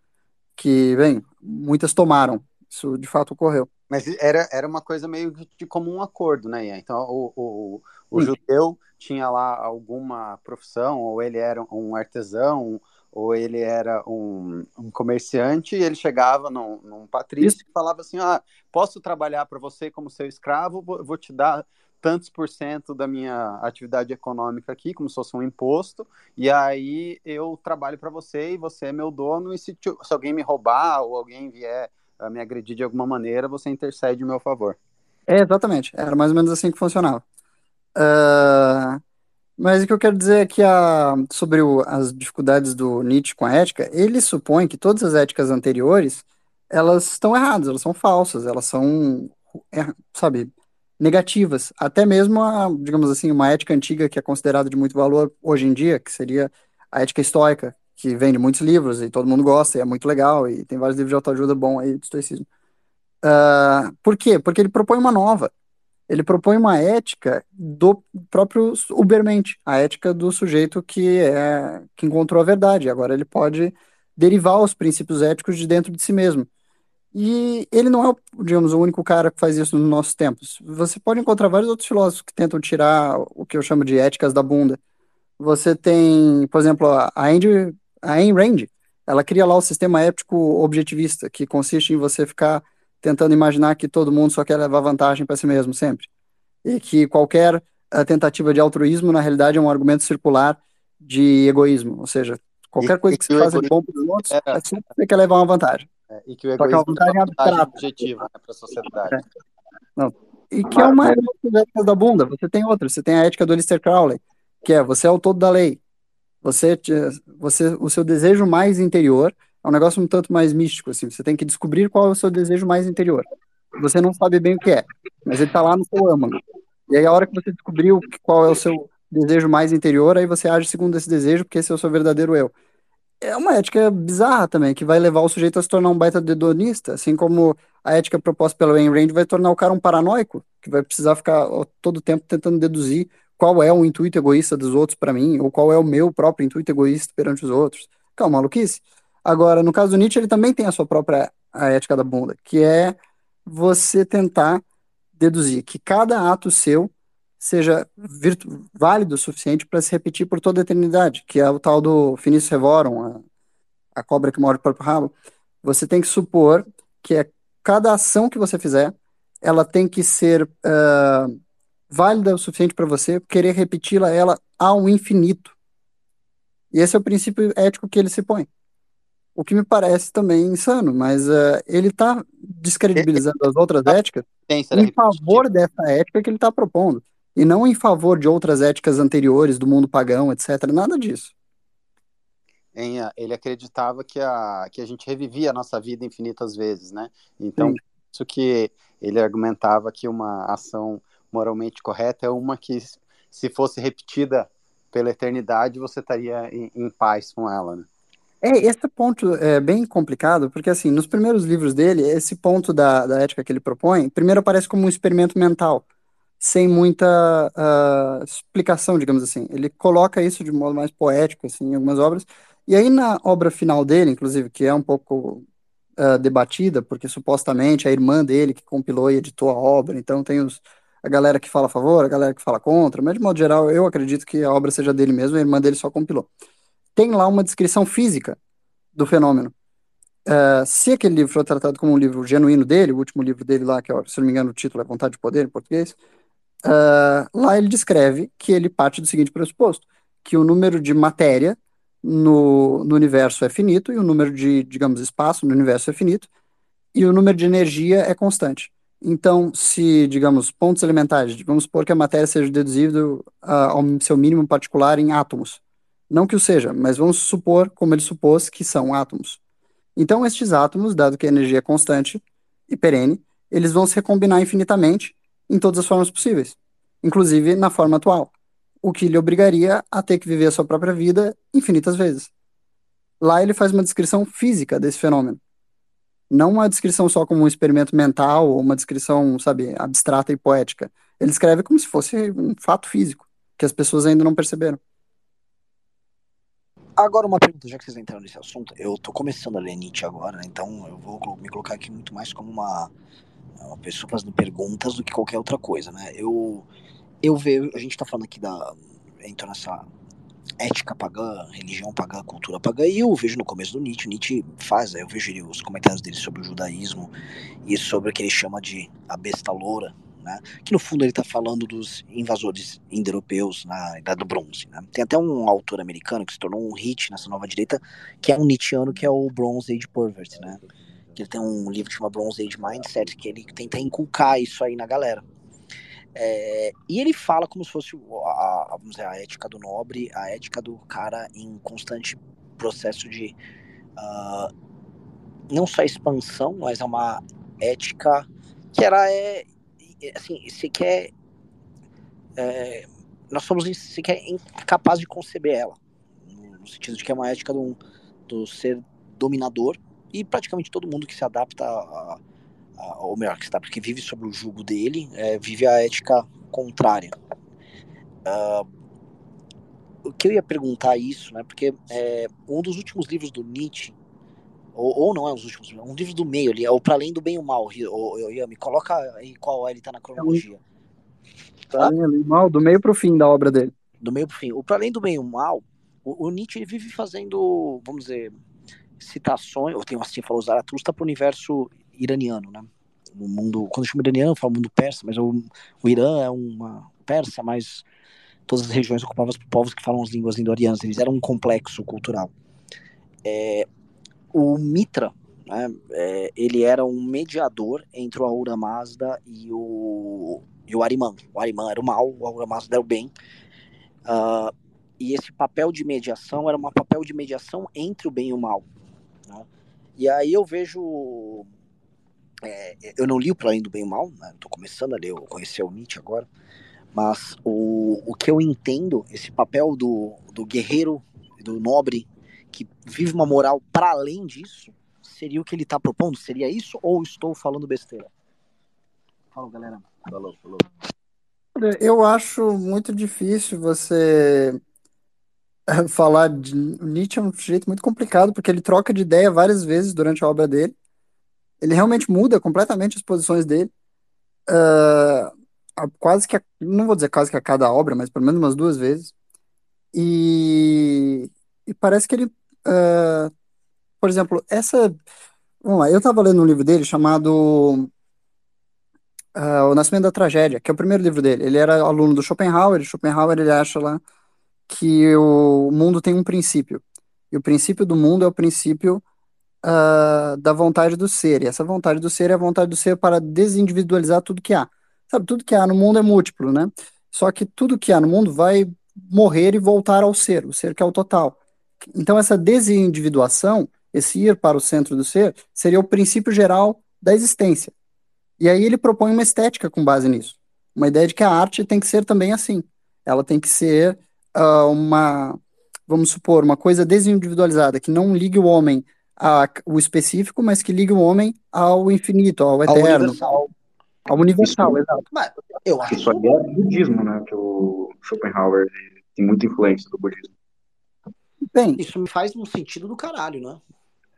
que, bem, muitas tomaram. Isso de fato ocorreu. Mas era, era uma coisa meio de comum acordo, né, Ian? Então, o, o, o judeu tinha lá alguma profissão, ou ele era um artesão, ou ele era um, um comerciante, e ele chegava num, num patrício e falava assim, ah, posso trabalhar para você como seu escravo, vou, vou te dar tantos por cento da minha atividade econômica aqui, como se fosse um imposto, e aí eu trabalho para você e você é meu dono, e se, se alguém me roubar ou alguém vier me agredir de alguma maneira, você intercede em meu favor. É, exatamente. Era mais ou menos assim que funcionava. Uh, mas o que eu quero dizer é que a, sobre o, as dificuldades do Nietzsche com a ética, ele supõe que todas as éticas anteriores, elas estão erradas, elas são falsas, elas são, é, sabe, negativas. Até mesmo, a, digamos assim, uma ética antiga que é considerada de muito valor hoje em dia, que seria a ética estoica, que vende muitos livros e todo mundo gosta, e é muito legal, e tem vários livros de autoajuda bom aí do estoicismo. Uh, por quê? Porque ele propõe uma nova. Ele propõe uma ética do próprio Ubermente, a ética do sujeito que é que encontrou a verdade. Agora ele pode derivar os princípios éticos de dentro de si mesmo. E ele não é, digamos, o único cara que faz isso nos nossos tempos. Você pode encontrar vários outros filósofos que tentam tirar o que eu chamo de éticas da bunda. Você tem, por exemplo, a Andy a Ayn Rand, ela cria lá o sistema ético objetivista, que consiste em você ficar tentando imaginar que todo mundo só quer levar vantagem para si mesmo sempre. E que qualquer uh, tentativa de altruísmo, na realidade, é um argumento circular de egoísmo. Ou seja, qualquer e, coisa que, que você faça de bom para os outros, é, é sempre você quer levar uma vantagem. É, e que o egoísmo que é uma vantagem, objetiva né, para a sociedade. É. Não. E que é uma ética da bunda. Você tem outra. Você tem a ética do Lister Crowley, que é você é o todo da lei. Você, você, o seu desejo mais interior é um negócio um tanto mais místico, assim. Você tem que descobrir qual é o seu desejo mais interior. Você não sabe bem o que é, mas ele está lá no seu âmago. E aí, a hora que você descobriu qual é o seu desejo mais interior, aí você age segundo esse desejo, porque esse é o seu verdadeiro eu é uma ética bizarra também, que vai levar o sujeito a se tornar um baita dedonista, assim como a ética proposta pelo Ayn Rand vai tornar o cara um paranoico, que vai precisar ficar todo tempo tentando deduzir qual é o intuito egoísta dos outros para mim, ou qual é o meu próprio intuito egoísta perante os outros. Calma, maluquice. Agora, no caso do Nietzsche, ele também tem a sua própria a ética da bunda, que é você tentar deduzir que cada ato seu seja válido o suficiente para se repetir por toda a eternidade, que é o tal do finis revorum, a, a cobra que morde o próprio rabo. Você tem que supor que é cada ação que você fizer, ela tem que ser uh, válida o suficiente para você querer repeti-la ela ao infinito. E esse é o princípio ético que ele se põe. O que me parece também insano, mas uh, ele está descredibilizando as outras éticas em favor dessa ética que ele está propondo e não em favor de outras éticas anteriores do mundo pagão, etc. Nada disso. Ele acreditava que a, que a gente revivia a nossa vida infinitas vezes, né? Então, Sim. isso que ele argumentava que uma ação moralmente correta é uma que, se fosse repetida pela eternidade, você estaria em, em paz com ela, né? É, esse ponto é bem complicado, porque assim, nos primeiros livros dele, esse ponto da, da ética que ele propõe, primeiro aparece como um experimento mental sem muita uh, explicação, digamos assim. Ele coloca isso de modo mais poético, assim, em algumas obras. E aí na obra final dele, inclusive, que é um pouco uh, debatida, porque supostamente a irmã dele que compilou e editou a obra, então tem os, a galera que fala a favor, a galera que fala contra, mas de modo geral eu acredito que a obra seja dele mesmo, a irmã dele só compilou. Tem lá uma descrição física do fenômeno. Uh, se aquele livro for tratado como um livro genuíno dele, o último livro dele lá, que se não me engano o título é Vontade de Poder em português, Uh, lá ele descreve que ele parte do seguinte pressuposto, que o número de matéria no, no universo é finito e o número de, digamos, espaço no universo é finito e o número de energia é constante. Então, se, digamos, pontos elementares, vamos supor que a matéria seja deduzível uh, ao seu mínimo particular em átomos. Não que o seja, mas vamos supor, como ele supôs, que são átomos. Então, estes átomos, dado que a energia é constante e perene, eles vão se recombinar infinitamente em todas as formas possíveis, inclusive na forma atual, o que lhe obrigaria a ter que viver a sua própria vida infinitas vezes. Lá ele faz uma descrição física desse fenômeno, não uma descrição só como um experimento mental ou uma descrição, sabe, abstrata e poética. Ele escreve como se fosse um fato físico, que as pessoas ainda não perceberam. Agora uma pergunta, já que vocês entraram nesse assunto, eu tô começando a ler Nietzsche agora, né? então eu vou me colocar aqui muito mais como uma uma pessoa fazendo perguntas do que qualquer outra coisa, né? Eu, eu vejo, a gente está falando aqui da, então nessa ética pagã, religião pagã, cultura pagã, e eu vejo no começo do Nietzsche, Nietzsche faz, eu vejo os comentários dele sobre o judaísmo e sobre o que ele chama de a besta loura, né? Que no fundo ele está falando dos invasores indo-europeus na Idade do Bronze, né? Tem até um autor americano que se tornou um hit nessa nova direita, que é um Nietzscheano, que é o Bronze Age Pervert, né? que ele tem um livro que chama Bronze Age Mindset, que ele tenta inculcar isso aí na galera. É, e ele fala como se fosse a, vamos dizer, a ética do nobre, a ética do cara em constante processo de uh, não só expansão, mas é uma ética que ela é assim, se quer é, nós somos sequer incapazes de conceber ela, no sentido de que é uma ética do, do ser dominador e praticamente todo mundo que se adapta a, a, ou melhor, que se adapta, que vive sob o jugo dele, é, vive a ética contrária. Uh, o que eu ia perguntar isso, né? Porque é, um dos últimos livros do Nietzsche, ou, ou não é dos últimos, um livro do meio ali, é o Para Além do Bem e o Mal. Me coloca aí qual ele tá na cronologia. Tá? Mal, do meio pro fim da obra dele. Do meio pro fim. O Para Além do Bem e o Mal, O, o Nietzsche ele vive fazendo, vamos dizer, citações, ou tem assim, falou Zaratustra para o universo iraniano, né? No mundo, quando eu chamo iraniano, eu falo mundo persa, mas o, o Irã é uma persa, mas todas as regiões ocupadas por povos que falam as línguas indo-arianas, eles eram um complexo cultural. É, o Mitra, né, é, ele era um mediador entre o Ahura Mazda e o, e o Ariman. O Ariman era o mal, o Ahura Mazda era o bem. Uh, e esse papel de mediação era um papel de mediação entre o bem e o mal. Né? E aí eu vejo. É, eu não li o Para Além do Bem e o Mal, estou né? começando a ler, eu conheci o Nietzsche agora, mas o, o que eu entendo, esse papel do, do guerreiro, do nobre, que vive uma moral para além disso, seria o que ele está propondo? Seria isso ou estou falando besteira? Fala, galera. Falou, falou. Eu acho muito difícil você falar de Nietzsche é um jeito muito complicado, porque ele troca de ideia várias vezes durante a obra dele. Ele realmente muda completamente as posições dele. Uh, quase que, a, não vou dizer quase que a cada obra, mas pelo menos umas duas vezes. E, e parece que ele, uh, por exemplo, essa. Vamos lá, eu estava lendo um livro dele chamado uh, O Nascimento da Tragédia, que é o primeiro livro dele. Ele era aluno do Schopenhauer, e Schopenhauer ele acha lá que o mundo tem um princípio. E o princípio do mundo é o princípio uh, da vontade do ser. E essa vontade do ser é a vontade do ser para desindividualizar tudo que há. Sabe, tudo que há no mundo é múltiplo, né? Só que tudo que há no mundo vai morrer e voltar ao ser, o ser que é o total. Então, essa desindividuação, esse ir para o centro do ser, seria o princípio geral da existência. E aí ele propõe uma estética com base nisso. Uma ideia de que a arte tem que ser também assim. Ela tem que ser uh, uma, vamos supor, uma coisa desindividualizada, que não ligue o homem ao específico, mas que ligue o homem ao infinito, ao eterno. Ao universal. Ao universal, Isso, exato. Mas eu acho Isso aí é budismo, né? Que o Schopenhauer tem muita influência do budismo. Bem, isso me faz um sentido do caralho, né?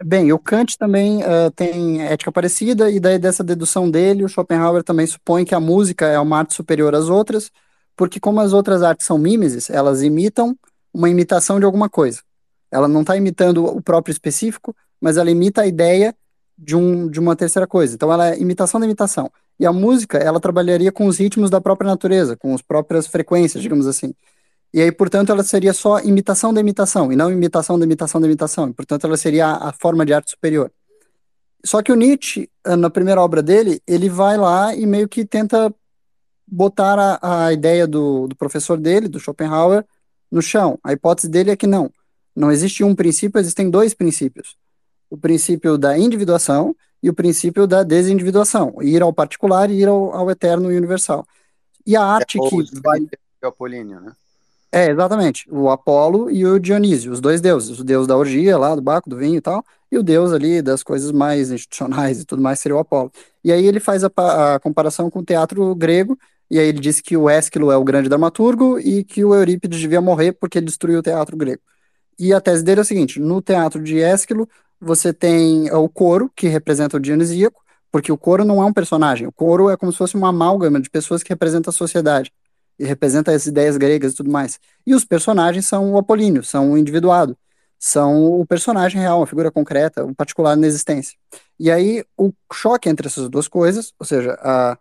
Bem, o Kant também uh, tem ética parecida, e daí dessa dedução dele, o Schopenhauer também supõe que a música é uma arte superior às outras, porque como as outras artes são mimeses, elas imitam uma imitação de alguma coisa. Ela não está imitando o próprio específico, mas ela imita a ideia de, um, de uma terceira coisa. Então ela é imitação da imitação. E a música, ela trabalharia com os ritmos da própria natureza, com as próprias frequências, digamos assim. E aí, portanto, ela seria só imitação da imitação, e não imitação da imitação da imitação. E, portanto, ela seria a, a forma de arte superior. Só que o Nietzsche, na primeira obra dele, ele vai lá e meio que tenta botar a, a ideia do, do professor dele, do Schopenhauer, no chão. A hipótese dele é que não. Não existe um princípio, existem dois princípios. O princípio da individuação e o princípio da desindividuação. Ir ao particular e ir ao, ao eterno e universal. E a arte é, que vai... Apolíneo, né? É, exatamente. O Apolo e o Dionísio, os dois deuses. O deus da orgia lá, do baco, do vinho e tal, e o deus ali das coisas mais institucionais e tudo mais seria o Apolo. E aí ele faz a, a comparação com o teatro grego, e aí ele disse que o Ésquilo é o grande dramaturgo e que o Eurípides devia morrer porque ele destruiu o teatro grego. E a tese dele é o seguinte: no teatro de Ésquilo, você tem o coro, que representa o Dionisíaco, porque o coro não é um personagem, o coro é como se fosse uma amálgama de pessoas que representam a sociedade e representa as ideias gregas e tudo mais. E os personagens são o Apolíneo, são o individuado, são o personagem real, uma figura concreta, um particular na existência. E aí o choque entre essas duas coisas, ou seja, a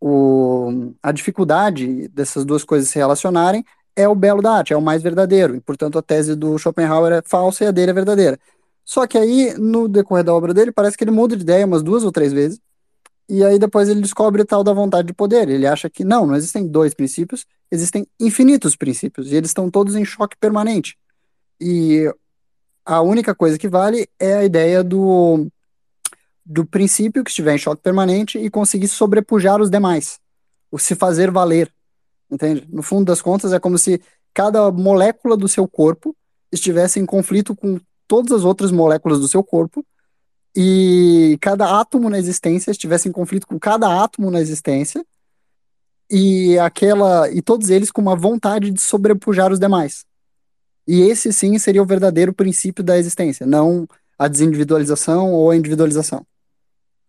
o, a dificuldade dessas duas coisas se relacionarem é o belo da arte, é o mais verdadeiro, e portanto a tese do Schopenhauer é falsa e a dele é verdadeira. Só que aí, no decorrer da obra dele, parece que ele muda de ideia umas duas ou três vezes, e aí depois ele descobre tal da vontade de poder. Ele acha que não, não existem dois princípios, existem infinitos princípios, e eles estão todos em choque permanente. E a única coisa que vale é a ideia do do princípio que estiver em choque permanente e conseguir sobrepujar os demais, o se fazer valer, entende? No fundo das contas, é como se cada molécula do seu corpo estivesse em conflito com todas as outras moléculas do seu corpo e cada átomo na existência estivesse em conflito com cada átomo na existência e aquela e todos eles com uma vontade de sobrepujar os demais. E esse sim seria o verdadeiro princípio da existência, não a desindividualização ou a individualização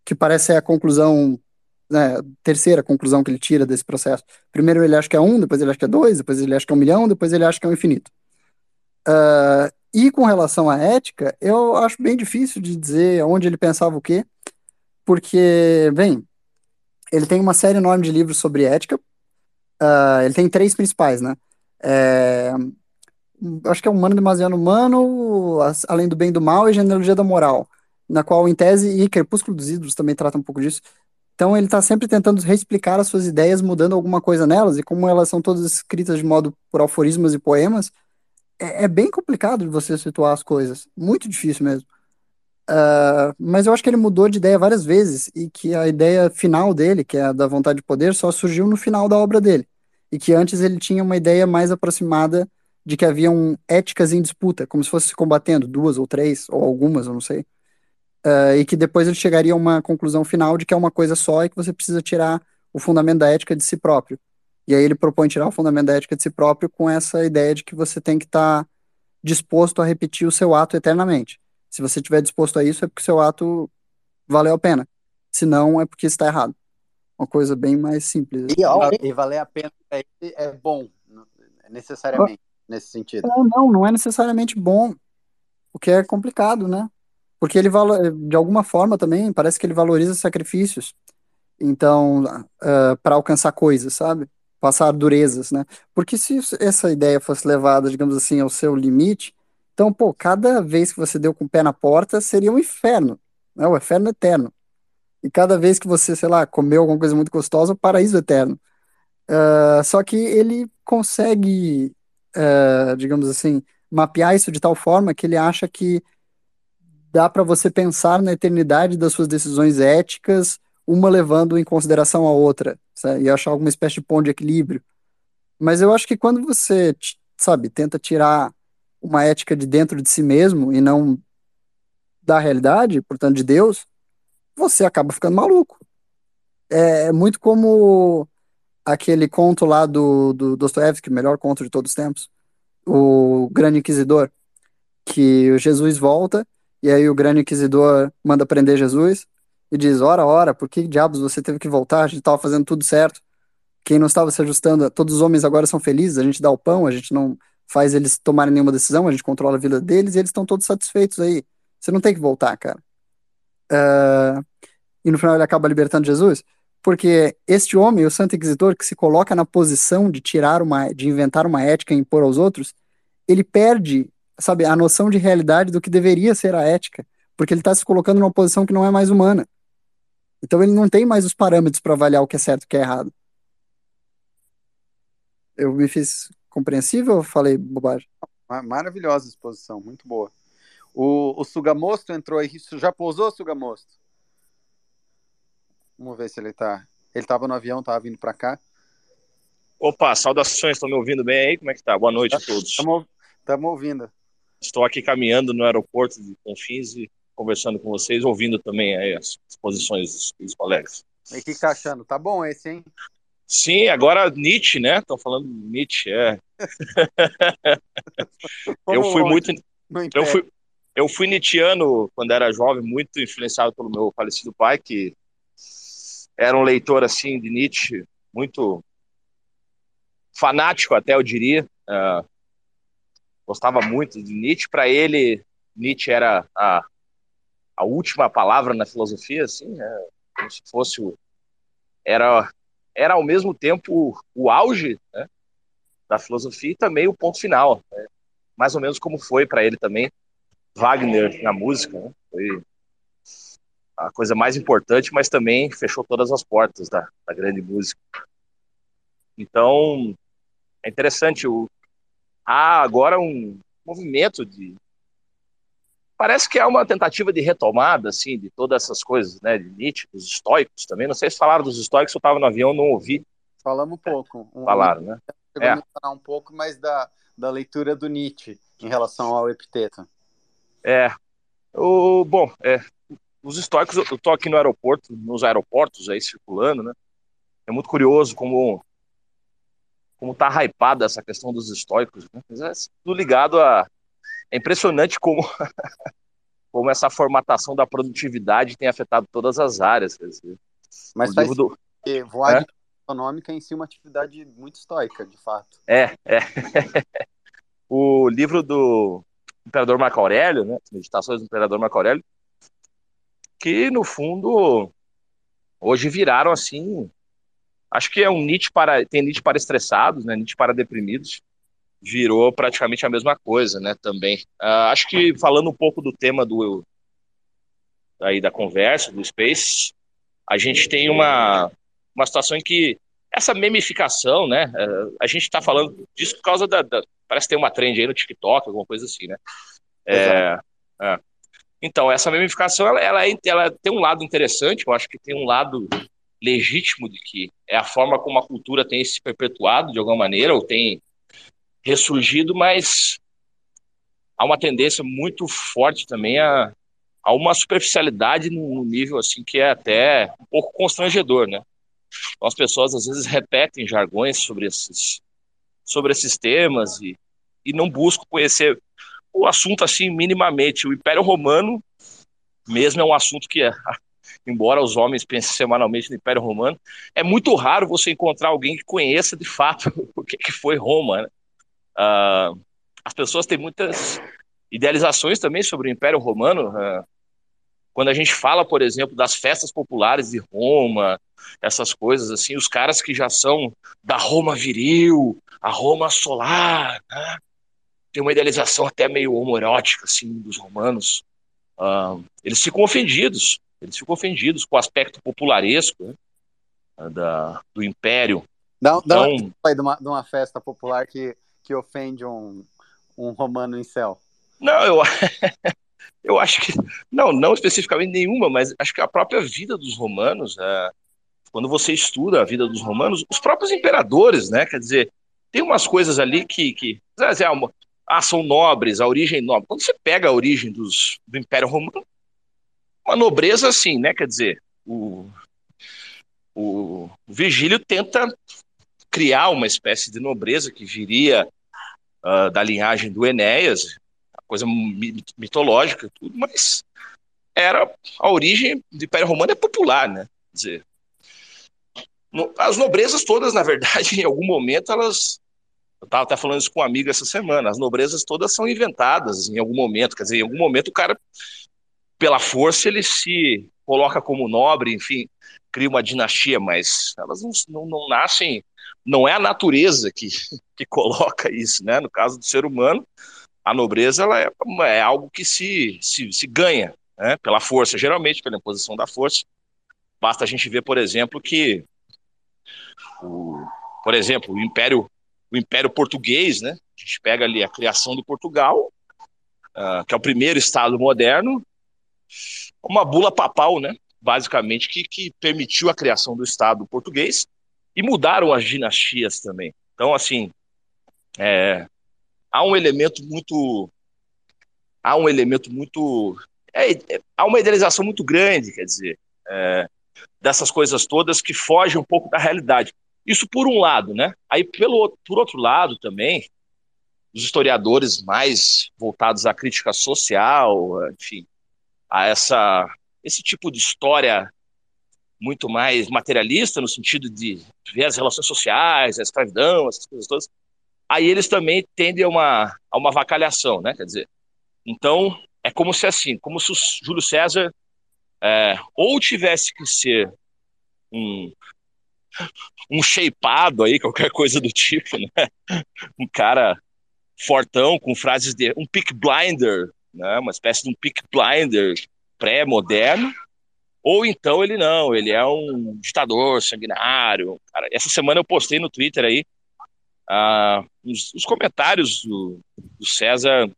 que parece ser a conclusão, né, terceira conclusão que ele tira desse processo. Primeiro ele acha que é um, depois ele acha que é dois, depois ele acha que é um milhão, depois ele acha que é um infinito. Uh, e com relação à ética, eu acho bem difícil de dizer onde ele pensava o quê, porque, bem, ele tem uma série enorme de livros sobre ética, uh, ele tem três principais, né? É, acho que é Humano Demasiado Humano, Além do Bem e do Mal e Genealogia da Moral, na qual, em tese, e Crepúsculo dos Ídolos também trata um pouco disso. Então, ele está sempre tentando reexplicar as suas ideias, mudando alguma coisa nelas, e como elas são todas escritas de modo por aforismos e poemas, é, é bem complicado de você situar as coisas. Muito difícil mesmo. Uh, mas eu acho que ele mudou de ideia várias vezes e que a ideia final dele, que é a da vontade de poder, só surgiu no final da obra dele. E que antes ele tinha uma ideia mais aproximada de que haviam éticas em disputa, como se fosse se combatendo, duas ou três, ou algumas, eu não sei. Uh, e que depois ele chegaria a uma conclusão final de que é uma coisa só e que você precisa tirar o fundamento da ética de si próprio. E aí ele propõe tirar o fundamento da ética de si próprio com essa ideia de que você tem que estar tá disposto a repetir o seu ato eternamente. Se você estiver disposto a isso, é porque o seu ato valeu a pena. Se não, é porque está errado. Uma coisa bem mais simples. E, e valer a pena é, é bom, necessariamente, nesse sentido. Não, não, não é necessariamente bom. O que é complicado, né? Porque ele, de alguma forma também, parece que ele valoriza sacrifícios. Então, uh, ah, para alcançar coisas, sabe? Passar durezas, né? Porque se essa ideia fosse levada, digamos assim, ao seu limite, então, pô, cada vez que você deu com o pé na porta seria um inferno, né? O inferno eterno. E cada vez que você, sei lá, comeu alguma coisa muito gostosa, o paraíso eterno. Uh, só que ele consegue, uh, digamos assim, mapear isso de tal forma que ele acha que dá para você pensar na eternidade das suas decisões éticas uma levando em consideração a outra, sabe? e achar alguma espécie de ponto de equilíbrio. Mas eu acho que quando você, sabe, tenta tirar uma ética de dentro de si mesmo e não da realidade, portanto de Deus, você acaba ficando maluco. É, é muito como aquele conto lá do, do Dostoevsky, melhor conto de todos os tempos, o Grande Inquisidor, que o Jesus volta e aí o Grande Inquisidor manda prender Jesus e diz: Ora, ora, por que diabos você teve que voltar? A gente estava fazendo tudo certo. Quem não estava se ajustando, todos os homens agora são felizes, a gente dá o pão, a gente não faz eles tomarem nenhuma decisão, a gente controla a vida deles e eles estão todos satisfeitos aí. Você não tem que voltar, cara. Uh, e no final ele acaba libertando Jesus, porque este homem, o Santo Inquisitor, que se coloca na posição de tirar uma, de inventar uma ética e impor aos outros, ele perde, sabe, a noção de realidade do que deveria ser a ética, porque ele está se colocando numa posição que não é mais humana. Então ele não tem mais os parâmetros para avaliar o que é certo e o que é errado. Eu me fiz compreensível ou falei bobagem? Maravilhosa exposição, muito boa. O, o Sugamosto entrou aí. Já pousou, Sugamosto? Vamos ver se ele tá. Ele estava no avião, estava vindo para cá. Opa, saudações, estão me ouvindo bem aí? Como é que tá? Boa noite a todos. Estamos ouvindo. Estou aqui caminhando no aeroporto de Confins e conversando com vocês, ouvindo também as exposições dos, dos colegas. E o que tá achando? Tá bom esse, hein? Sim, agora Nietzsche, né? Estão falando Nietzsche, é. eu fui muito. Eu fui, eu fui Nietzscheano quando era jovem, muito influenciado pelo meu falecido pai, que era um leitor assim de Nietzsche, muito fanático até eu diria. Uh, gostava muito de Nietzsche. Para ele, Nietzsche era a a última palavra na filosofia, assim, né? como se fosse o, era era ao mesmo tempo o, o auge né? da filosofia e também o ponto final, né? mais ou menos como foi para ele também Wagner na música, né? foi a coisa mais importante, mas também fechou todas as portas da, da grande música. Então é interessante o há agora um movimento de parece que é uma tentativa de retomada, assim, de todas essas coisas, né, de Nietzsche, dos estoicos também. Não sei se falaram dos estoicos, eu estava no avião, não ouvi. Falamos um pouco. Um, Falaram, né? Chegou é. a falar um pouco, mas da, da leitura do Nietzsche em relação ao epiteto. É. O, bom, é, os estoicos, eu estou aqui no aeroporto, nos aeroportos aí circulando, né? É muito curioso como como tá hypada essa questão dos estoicos, né? É tudo ligado a é impressionante como, como essa formatação da produtividade tem afetado todas as áreas. Mas faz do... voar é? econômica em si uma atividade muito estoica, de fato. É, é. o livro do Imperador Marco Aurélio, né? Meditações do Imperador Marco Aurélio, que no fundo hoje viraram assim. Acho que é um Nietzsche para tem Nietzsche para estressados, né? Nietzsche para deprimidos. Virou praticamente a mesma coisa, né? Também. Uh, acho que falando um pouco do tema do aí da conversa do Space, a gente tem uma uma situação em que essa memificação, né? É, a gente está falando disso por causa da, da, Parece que tem uma trend aí no TikTok, alguma coisa assim, né? É, é. Então, essa memificação, ela, ela, é, ela, tem um lado interessante, eu acho que tem um lado legítimo de que é a forma como a cultura tem se perpetuado de alguma maneira, ou tem ressurgido, mas há uma tendência muito forte também a, a uma superficialidade no nível assim que é até um pouco constrangedor, né? Então, as pessoas às vezes repetem jargões sobre esses, sobre esses temas e, e não buscam conhecer o assunto assim minimamente. O Império Romano mesmo é um assunto que, é, embora os homens pensem semanalmente no Império Romano, é muito raro você encontrar alguém que conheça de fato o que, que foi Roma. Né? Uh, as pessoas têm muitas idealizações também sobre o Império Romano. Uh, quando a gente fala, por exemplo, das festas populares de Roma, essas coisas assim, os caras que já são da Roma viril, a Roma solar, né? tem uma idealização até meio homoerótica assim dos romanos. Uh, eles ficam ofendidos, eles ficam ofendidos com o aspecto popularesco né? da, do império. Dá, dá então, uma, de, uma, de uma festa popular que, que ofende um, um romano em céu. Não, eu Eu acho que. Não, não especificamente nenhuma, mas acho que a própria vida dos romanos, é, quando você estuda a vida dos romanos, os próprios imperadores, né? Quer dizer, tem umas coisas ali que. que ah, são nobres, a origem nobre. Quando você pega a origem dos, do Império Romano, uma nobreza assim, né? Quer dizer, o, o, o Virgílio tenta criar uma espécie de nobreza que viria uh, da linhagem do Enéas, coisa mitológica, tudo, mas era a origem do Império Romano é popular, né? Quer dizer, no, as nobrezas todas, na verdade, em algum momento elas eu estava até falando isso com um amigo essa semana. As nobrezas todas são inventadas em algum momento. Quer dizer, em algum momento o cara, pela força, ele se coloca como nobre, enfim, cria uma dinastia, mas elas não, não, não nascem. Não é a natureza que, que coloca isso, né? No caso do ser humano, a nobreza ela é, é algo que se, se, se ganha né, pela força, geralmente pela imposição da força. Basta a gente ver, por exemplo, que, o, por exemplo, o Império, o Império Português, né, a gente pega ali a criação de Portugal, uh, que é o primeiro Estado moderno, uma bula papal, né, basicamente, que, que permitiu a criação do Estado português e mudaram as dinastias também. Então, assim, é, há um elemento muito. Há um elemento muito. É, é, há uma idealização muito grande, quer dizer, é, dessas coisas todas que fogem um pouco da realidade. Isso por um lado, né? Aí, pelo, por outro lado também, os historiadores mais voltados à crítica social, enfim, a essa, esse tipo de história muito mais materialista, no sentido de ver as relações sociais, a escravidão, essas coisas todas, aí eles também tendem a uma, a uma vacalhação, né? Quer dizer, então é como se assim, como se o Júlio César é, ou tivesse que ser um um shapeado aí, qualquer coisa do tipo, né? Um cara fortão com frases de um pick blinder, né? Uma espécie de um pick blinder pré-moderno, ou então ele não, ele é um ditador sanguinário. Cara, essa semana eu postei no Twitter aí ah, os, os, comentários do, do, César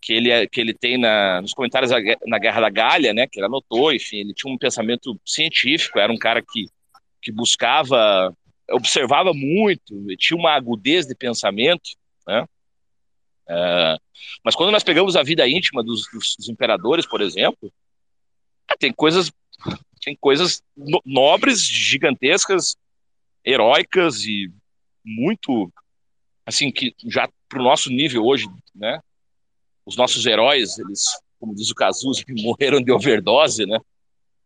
que ele, é, que ele tem na, nos comentários na Guerra da Galha, né, que ele anotou, enfim, ele tinha um pensamento científico, era um cara que, que buscava, observava muito, tinha uma agudez de pensamento, né, ah, mas quando nós pegamos a vida íntima dos, dos imperadores, por exemplo, tem coisas tem coisas nobres, gigantescas, heróicas e muito, assim, que já para o nosso nível hoje, né? Os nossos heróis, eles, como diz o Cazuza, morreram de overdose, né?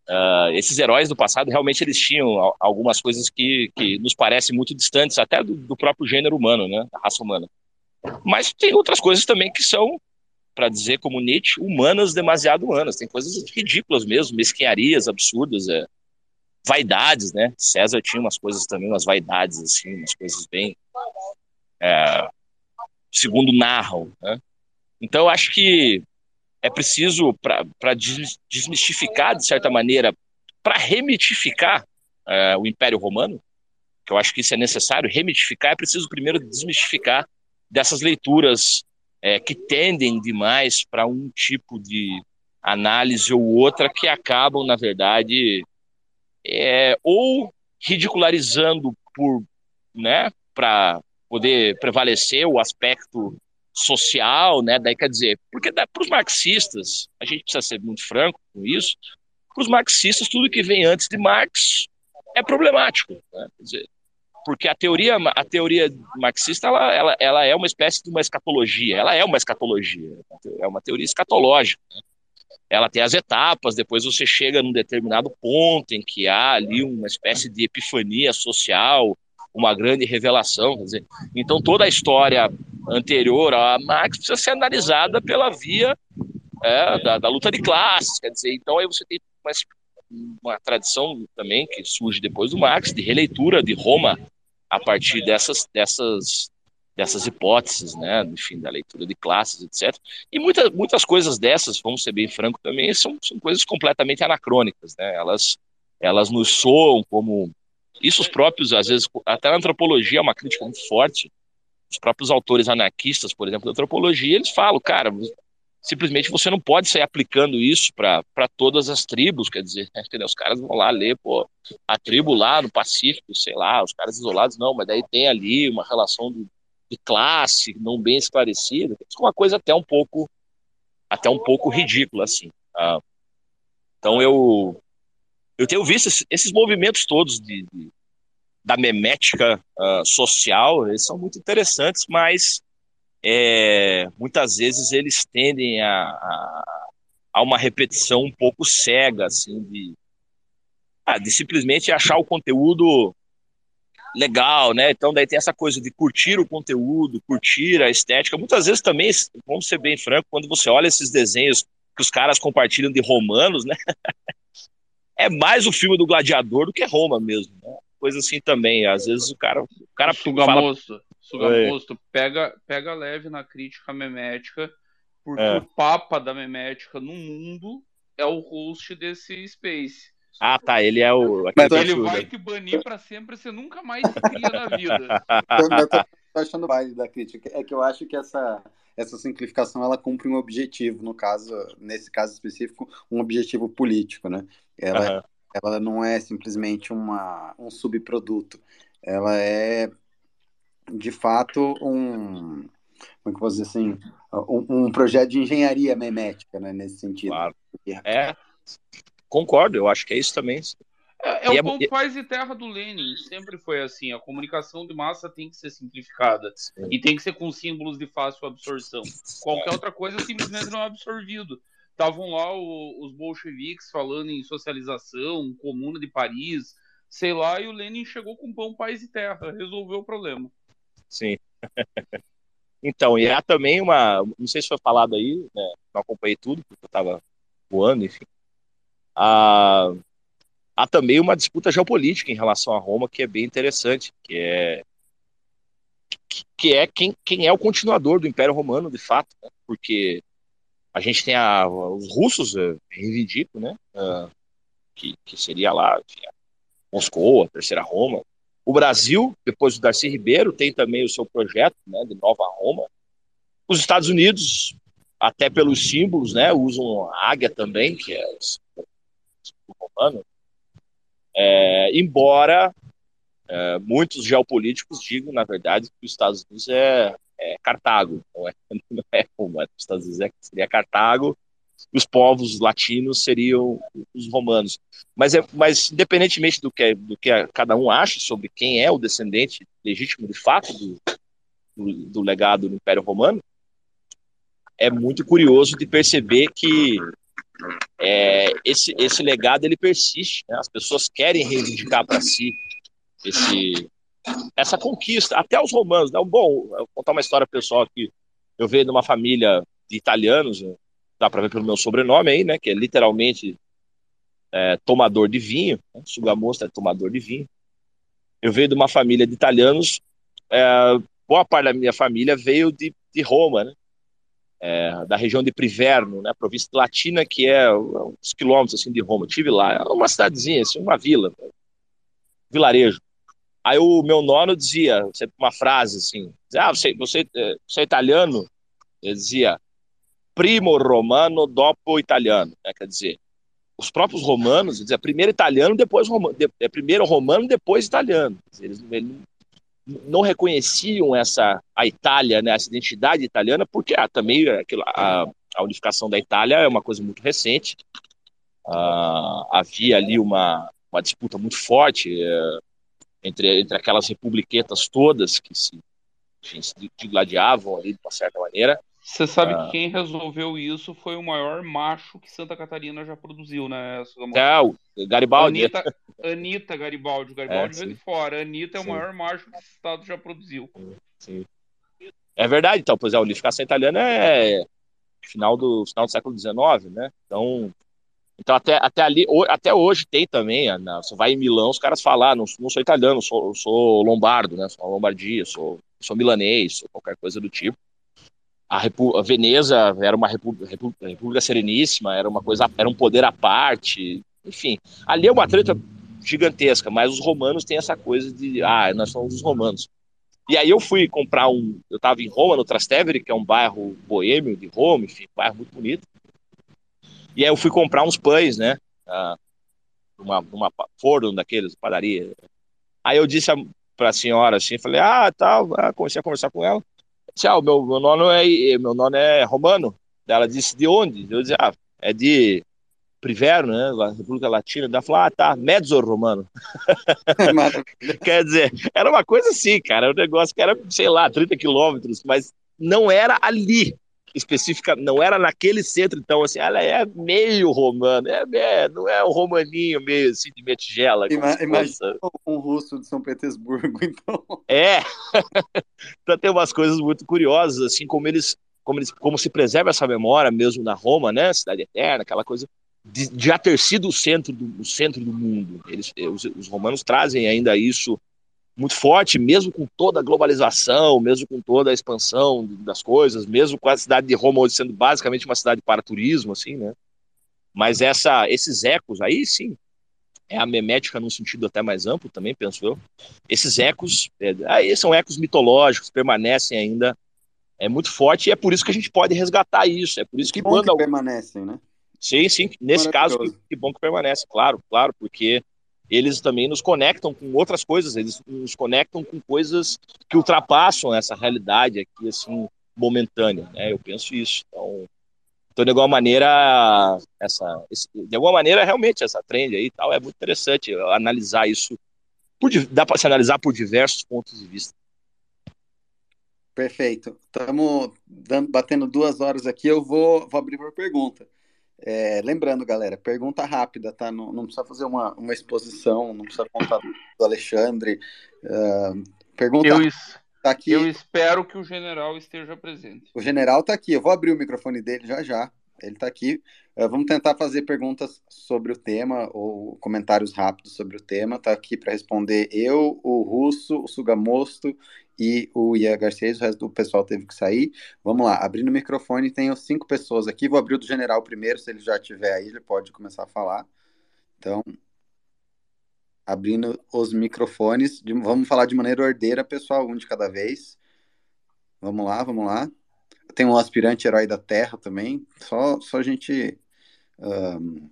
Uh, esses heróis do passado realmente eles tinham algumas coisas que, que nos parecem muito distantes até do, do próprio gênero humano, né? Da raça humana. Mas tem outras coisas também que são, para dizer como Nietzsche, humanas, demasiado humanas. Tem coisas ridículas mesmo, mesquinharias absurdas, é, vaidades, né? César tinha umas coisas também, umas vaidades, assim, umas coisas bem. É, segundo narram, né? Então, eu acho que é preciso, para desmistificar, de certa maneira, para remitificar é, o Império Romano, que eu acho que isso é necessário, remitificar, é preciso primeiro desmistificar dessas leituras é, que tendem demais para um tipo de análise ou outra que acabam, na verdade, é, ou ridicularizando por, né, para poder prevalecer o aspecto social, né? Daí quer dizer, porque para os marxistas, a gente precisa ser muito franco com isso. Para os marxistas, tudo que vem antes de Marx é problemático. Né? Quer dizer, porque a teoria, a teoria marxista ela, ela, ela é uma espécie de uma escatologia, ela é uma escatologia, é uma teoria escatológica. Né? Ela tem as etapas, depois você chega num determinado ponto em que há ali uma espécie de epifania social, uma grande revelação. Dizer, então toda a história anterior a Marx precisa ser analisada pela via é, da, da, luta de classes. Quer dizer, então aí você tem uma uma tradição também que surge depois do Marx de releitura de Roma a partir dessas dessas dessas hipóteses, né, enfim, da leitura de classes, etc. E muitas muitas coisas dessas, vamos ser bem franco também, são, são coisas completamente anacrônicas, né? Elas elas nos soam como isso os próprios, às vezes, até a antropologia é uma crítica muito forte. Os próprios autores anarquistas, por exemplo, da antropologia, eles falam, cara, simplesmente você não pode sair aplicando isso para todas as tribos, quer dizer, né, os caras vão lá ler, pô, a tribo lá no Pacífico, sei lá, os caras isolados, não, mas daí tem ali uma relação de, de classe não bem esclarecida, é uma coisa até um pouco até um pouco ridícula, assim. Tá? Então eu eu tenho visto esses movimentos todos de, de da memética uh, social, eles são muito interessantes, mas é, muitas vezes eles tendem a, a, a, uma repetição um pouco cega, assim, de, ah, de simplesmente achar o conteúdo legal, né? Então daí tem essa coisa de curtir o conteúdo, curtir a estética. Muitas vezes também, vamos ser bem franco, quando você olha esses desenhos que os caras compartilham de romanos, né? é mais o filme do gladiador do que Roma mesmo, né? Coisa assim também. Às vezes o cara, o cara fala... pega, pega leve na crítica memética, porque é. o papa da memética no mundo é o host desse Space. Ah, tá, ele é o. Mas ele vai te banir para sempre, você nunca mais cria na vida. Eu tô, tô achando válido da crítica. É que eu acho que essa, essa simplificação ela cumpre um objetivo, no caso, nesse caso específico, um objetivo político, né? Ela, uhum. ela não é simplesmente uma, um subproduto. Ela é de fato, um, como é que eu posso dizer assim, um, um, projeto de engenharia memética, né, nesse sentido. Claro. É, concordo, eu acho que é isso também. É, é o pão, é... paz e terra do Lenin, sempre foi assim, a comunicação de massa tem que ser simplificada Sim. e tem que ser com símbolos de fácil absorção. Qualquer outra coisa simplesmente não é absorvido. Estavam lá o, os bolcheviques falando em socialização, comuna de Paris, sei lá, e o Lenin chegou com pão, paz e terra, resolveu o problema. Sim. então, e há também uma. Não sei se foi falado aí, né, não acompanhei tudo, porque eu estava voando, enfim. Há, há também uma disputa geopolítica em relação a Roma que é bem interessante, que é que é quem, quem é o continuador do Império Romano, de fato, né? porque a gente tem a, os russos, eh, reivindicam, né? Uh, que, que seria lá enfim, Moscou, a Terceira Roma, o Brasil, depois do Darcy Ribeiro, tem também o seu projeto né, de Nova Roma. Os Estados Unidos, até pelos símbolos, né, usam a águia também, que é o romano. É, embora é, muitos geopolíticos digam, na verdade, que os Estados Unidos é, é Cartago, não é, não é Roma. Os Estados Unidos é, seria Cartago os povos latinos seriam os romanos. Mas, é, mas independentemente do que, do que cada um acha sobre quem é o descendente legítimo de fato do, do, do legado do Império Romano, é muito curioso de perceber que é, esse, esse legado ele persiste. Né? As pessoas querem reivindicar para si esse, essa conquista, até os romanos. Né? Bom, vou contar uma história pessoal aqui. Eu venho de uma família de italianos, né? Dá para ver pelo meu sobrenome aí, né? Que é literalmente é, tomador de vinho. Né? Sugamosto é tomador de vinho. Eu venho de uma família de italianos. É, boa parte da minha família veio de, de Roma, né? É, da região de Priverno, né? Província Latina, que é uns quilômetros assim de Roma. Eu tive lá, é uma cidadezinha, assim, uma vila, vilarejo. Aí o meu nono dizia, uma frase assim, ah, você, você, é, você é italiano? Ele dizia, primo romano dopo italiano, né? quer dizer, os próprios romanos, dizia, primeiro italiano, depois romano, de, é primeiro romano, depois italiano. Eles, eles não reconheciam essa a Itália, né, essa identidade italiana, porque ah, também aquilo, a, a unificação da Itália é uma coisa muito recente. Ah, havia ali uma, uma disputa muito forte eh, entre, entre aquelas republiquetas todas que se, enfim, se digladiavam ali de uma certa maneira. Você sabe ah. que quem resolveu isso foi o maior macho que Santa Catarina já produziu, né? É, o Garibaldi. Anitta, Anitta Garibaldi. O Garibaldi é, veio de fora. Anitta é o maior macho que esse estado já produziu. Sim. É verdade, então, pois é, a unificação italiana é final do, final do século XIX, né? Então, então até, até ali, até hoje tem também, você vai em Milão, os caras falam, ah, não, não sou italiano, sou, sou lombardo, né? Sou lombardia, sou, sou milanês, sou qualquer coisa do tipo. A, Repu a Veneza era uma república sereníssima, era uma coisa, era um poder à parte, enfim. Ali é uma treta gigantesca, mas os romanos têm essa coisa de, ah, nós somos os romanos. E aí eu fui comprar um. Eu estava em Roma, no Trastevere, que é um bairro boêmio de Roma, enfim, um bairro muito bonito. E aí eu fui comprar uns pães, né? Uh, uma, uma forno daqueles, padaria. Aí eu disse para a senhora assim, falei, ah, tal, tá, comecei a conversar com ela. Tchau, meu, meu nome é meu nome é romano. Ela disse, de onde? Eu disse, ah, é de Priverno, né? República Latina. Ela falou, ah, tá, mezzo romano. Quer dizer, era uma coisa assim, cara, um negócio que era, sei lá, 30 quilômetros, mas não era ali específica, não era naquele centro, então, assim, ela é meio romana, é, é não é um romaninho meio assim de metigela. Imagina um russo de São Petersburgo, então. É, então tem umas coisas muito curiosas, assim, como eles, como eles, como se preserva essa memória mesmo na Roma, né, cidade eterna, aquela coisa de, de já ter sido o centro do, o centro do mundo. Eles, os, os romanos trazem ainda isso muito forte, mesmo com toda a globalização, mesmo com toda a expansão das coisas, mesmo com a cidade de Roma hoje sendo basicamente uma cidade para turismo, assim, né? Mas essa, esses ecos aí, sim, é a memética num sentido até mais amplo também, penso eu. Esses ecos, é, aí são ecos mitológicos, permanecem ainda é muito forte e é por isso que a gente pode resgatar isso, é por isso que, que quando que permanecem, né? Sim, sim, nesse caso que, que bom que permanece, claro, claro, porque eles também nos conectam com outras coisas, eles nos conectam com coisas que ultrapassam essa realidade aqui, assim, momentânea, né? Eu penso isso. Então, então de alguma maneira, essa, de alguma maneira, realmente, essa trend aí tal, é muito interessante analisar isso, por, dá para se analisar por diversos pontos de vista. Perfeito. Estamos batendo duas horas aqui, eu vou, vou abrir para pergunta. É, lembrando, galera, pergunta rápida, tá? Não, não, precisa fazer uma, uma exposição, não precisa contar do Alexandre. Uh, pergunta eu, tá aqui. eu espero que o general esteja presente. O general está aqui, eu vou abrir o microfone dele já já. Ele está aqui. Uh, vamos tentar fazer perguntas sobre o tema ou comentários rápidos sobre o tema. Está aqui para responder eu, o Russo, o Sugamosto e o Garcês, o resto do pessoal teve que sair. Vamos lá, abrindo o microfone, tenho cinco pessoas aqui. Vou abrir o do general primeiro, se ele já estiver aí, ele pode começar a falar. Então, abrindo os microfones, de, vamos falar de maneira ordeira, pessoal, um de cada vez. Vamos lá, vamos lá. Tem um aspirante herói da Terra também, só, só gente um,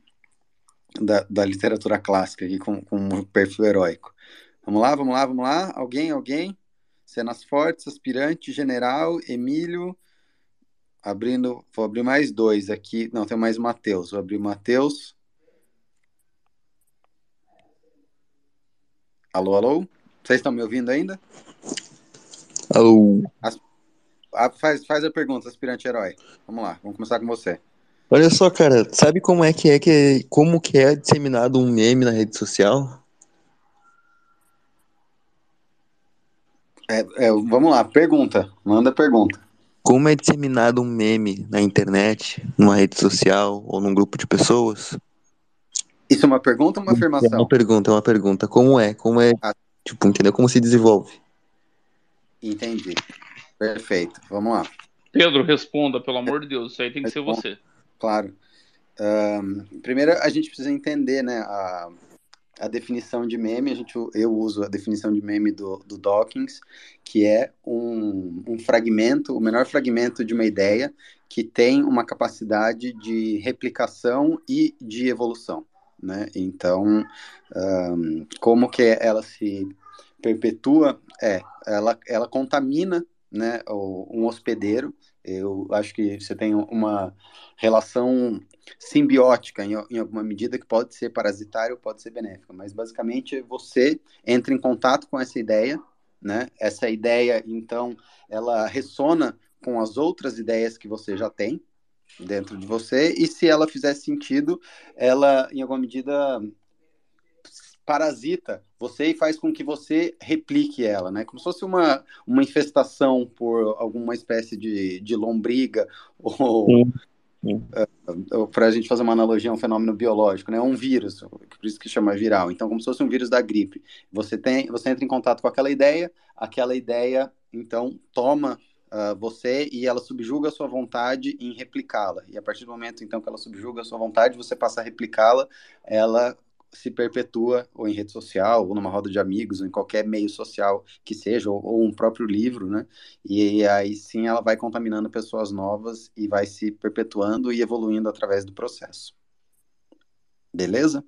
da, da literatura clássica aqui com, com um perfil heróico. Vamos lá, vamos lá, vamos lá. Alguém, alguém? Cenas fortes, aspirante, general, Emílio. Abrindo, vou abrir mais dois aqui. Não, tem mais o Matheus. Vou abrir o Matheus. Alô, alô? Vocês estão me ouvindo ainda? Alô. As... Ah, faz, faz a pergunta, aspirante herói. Vamos lá, vamos começar com você. Olha só, cara, sabe como é que é que como que é disseminado um meme na rede social? É, é, vamos lá, pergunta. Manda pergunta. Como é disseminado um meme na internet, numa rede social ou num grupo de pessoas? Isso é uma pergunta ou uma afirmação? É uma pergunta, é uma pergunta. Como é? Como é? Ah. Tipo, entendeu? Como se desenvolve? Entendi. Perfeito. Vamos lá. Pedro, responda, pelo amor de Deus. Isso aí tem que ser você. Claro. Um, primeiro, a gente precisa entender, né, a, a definição de meme. A gente, eu uso a definição de meme do, do Dawkins, que é um, um fragmento, o menor fragmento de uma ideia que tem uma capacidade de replicação e de evolução, né? Então, um, como que ela se perpetua? É, ela, ela contamina, né, um hospedeiro. Eu acho que você tem uma relação simbiótica em, em, alguma medida que pode ser parasitária ou pode ser benéfica, mas basicamente você entra em contato com essa ideia, né? Essa ideia, então, ela ressona com as outras ideias que você já tem dentro de você e se ela fizer sentido, ela em alguma medida parasita você e faz com que você replique ela, né? Como se fosse uma, uma infestação por alguma espécie de, de lombriga ou, Uh, para a gente fazer uma analogia, um fenômeno biológico, né? Um vírus, por isso que chama viral. Então, como se fosse um vírus da gripe. Você tem, você entra em contato com aquela ideia, aquela ideia, então, toma uh, você e ela subjuga a sua vontade em replicá-la. E a partir do momento, então, que ela subjuga a sua vontade, você passa a replicá-la, ela se perpetua ou em rede social, ou numa roda de amigos, ou em qualquer meio social que seja, ou, ou um próprio livro, né? E, aí sim ela vai contaminando pessoas novas e vai se perpetuando e evoluindo através do processo. Beleza?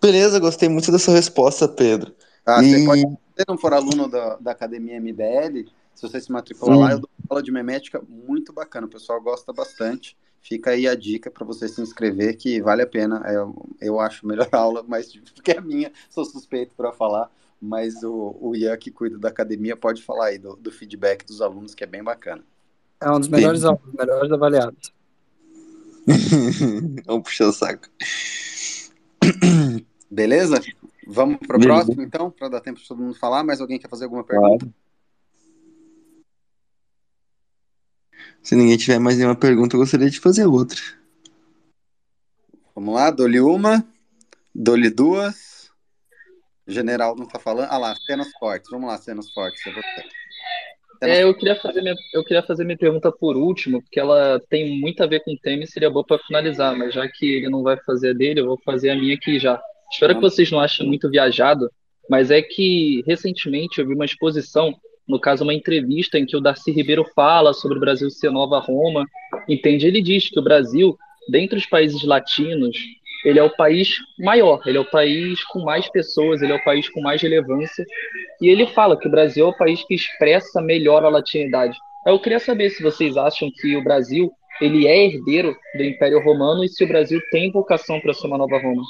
Beleza, gostei muito dessa resposta, Pedro. Ah, e... você pode, se você não for aluno da, da Academia MBL, se você se matricular hum. lá, eu dou aula de memética muito bacana, o pessoal gosta bastante. Fica aí a dica para você se inscrever, que vale a pena. Eu, eu acho melhor aula, mas porque é a minha, sou suspeito para falar. Mas o, o Ian, que cuida da academia, pode falar aí do, do feedback dos alunos, que é bem bacana. É um dos melhores alunos, melhores avaliados. Vamos puxar o saco. Beleza? Vamos para o próximo, então, para dar tempo de todo mundo falar. Mais alguém quer fazer alguma pergunta? Claro. Se ninguém tiver mais nenhuma pergunta, eu gostaria de fazer outra. Vamos lá, dou-lhe uma, dou-lhe duas. O general não está falando. Ah lá, cenas fortes. Vamos lá, cenas fortes. É, é, eu queria fazer minha, eu queria fazer minha pergunta por último, porque ela tem muito a ver com o tema e seria boa para finalizar, mas já que ele não vai fazer a dele, eu vou fazer a minha aqui já. Espero que vocês não achem muito viajado, mas é que recentemente eu vi uma exposição no caso, uma entrevista em que o Darcy Ribeiro fala sobre o Brasil ser nova Roma, entende? Ele diz que o Brasil, dentre os países latinos, ele é o país maior, ele é o país com mais pessoas, ele é o país com mais relevância, e ele fala que o Brasil é o país que expressa melhor a latinidade. Eu queria saber se vocês acham que o Brasil ele é herdeiro do Império Romano e se o Brasil tem vocação para ser uma nova Roma.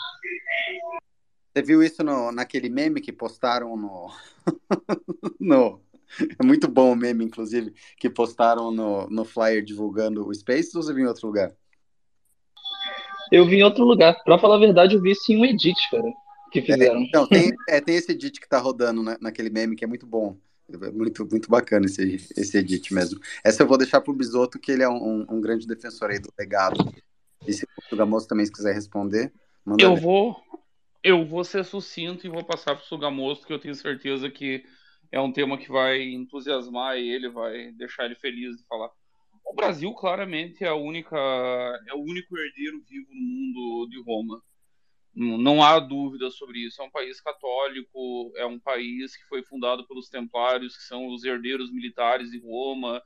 Você viu isso no, naquele meme que postaram no, no é muito bom o meme, inclusive, que postaram no, no flyer divulgando o Space ou você viu em outro lugar? Eu vi em outro lugar. Pra falar a verdade, eu vi isso em um edit, cara, que fizeram. É, então, tem, é, tem esse edit que tá rodando né, naquele meme que é muito bom. É muito, muito bacana esse, esse edit mesmo. Essa eu vou deixar pro Bisoto, que ele é um, um grande defensor aí do legado. E se o Sugamoso também quiser responder, manda Eu ver. vou eu vou ser sucinto e vou passar pro Sugamoso, que eu tenho certeza que é um tema que vai entusiasmar ele, vai deixar ele feliz de falar. O Brasil claramente é a única, é o único herdeiro vivo no mundo de Roma. Não há dúvida sobre isso. É um país católico, é um país que foi fundado pelos Templários, que são os herdeiros militares de Roma.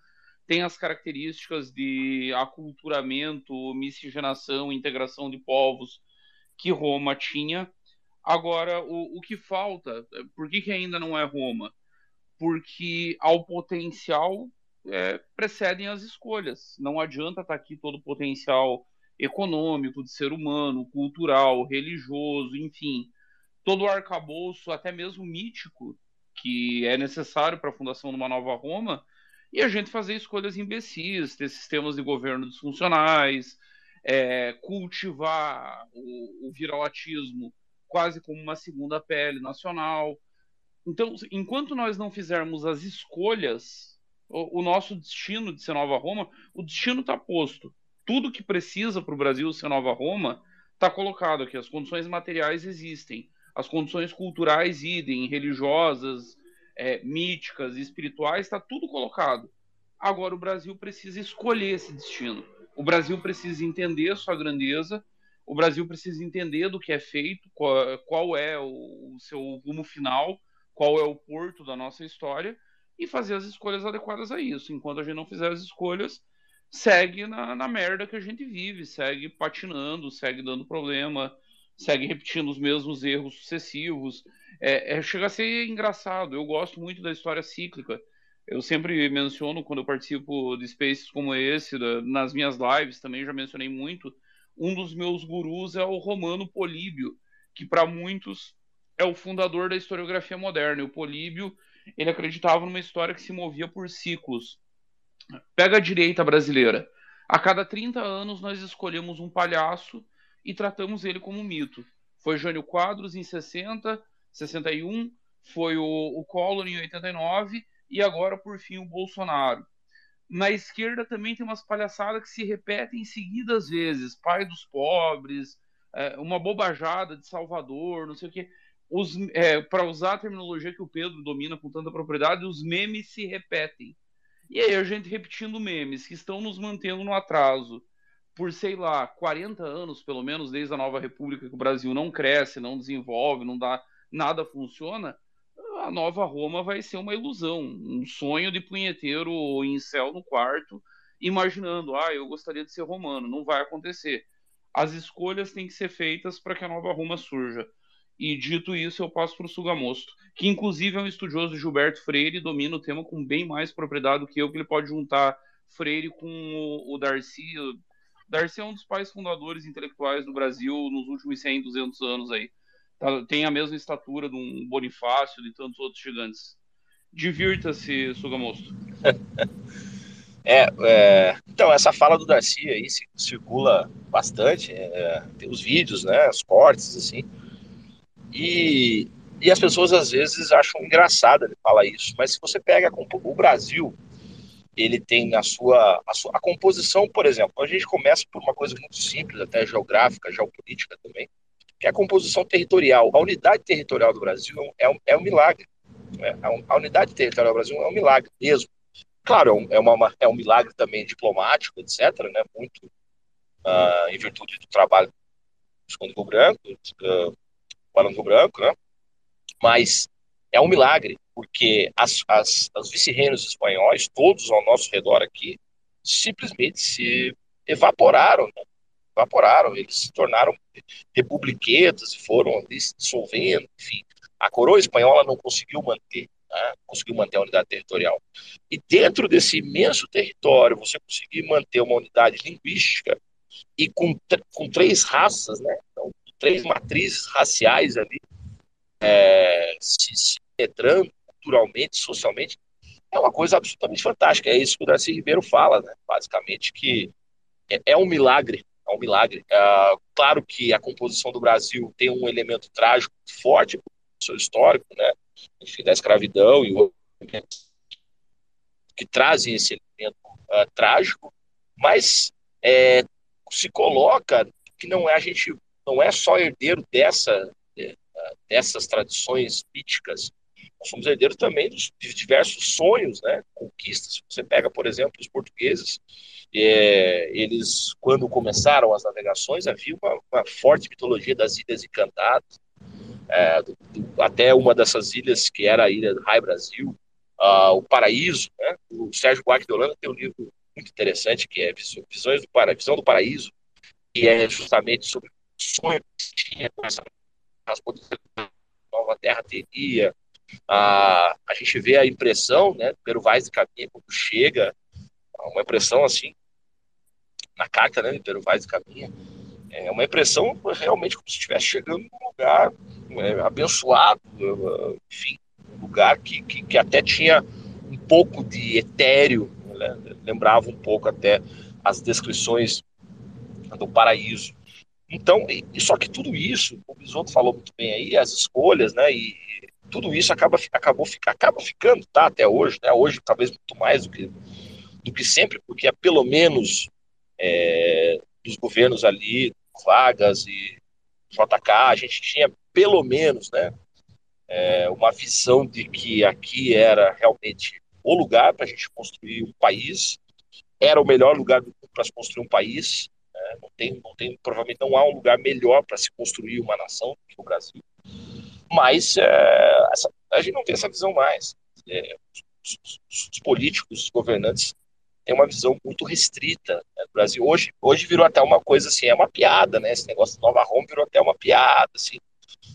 Tem as características de aculturamento, miscigenação, integração de povos que Roma tinha. Agora, o, o que falta, por que, que ainda não é Roma? Porque ao potencial é, precedem as escolhas. Não adianta estar tá aqui todo o potencial econômico, de ser humano, cultural, religioso, enfim, todo o arcabouço, até mesmo mítico, que é necessário para a fundação de uma nova Roma, e a gente fazer escolhas imbecis, ter sistemas de governo disfuncionais, é, cultivar o, o viralatismo quase como uma segunda pele nacional Então, enquanto nós não fizermos as escolhas, o, o nosso destino de ser Nova Roma, o destino está posto. Tudo que precisa para o Brasil ser Nova Roma está colocado aqui. As condições materiais existem, as condições culturais idem, religiosas, é, míticas, espirituais, está tudo colocado. Agora o Brasil precisa escolher esse destino. O Brasil precisa entender sua grandeza, o Brasil precisa entender do que é feito, qual, qual é o, o seu rumo final, qual é o porto da nossa história e fazer as escolhas adequadas a isso. Enquanto a gente não fizer as escolhas, segue na, na merda que a gente vive, segue patinando, segue dando problema, segue repetindo os mesmos erros sucessivos. É, é, chega a ser engraçado. Eu gosto muito da história cíclica. Eu sempre menciono quando eu participo de spaces como esse, da, nas minhas lives também já mencionei muito. Um dos meus gurus é o Romano Políbio, que para muitos é o fundador da historiografia moderna. E o Políbio ele acreditava numa história que se movia por ciclos. Pega a direita brasileira. A cada 30 anos nós escolhemos um palhaço e tratamos ele como um mito. Foi Jânio Quadros em 60, 61, foi o, o Collor em 89 e agora, por fim, o Bolsonaro. Na esquerda também tem umas palhaçadas que se repetem seguidas vezes. Pai dos pobres, é, uma bobajada de Salvador, não sei o quê. É, Para usar a terminologia que o Pedro domina com tanta propriedade, os memes se repetem. E aí a gente repetindo memes que estão nos mantendo no atraso por, sei lá, 40 anos, pelo menos desde a nova república, que o Brasil não cresce, não desenvolve, não dá, nada funciona, a nova Roma vai ser uma ilusão, um sonho de punheteiro em céu no quarto, imaginando, ah, eu gostaria de ser romano. Não vai acontecer. As escolhas têm que ser feitas para que a nova Roma surja. E dito isso, eu passo para o Sugamosto, que inclusive é um estudioso de Gilberto Freire e domina o tema com bem mais propriedade do que eu, que ele pode juntar Freire com o, o Darcy, Darcy é um dos pais fundadores intelectuais do Brasil nos últimos 100, 200 anos aí. Tá, tem a mesma estatura de um Bonifácio, de tantos outros gigantes. Divirta-se, Sugamosto. é, é, então, essa fala do Darcy aí circula bastante. É, tem os vídeos, né, os cortes, assim. E, e as pessoas às vezes acham engraçado ele falar isso. Mas se você pega o Brasil, ele tem a sua, a sua a composição, por exemplo, a gente começa por uma coisa muito simples, até geográfica, geopolítica também, que é a composição territorial. A unidade territorial do Brasil é um, é um milagre. Né? A unidade territorial do Brasil é um milagre mesmo. Claro, é, uma, é um milagre também diplomático, etc., né? muito uh, em virtude do trabalho do Esconde Branco, uh, Barão Branco, né? mas é um milagre porque as, as, os vice-reinos espanhóis, todos ao nosso redor aqui, simplesmente se evaporaram, né? evaporaram, eles se tornaram republiquetas e foram se dissolvendo, enfim. A coroa espanhola não conseguiu manter, né? conseguiu manter a unidade territorial. E dentro desse imenso território, você conseguir manter uma unidade linguística e com, com três raças, né? Três matrizes raciais ali, é, se, se penetrando, culturalmente, socialmente, é uma coisa absolutamente fantástica. É isso que o Darcy Ribeiro fala, né? basicamente, que é, é um milagre. É um milagre. É, claro que a composição do Brasil tem um elemento trágico forte seu histórico, né? enfim, da escravidão e que trazem esse elemento uh, trágico, mas é, se coloca que não é a gente não é só herdeiro dessa é, dessas tradições míticas nós somos herdeiros também dos, de diversos sonhos, né, conquistas. Você pega, por exemplo, os portugueses, é, eles, quando começaram as navegações, havia uma, uma forte mitologia das ilhas encantadas, é, do, do, até uma dessas ilhas, que era a ilha do Rai Brasil, uh, o Paraíso, né, o Sérgio Buarque de Holanda tem um livro muito interessante, que é Visões do Paraíso, Visão do Paraíso, que é justamente sobre sonho que tinha com essa nova terra teria, a, a gente vê a impressão, né, pelo Vaz de Caminha, quando chega, uma impressão assim, na carta, né, pelo Vaz de Caminha, é uma impressão realmente como se estivesse chegando num lugar é, abençoado, enfim, um lugar que, que, que, até tinha um pouco de etéreo, né, lembrava um pouco até as descrições do paraíso. Então, só que tudo isso, o Bisotto falou muito bem aí, as escolhas, né, e tudo isso acaba, acabou, acaba ficando, tá? Até hoje, né? Hoje, talvez muito mais do que, do que sempre, porque é pelo menos é, dos governos ali, Vagas e JK, a gente tinha pelo menos, né? É, uma visão de que aqui era realmente o lugar para a gente construir um país, era o melhor lugar para se construir um país. Não, tem, não tem, provavelmente não há um lugar melhor para se construir uma nação que o Brasil. Mas é, essa, a gente não tem essa visão mais. É, os, os, os, políticos, os governantes têm uma visão muito restrita né, do Brasil. Hoje, hoje virou até uma coisa assim, é uma piada, né? Esse negócio de Nova Roma virou até uma piada. Assim.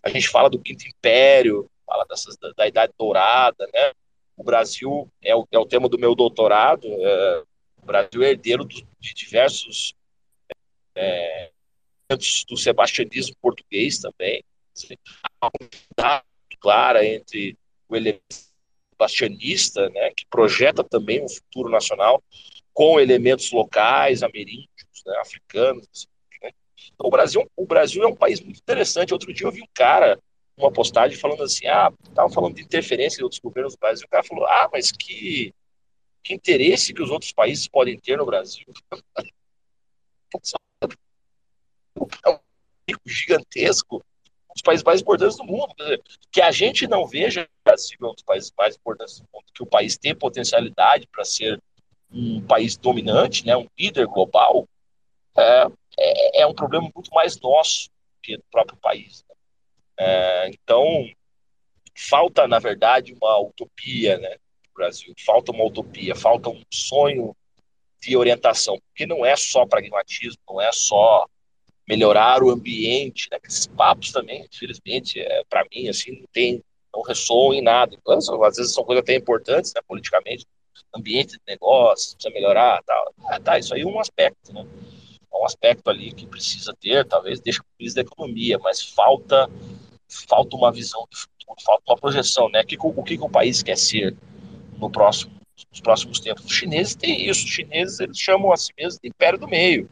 A gente fala do Quinto Império, fala dessas, da, da Idade Dourada, né? O Brasil é o, é o tema do meu doutorado. É, o Brasil é herdeiro do, de diversos é, do sebastianismo português também. Assim, há uma clara entre o elemento sebastianista, né, que projeta também um futuro nacional, com elementos locais, ameríndios, né, africanos. Né? Então, o, Brasil, o Brasil é um país muito interessante. Outro dia eu vi um cara uma postagem falando assim, ah, tava falando de interferência de outros governos do Brasil, o cara falou, ah, mas que, que interesse que os outros países podem ter no Brasil? É um gigantesco, um dos países mais importantes do mundo. Que a gente não veja o Brasil um dos países mais importantes do mundo, que o país tem potencialidade para ser um país dominante, né, um líder global, é, é, é um problema muito mais nosso que do próprio país. Né? É, então, falta, na verdade, uma utopia né, no Brasil, falta uma utopia, falta um sonho de orientação, porque não é só pragmatismo, não é só melhorar o ambiente, né, esses papos também, infelizmente, é, para mim, assim, não tem, não ressoam em nada. Então, às vezes são coisas até importantes, né, politicamente, ambiente de negócio, precisa melhorar, tal. Ah, tá, isso aí é um aspecto, né? É um aspecto ali que precisa ter, talvez deixa com crise da economia, mas falta falta uma visão de futuro, falta uma projeção, né? O que, o que o país quer ser no próximo, nos próximos tempos? Os chineses têm isso, os chineses eles chamam a si mesmos de império do meio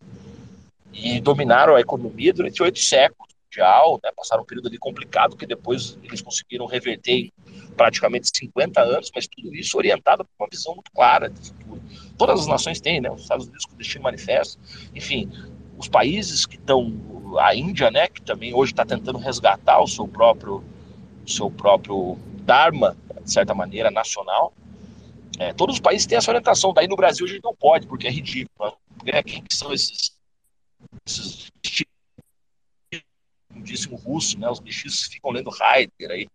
e dominaram a economia durante oito séculos mundial, né? passaram um período ali complicado que depois eles conseguiram reverter em praticamente 50 anos, mas tudo isso orientado por uma visão muito clara de futuro. Todas as nações têm, né? Os Estados Unidos com o destino manifesto, enfim, os países que estão a Índia, né, que também hoje está tentando resgatar o seu próprio, o seu próprio dharma, de certa maneira, nacional. É, todos os países têm essa orientação. Daí no Brasil a gente não pode, porque é ridículo. Né? Quem que são esses, como disse um russo, né? Os bichos ficam lendo Heidegger aí.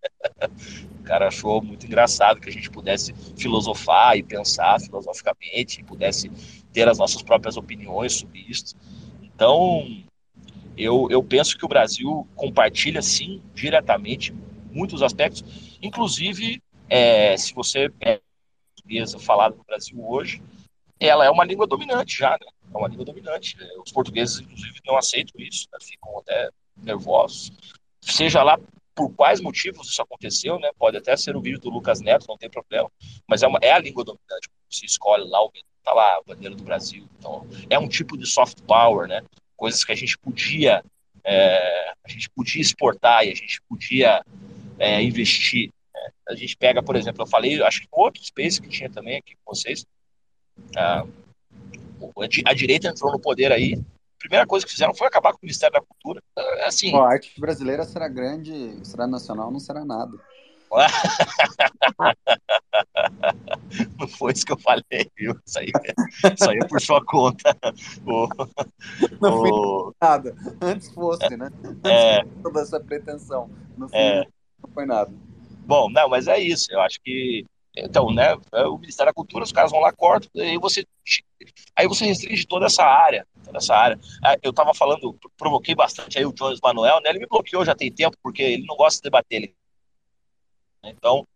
o cara achou muito engraçado que a gente pudesse filosofar e pensar filosoficamente, e pudesse ter as nossas próprias opiniões sobre isso. Então, eu, eu penso que o Brasil compartilha, sim, diretamente muitos aspectos, inclusive, é, se você é falada no Brasil hoje, ela é uma língua dominante já, né? É uma língua dominante. Os portugueses, inclusive, não aceitam isso, né? ficam até nervosos. Seja lá por quais motivos isso aconteceu, né? Pode até ser o vídeo do Lucas Neto, não tem problema, mas é, uma, é a língua dominante. Se escolhe lá, tá lá a bandeira do Brasil. Então, é um tipo de soft power, né? coisas que a gente podia é, a gente podia exportar e a gente podia é, investir. Né? A gente pega, por exemplo, eu falei, acho que outro space que tinha também aqui com vocês, a, a direita entrou no poder aí, a primeira coisa que fizeram foi acabar com o Ministério da Cultura. É, assim, a arte brasileira será grande, será nacional, não será nada. Não foi isso que eu falei, viu? Isso aí, isso aí é por sua conta. O, não foi nada. Antes fosse, né? Antes é, toda essa pretensão. No fim, é, não foi nada. Bom, não, mas é isso. Eu acho que. Então, né? É o Ministério da Cultura, os caras vão lá, cortam, aí você. Aí você restringe toda essa área. Toda essa área. Ah, eu tava falando, provoquei bastante aí o Jones Manuel, né? Ele me bloqueou já tem tempo, porque ele não gosta de debater. Ele então,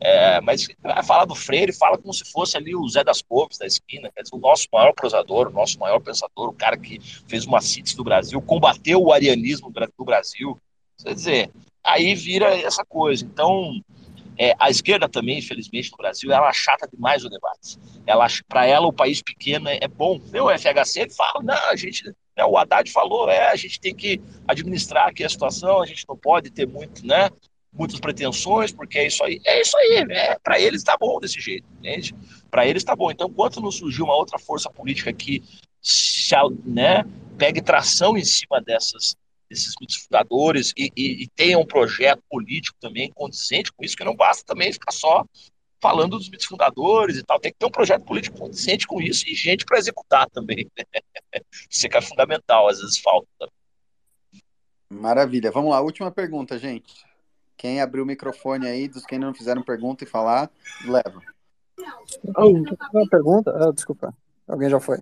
é, mas falar do Freire, fala como se fosse ali o Zé das Couves da esquina, quer dizer, o nosso maior prosador, o nosso maior pensador, o cara que fez uma síntese do Brasil, combateu o arianismo do Brasil. Quer dizer, aí vira essa coisa. Então, é, a esquerda também, infelizmente, no Brasil, ela chata demais o debate. Ela, para ela, o país pequeno é, é bom. O FHC fala, não, a gente, né, o Haddad falou, é, a gente tem que administrar aqui a situação, a gente não pode ter muito, né? muitas pretensões, porque é isso aí. É isso aí, é, para eles tá bom desse jeito, entende? Para eles tá bom. Então, enquanto não surgir uma outra força política que né, pegue tração em cima dessas, desses mitos fundadores e, e, e tenha um projeto político também condizente com isso, que não basta também ficar só falando dos mitos fundadores e tal, tem que ter um projeto político condizente com isso e gente para executar também. Né? Isso é fundamental, às vezes falta. Maravilha. Vamos lá, última pergunta, gente. Quem abriu o microfone aí, dos que não fizeram pergunta e falar, leva. Oh, uma pergunta? Ah, desculpa. Alguém já foi.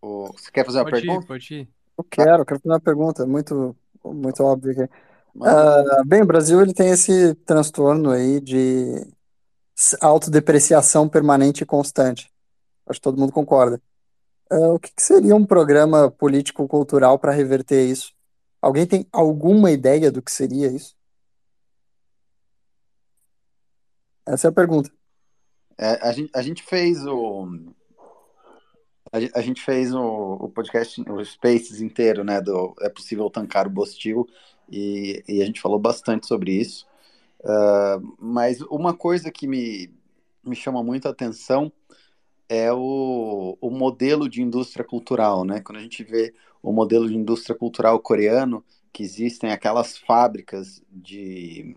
Você quer fazer uma pode pergunta? Ir, pode ir. Eu quero, quero fazer uma pergunta muito, muito óbvia aqui. Uh, bem, o Brasil ele tem esse transtorno aí de autodepreciação permanente e constante. Acho que todo mundo concorda. Uh, o que, que seria um programa político-cultural para reverter isso? Alguém tem alguma ideia do que seria isso? Essa é a pergunta. É, a, gente, a gente fez o. A, gente fez o, o, podcast, o Spaces inteiro, né? Do É Possível Tancar o Bostil, e, e a gente falou bastante sobre isso. Uh, mas uma coisa que me, me chama muito a atenção é o, o modelo de indústria cultural, né? Quando a gente vê o modelo de indústria cultural coreano, que existem aquelas fábricas de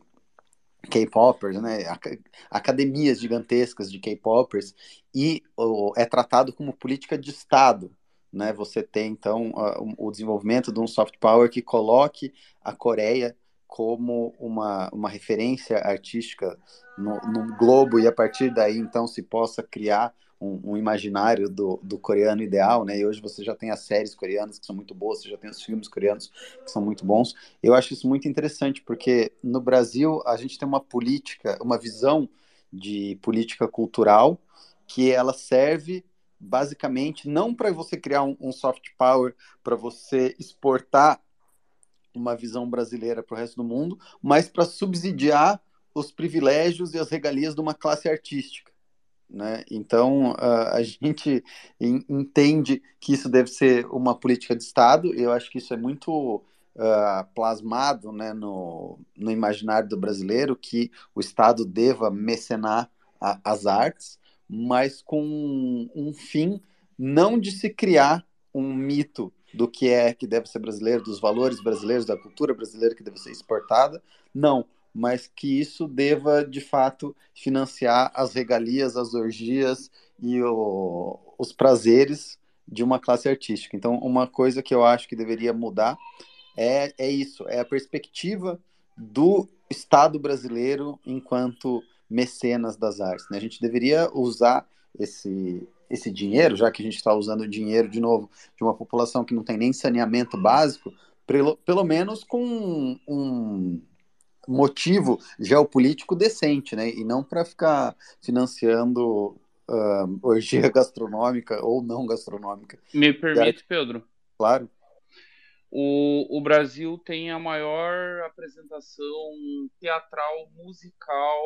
K-popers, né? Academias gigantescas de K-popers e é tratado como política de Estado, né? Você tem então o desenvolvimento de um soft power que coloque a Coreia como uma, uma referência artística no, no globo e a partir daí então se possa criar um, um, imaginário do, do coreano ideal, né? E hoje você já tem as séries coreanas que são muito boas, você já tem os filmes coreanos que são muito bons. Eu acho isso muito interessante porque no Brasil a gente tem uma política, uma visão de política cultural que ela serve basicamente não para você criar um, um soft power para você exportar uma visão brasileira para o resto do mundo, mas para subsidiar os privilégios e as regalias de uma classe artística. Né? Então, a gente entende que isso deve ser uma política de Estado, e eu acho que isso é muito uh, plasmado né, no, no imaginário do brasileiro, que o Estado deva mecenar a, as artes, mas com um, um fim não de se criar um mito do que é que deve ser brasileiro, dos valores brasileiros, da cultura brasileira que deve ser exportada, não, mas que isso deva, de fato, financiar as regalias, as orgias e o, os prazeres de uma classe artística. Então, uma coisa que eu acho que deveria mudar é, é isso, é a perspectiva do Estado brasileiro enquanto mecenas das artes. Né? A gente deveria usar esse, esse dinheiro, já que a gente está usando dinheiro, de novo, de uma população que não tem nem saneamento básico, pelo, pelo menos com um motivo geopolítico decente, né? E não para ficar financiando uh, orgia gastronômica ou não gastronômica. Me permite, Pedro? Claro. O, o Brasil tem a maior apresentação teatral, musical,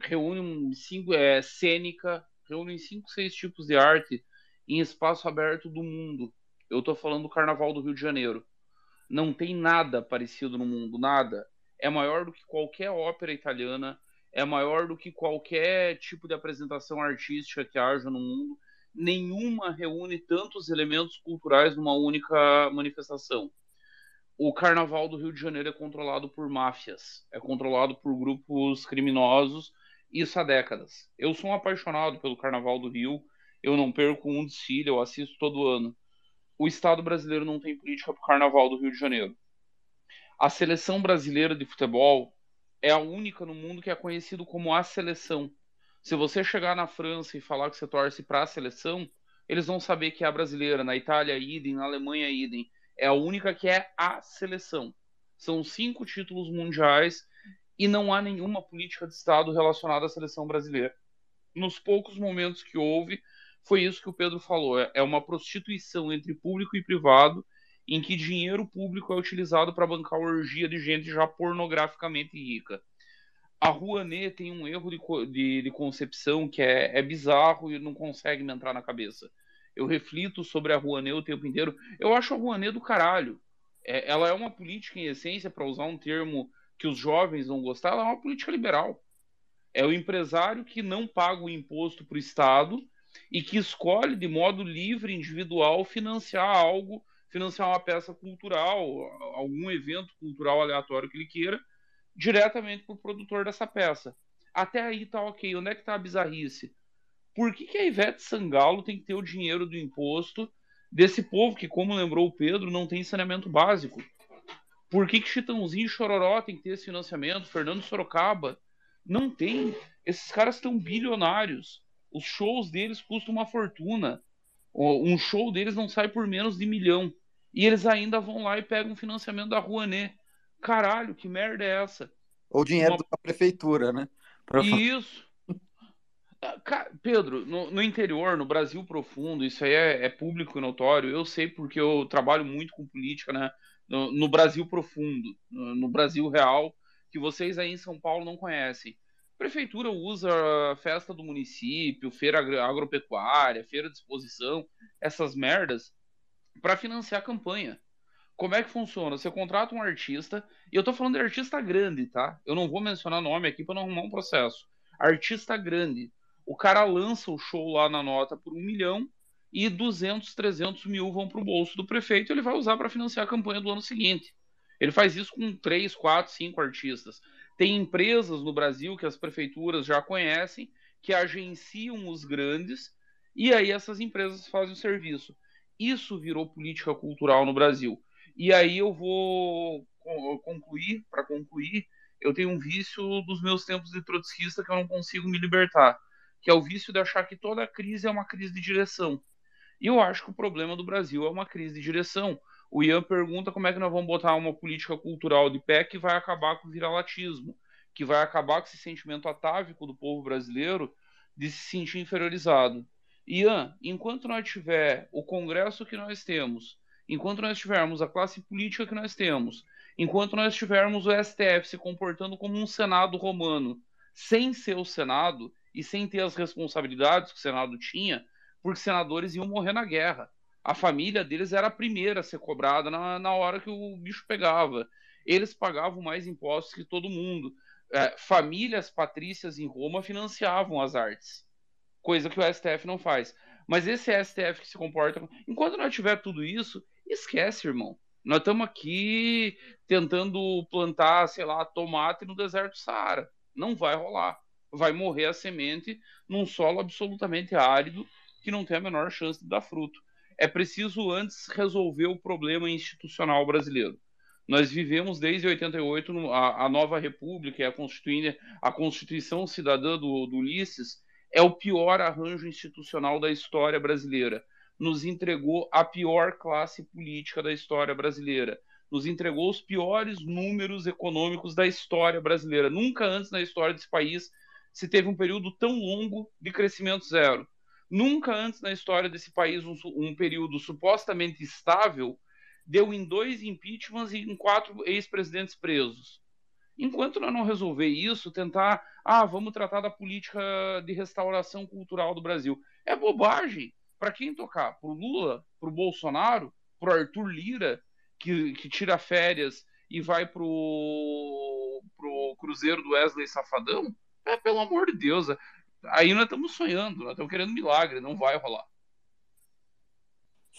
reúne cinco, é, cênica, reúne cinco, seis tipos de arte em espaço aberto do mundo. Eu estou falando do Carnaval do Rio de Janeiro. Não tem nada parecido no mundo, nada é maior do que qualquer ópera italiana, é maior do que qualquer tipo de apresentação artística que haja no mundo. Nenhuma reúne tantos elementos culturais numa única manifestação. O Carnaval do Rio de Janeiro é controlado por máfias, é controlado por grupos criminosos, isso há décadas. Eu sou um apaixonado pelo Carnaval do Rio, eu não perco um desfile, eu assisto todo ano. O Estado brasileiro não tem política para o Carnaval do Rio de Janeiro. A seleção brasileira de futebol é a única no mundo que é conhecido como a seleção. Se você chegar na França e falar que você torce para a seleção, eles vão saber que é a brasileira. Na Itália, idem. Na Alemanha, idem. É a única que é a seleção. São cinco títulos mundiais e não há nenhuma política de Estado relacionada à seleção brasileira. Nos poucos momentos que houve, foi isso que o Pedro falou. É, é uma prostituição entre público e privado em que dinheiro público é utilizado para bancar orgia de gente já pornograficamente rica. A Rouanet tem um erro de, de, de concepção que é, é, bizarro e não consegue me entrar na cabeça. Eu reflito sobre a Rouanet o tempo inteiro. Eu acho a Rouanet do caralho. É, ela é uma política em essência, para usar um termo que os jovens vão gostar, ela é uma política liberal. É o empresário que não paga o imposto para o Estado e que escolhe de modo livre, individual, financiar algo, financiar uma peça cultural, algum evento cultural aleatório que ele queira, diretamente para o produtor dessa peça. Até aí tá ok. Onde é que tá a bizarrice? Por que, que a Ivete Sangalo tem que ter o dinheiro do imposto desse povo que, como lembrou o Pedro, não tem saneamento básico? Por que, que Chitãozinho e Chororó tem que ter esse financiamento? Fernando Sorocaba? Não tem. Esses caras estão bilionários. Os shows deles custam uma fortuna. Um show deles não sai por menos de milhão. E eles ainda vão lá e pegam financiamento da Rouanet. Caralho, que merda é essa? Ou dinheiro uma... da prefeitura, né? Pra... Isso. Ah, Pedro, no, no, interior, no Brasil profundo, isso aí é, é, público e notório. Eu sei porque eu trabalho muito com política, né? No, no Brasil profundo, no, no, Brasil real, que vocês aí em São Paulo não conhecem. A prefeitura usa a festa do município, feira agropecuária, feira de exposição, essas merdas, para financiar a campanha. Como é que funciona? Você contrata um artista, e eu tô falando de artista grande, tá? Eu não vou mencionar nome aqui para não arrumar um processo. Artista grande o cara lança o show lá na nota por um milhão e 200, 300 mil vão para o bolso do prefeito e ele vai usar para financiar a campanha do ano seguinte. Ele faz isso com três, quatro, cinco artistas. Tem empresas no Brasil que as prefeituras já conhecem, que agenciam os grandes, e aí essas empresas fazem o serviço. Isso virou política cultural no Brasil. E aí eu vou concluir, para concluir, eu tenho um vício dos meus tempos de trotskista que eu não consigo me libertar que é o vício de achar que toda crise é uma crise de direção. E eu acho que o problema do Brasil é uma crise de direção. O Ian pergunta como é que nós vamos botar uma política cultural de pé que vai acabar com o viralatismo, que vai acabar com esse sentimento atávico do povo brasileiro de se sentir inferiorizado. Ian, enquanto nós tiver o Congresso que nós temos, enquanto nós tivermos a classe política que nós temos, enquanto nós tivermos o STF se comportando como um Senado romano, sem ser o Senado, e sem ter as responsabilidades que o Senado tinha, porque senadores iam morrer na guerra. A família deles era a primeira a ser cobrada na, na hora que o bicho pegava. Eles pagavam mais impostos que todo mundo. É, famílias patrícias em Roma financiavam as artes, coisa que o STF não faz. Mas esse STF que se comporta. Enquanto não tiver tudo isso, esquece, irmão. Nós estamos aqui tentando plantar, sei lá, tomate no deserto do Saara. Não vai rolar vai morrer a semente num solo absolutamente árido que não tem a menor chance de dar fruto. É preciso antes resolver o problema institucional brasileiro. Nós vivemos desde 88 a, a nova república, a, a Constituição Cidadã do, do Ulisses é o pior arranjo institucional da história brasileira. Nos entregou a pior classe política da história brasileira. Nos entregou os piores números econômicos da história brasileira. Nunca antes na história desse país se teve um período tão longo de crescimento zero. Nunca antes na história desse país um, um período supostamente estável deu em dois impeachments e em quatro ex-presidentes presos. Enquanto nós não resolver isso, tentar, ah, vamos tratar da política de restauração cultural do Brasil, é bobagem. Para quem tocar? Para o Lula? Para o Bolsonaro? Para o Arthur Lira, que, que tira férias e vai para o Cruzeiro do Wesley Safadão? É, pelo amor de Deus. Aí nós estamos sonhando, nós estamos querendo milagre, não vai rolar.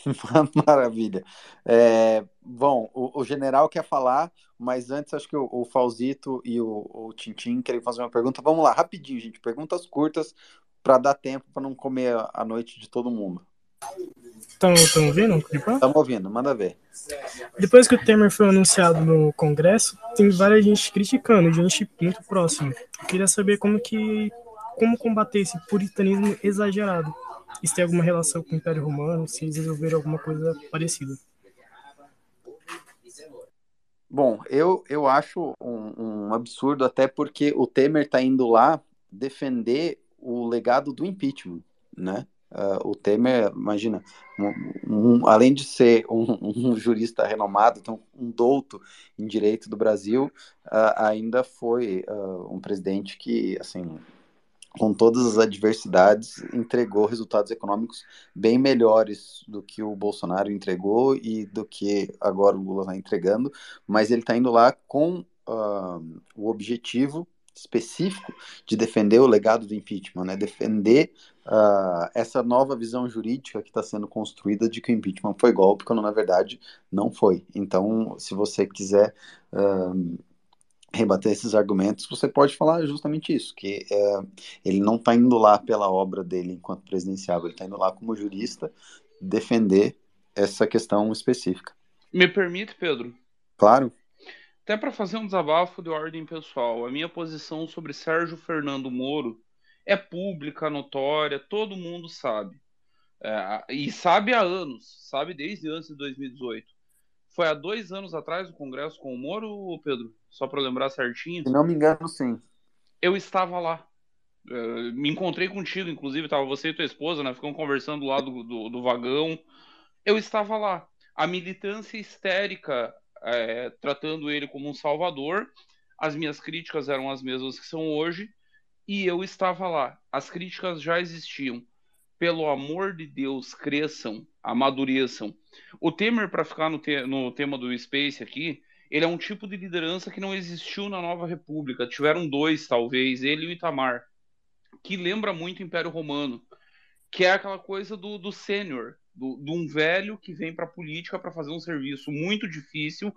Maravilha. É, bom, o, o, general quer falar, mas antes acho que o, o Falzito e o, o Tintim querem fazer uma pergunta. Vamos lá, rapidinho, gente. Perguntas curtas para dar tempo para não comer a noite de todo mundo. Estão ouvindo? Estamos ouvindo, manda ver. Depois que o Temer foi anunciado no Congresso, tem várias gente criticando, gente muito próxima. Eu queria saber como que como combater esse puritanismo exagerado. Se tem alguma relação com o Império Romano, se eles resolveram alguma coisa parecida. Bom, eu, eu acho um, um absurdo, até porque o Temer está indo lá defender o legado do impeachment, né? Uh, o Temer, imagina, um, um, além de ser um, um, jurista renomado, então um douto em direito do Brasil, uh, ainda foi uh, um presidente que, assim, com todas as adversidades, entregou resultados econômicos bem melhores do que o Bolsonaro entregou e do que agora o Lula está entregando, mas ele está indo lá com uh, o objetivo específico de defender o legado do impeachment, né? defender uh, essa nova visão jurídica que está sendo construída de que o impeachment foi golpe, quando na verdade não foi. Então, se você quiser uh, rebater esses argumentos, você pode falar justamente isso, que uh, ele não está indo lá pela obra dele enquanto presidenciável, ele está indo lá como jurista defender essa questão específica. Me permite, Pedro? Claro. Até para fazer um desabafo de ordem pessoal, a minha posição sobre Sérgio Fernando Moro é pública, notória, todo mundo sabe. É, e sabe há anos, sabe desde antes de 2018. Foi há dois anos atrás o Congresso com o Moro, Pedro? Só para lembrar certinho. Se não me engano, sim. Eu estava lá. É, me encontrei contigo, inclusive, estava você e tua esposa, né? Ficamos conversando lá do, do, do vagão. Eu estava lá. A militância histérica é, tratando ele como um salvador. As minhas críticas eram as mesmas que são hoje e eu estava lá. As críticas já existiam. Pelo amor de Deus, cresçam, amadureçam. O Temer, para ficar no, te no tema do Space aqui, ele é um tipo de liderança que não existiu na Nova República. Tiveram dois, talvez, ele e o Itamar, que lembra muito o Império Romano, que é aquela coisa do, do sênior, de um velho que vem para a política para fazer um serviço muito difícil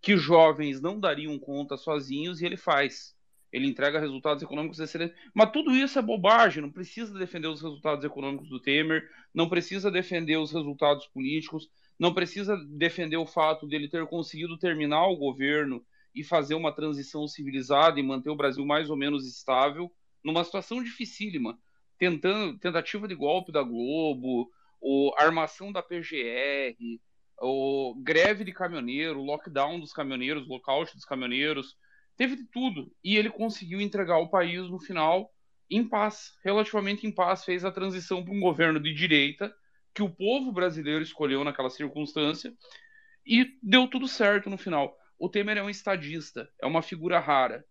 que jovens não dariam conta sozinhos e ele faz. Ele entrega resultados econômicos excelentes. Mas tudo isso é bobagem. Não precisa defender os resultados econômicos do Temer, não precisa defender os resultados políticos, não precisa defender o fato dele ter conseguido terminar o governo e fazer uma transição civilizada e manter o Brasil mais ou menos estável numa situação dificílima, tentando tentativa de golpe da Globo, o armação da PGR, o greve de caminhoneiro, lockdown dos caminhoneiros, lockout dos caminhoneiros, teve de tudo. E ele conseguiu entregar o país no final em paz, relativamente em paz, fez a transição para um governo de direita que o povo brasileiro escolheu naquela circunstância e deu tudo certo no final. O Temer é um estadista, é uma figura rara.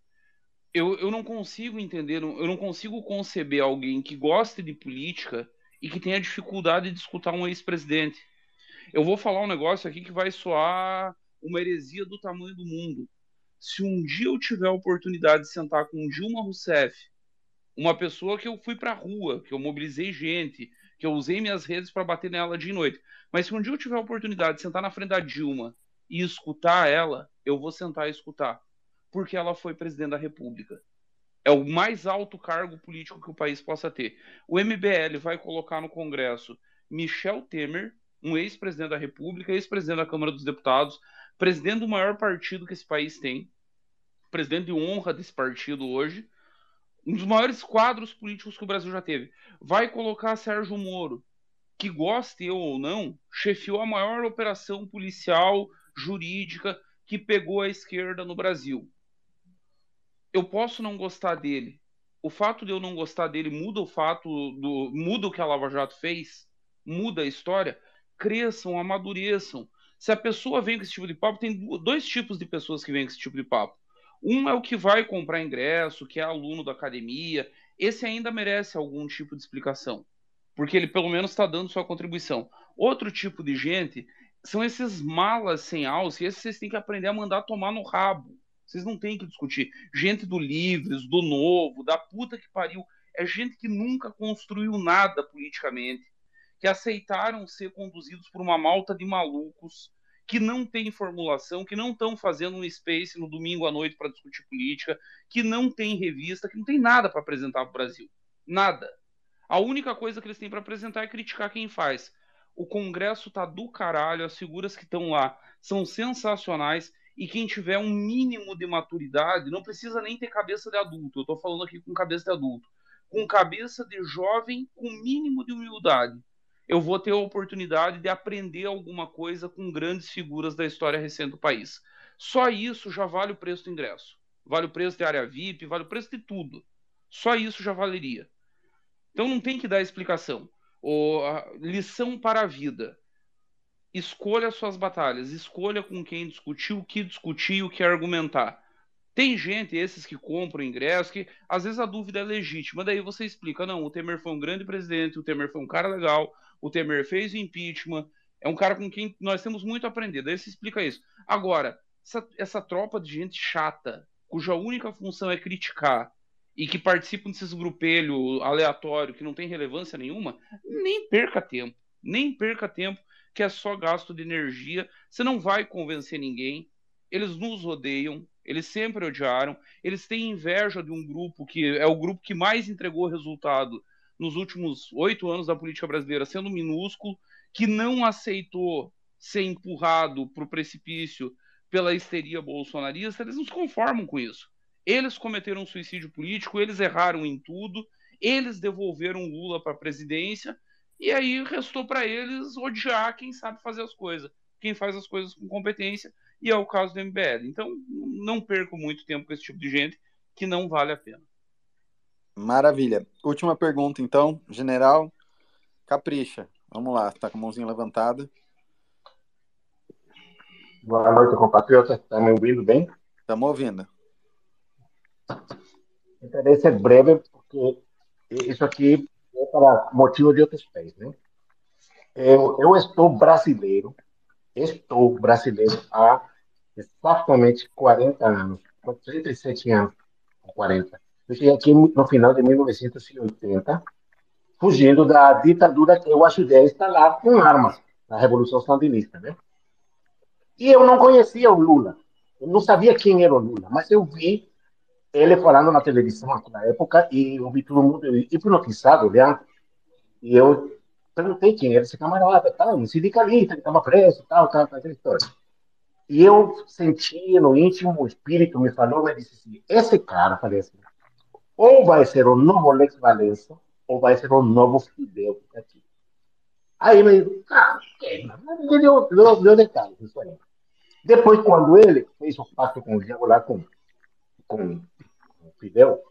Eu, eu não consigo entender, eu não consigo conceber alguém que goste de política e que tenha dificuldade de escutar um ex-presidente. Eu vou falar um negócio aqui que vai soar uma heresia do tamanho do mundo. Se um dia eu tiver a oportunidade de sentar com Dilma Rousseff, uma pessoa que eu fui para a rua, que eu mobilizei gente, que eu usei minhas redes para bater nela dia e noite, mas se um dia eu tiver a oportunidade de sentar na frente da Dilma e escutar ela, eu vou sentar e escutar, porque ela foi presidente da República. É o mais alto cargo político que o país possa ter. O MBL vai colocar no Congresso Michel Temer, um ex-presidente da República, ex-presidente da Câmara dos Deputados, presidente do maior partido que esse país tem, presidente de honra desse partido hoje, um dos maiores quadros políticos que o Brasil já teve. Vai colocar Sérgio Moro, que goste eu ou não, chefiou a maior operação policial jurídica que pegou a esquerda no Brasil eu posso não gostar dele. O fato de eu não gostar dele muda o fato do muda o que a Lava Jato fez, muda a história. Cresçam, amadureçam. Se a pessoa vem com esse tipo de papo, tem dois tipos de pessoas que vêm com esse tipo de papo. Um é o que vai comprar ingresso, que é aluno da academia. Esse ainda merece algum tipo de explicação, porque ele pelo menos está dando sua contribuição. Outro tipo de gente são esses malas sem alça, e esses vocês têm que aprender a mandar tomar no rabo. Vocês não têm que discutir. Gente do Livres, do Novo, da puta que pariu. É gente que nunca construiu nada politicamente, que aceitaram ser conduzidos por uma malta de malucos, que não tem formulação, que não estão fazendo um space no domingo à noite para discutir política, que não tem revista, que não tem nada para apresentar para o Brasil. Nada. A única coisa que eles têm para apresentar é criticar quem faz. O Congresso tá do caralho, as figuras que estão lá são sensacionais e quem tiver um mínimo de maturidade, não precisa nem ter cabeça de adulto, eu estou falando aqui com cabeça de adulto, com cabeça de jovem, com mínimo de humildade, eu vou ter a oportunidade de aprender alguma coisa com grandes figuras da história recente do país. Só isso já vale o preço do ingresso. Vale o preço de área VIP, vale o preço de tudo. Só isso já valeria. Então não tem que dar explicação. O, lição para a vida escolha suas batalhas, escolha com quem discutir, o que discutir, o que argumentar. Tem gente, esses que compram ingresso, que às vezes a dúvida é legítima, daí você explica, não, o Temer foi um grande presidente, o Temer foi um cara legal, o Temer fez o impeachment, é um cara com quem nós temos muito a aprender, daí você explica isso. Agora, essa, essa tropa de gente chata, cuja única função é criticar e que participam desses grupelhos aleatórios que não tem relevância nenhuma, nem perca tempo. Nem perca tempo, que é só gasto de energia. Você não vai convencer ninguém. Eles nos odeiam, eles sempre odiaram. Eles têm inveja de um grupo que é o grupo que mais entregou resultado nos últimos oito anos da política brasileira, sendo minúsculo, que não aceitou ser empurrado para o precipício pela histeria bolsonarista. Eles não se conformam com isso. Eles cometeram um suicídio político, eles erraram em tudo, eles devolveram Lula para a presidência, e aí restou para eles odiar quem sabe fazer as coisas, quem faz as coisas com competência, e é o caso do MBL. Então, não perco muito tempo com esse tipo de gente, que não vale a pena. Maravilha. Última pergunta, então, general. Capricha. Vamos lá, está com a mãozinha levantada. Boa noite, compatriota. Está me ouvindo bem? Estamos ouvindo. Tentarei ser breve, porque isso aqui é para motivo de outros países. Né? Eu, eu estou brasileiro, estou brasileiro há exatamente 40 anos, 37 anos, 40. Eu cheguei aqui no final de 1980, fugindo da ditadura que eu ajudei a instalar com armas, na Revolução Sandinista. Né? E eu não conhecia o Lula, eu não sabia quem era o Lula, mas eu vi ele falando na televisão naquela época e eu vi todo mundo hipnotizado olhando. E eu perguntei quem era esse camarada, tal, um sindicalista que estava preso, tal, tal, tal, aquela história. E eu senti no íntimo, o espírito me falou, e disse assim, esse cara, falei assim, ou vai ser o novo Lex Valença, ou vai ser o novo Fidel aqui. Aí me disse, ah? Ele deu, deu, deu detalhes, isso aí. Depois, quando ele fez o pacto com o diabo lá com, com Fidel.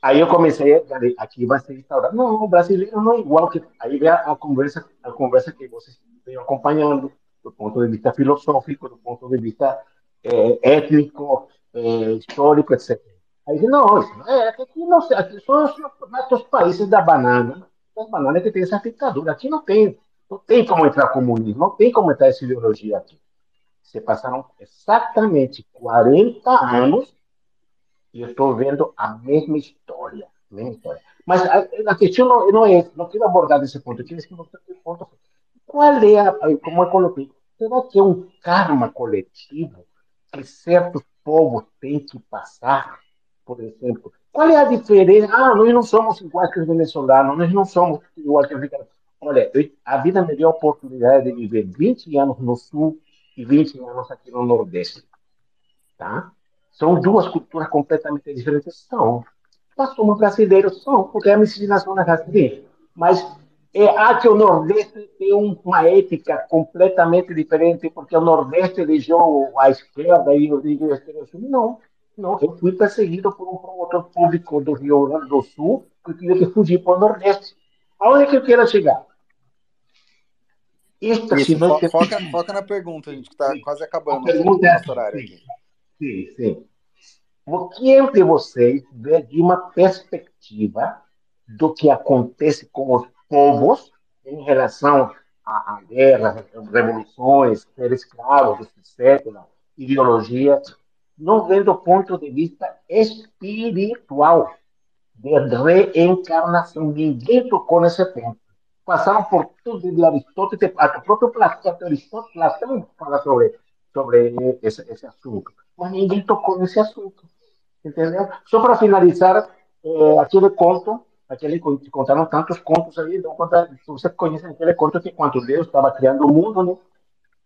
Aí eu comecei, falei, aqui vai ser instaurado. Não, o brasileiro não é igual. que Aí vem a, a, conversa, a conversa que vocês vêm acompanhando, do ponto de vista filosófico, do ponto de vista é, étnico, é, histórico, etc. Aí isso não é, aqui não aqui são os, países da banana, das bananas que tem essa ditadura. Aqui não tem, não tem como entrar comunismo, não tem como entrar essa ideologia aqui. Se passaram exatamente 40 anos e eu estou vendo a mesma história. Mesma história. Mas a, a questão não, não é não quero abordar esse ponto, eu quero esse ponto. Qual é a, como eu coloquei, será que é um karma coletivo que certos povos têm que passar, por exemplo? Qual é a diferença? Ah, nós não somos iguais que os venezuelanos, nós não somos iguais que os africanos. Olha, a vida me deu a oportunidade de viver 20 anos no Sul e 20 anos aqui no Nordeste. Tá? São duas culturas completamente diferentes? São. Mas como brasileiros são, porque a miscigenação é assim. Mas é, há que o Nordeste tem uma ética completamente diferente, porque o Nordeste elegeu a esquerda e o Rio Sul. Não, não. Eu fui perseguido por um promotor público do Rio Grande do Sul que tive que fugir para o Nordeste. Aonde é que eu quero chegar? Isso, fo foca, foca, na pergunta, gente, que está quase acabando o nosso horário aqui. Sim, sim. O que de vocês vê de uma perspectiva do que acontece com os povos em relação à, guerra, revoluções, ser escravos, etc., ideologia, não vendo do ponto de vista espiritual, de reencarnação. Ninguém tocou nesse ponto. Passaram por tudo de Aristóteles, até o próprio Platão, Platão fala sobre, sobre esse, esse assunto mas ninguém tocou nesse assunto. Entendeu? Só para finalizar, é, aquele conto, aquele que contaram tantos contos aí, então, conta, você conhece aquele conto que quando Deus estava criando o mundo, né?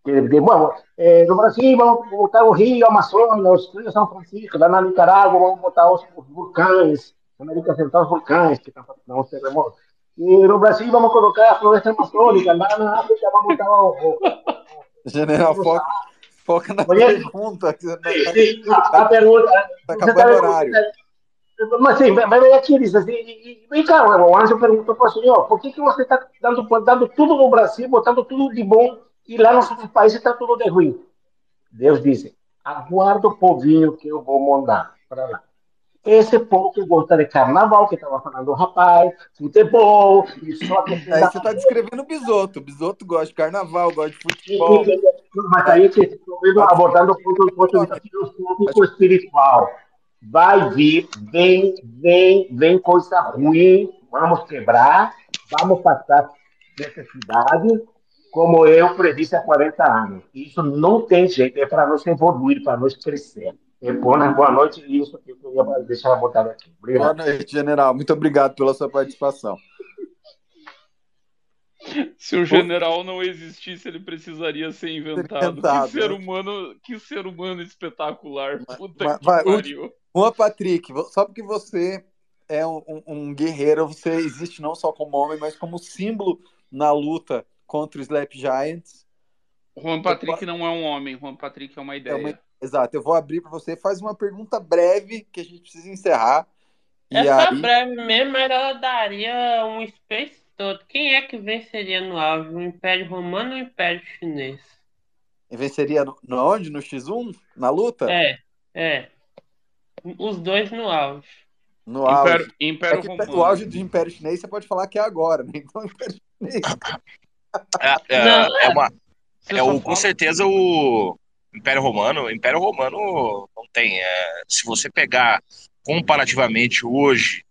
Que, bom, é, no Brasil vamos botar o Rio Amazonas, o Rio São Francisco, lá na Nicarágua vamos botar os, os vulcães, na América Central os vulcães que estão fazendo os terremotos. E no Brasil vamos colocar a floresta amazônica, lá na África vamos botar o... o, o General Fox Foca na pergunta. Sim, sim, a, a pergunta. Está acabando o horário. Mas sim, mas vem aqui diz assim, e, vem cá, o Anjo perguntou para o senhor, por que, que você está dando, dando tudo no Brasil, botando tudo de bom, e lá nos outros países está tudo de ruim? Deus disse, aguarda o povinho que eu vou mandar para lá. esse povo que gosta de carnaval, que estava falando rapaz, futebol, e só que... Aí você está descrevendo o Bisoto. O Bisoto gosta de carnaval, gosta de futebol. Mas aí que estou abordando o ponto, ponto filosófico espiritual. Vai vir, vem, vem, vem coisa ruim, vamos quebrar, vamos passar necessidade, como eu predisse há 40 anos. Isso não tem jeito, é para nós evoluir, para nós crescer. É, boa, boa noite, isso que eu ia deixar botado aqui. Obrigado. Boa noite, general. Muito obrigado pela sua participação. Se o general não existisse, ele precisaria ser inventado. inventado que ser né? humano, que ser humano espetacular. Puta mas, que vai, pariu. Juan Patrick, só porque você é um, um, guerreiro, você existe não só como homem, mas como símbolo na luta contra os Slap Giants. Juan Patrick não é um homem, Juan Patrick é uma ideia. É uma Exato, eu vou abrir para você. Faz uma pergunta breve que a gente precisa encerrar. É só aí... breve mesmo, mas ela daria um space todo. Quem é que venceria no auge? O Império Romano ou o Império Chinês? E venceria no, no onde? No X1? Na luta? É, é. Os dois no auge. No auge. Império, Império é Romano. O auge do Império Chinês você pode falar que é agora, né? Então, Império Chinês. É, é, é uma. É o, com certeza o, Império Romano, Império Romano não tem. É, se você pegar comparativamente hoje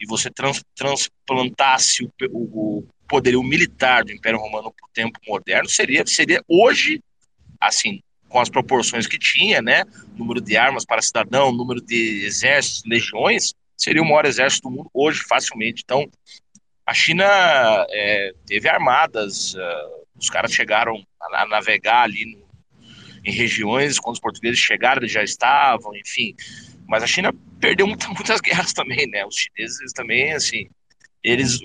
e você trans, transplantasse o, o, o poderio militar do Império Romano para o tempo moderno, seria, seria hoje, assim, com as proporções que tinha, né? Número de armas para cidadão, número de exércitos, legiões, seria o maior exército do mundo hoje, facilmente. Então, a China é, teve armadas, uh, os caras chegaram a, a navegar ali no em regiões, quando os portugueses chegaram, eles já estavam, enfim. Mas a China perdeu muitas, muitas guerras também, né? Os chineses também, assim, eles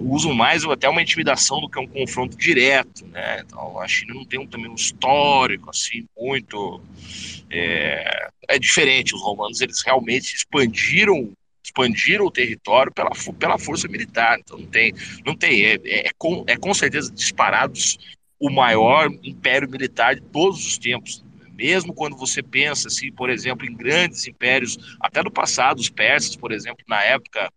usam mais até uma intimidação do que um confronto direto, né? Então a China não tem um, também um histórico assim muito é, é, diferente. Os romanos eles realmente expandiram expandiram o território pela, pela força militar. Então não tem não tem é, é, é com, é com certeza disparados o maior império militar de todos os tempos. Mesmo quando você pensa, assim, por exemplo, em grandes impérios, até do passado, os persas, por exemplo, na época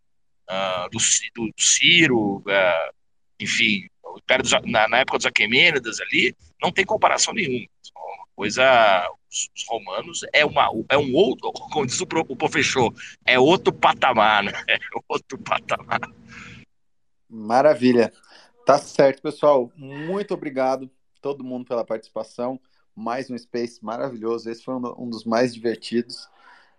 uh, do, do, Ciro, uh, enfim, império dos, na, na, época dos Aquemênidas ali, não tem comparação nenhuma. Uma coisa, os, os, romanos é, uma, é um outro, como diz o, o professor, é outro patamar, né? É outro patamar. Maravilha. Tá certo, pessoal. Muito obrigado todo mundo pela participação. Mais um Space maravilhoso. Esse foi um, dos mais divertidos.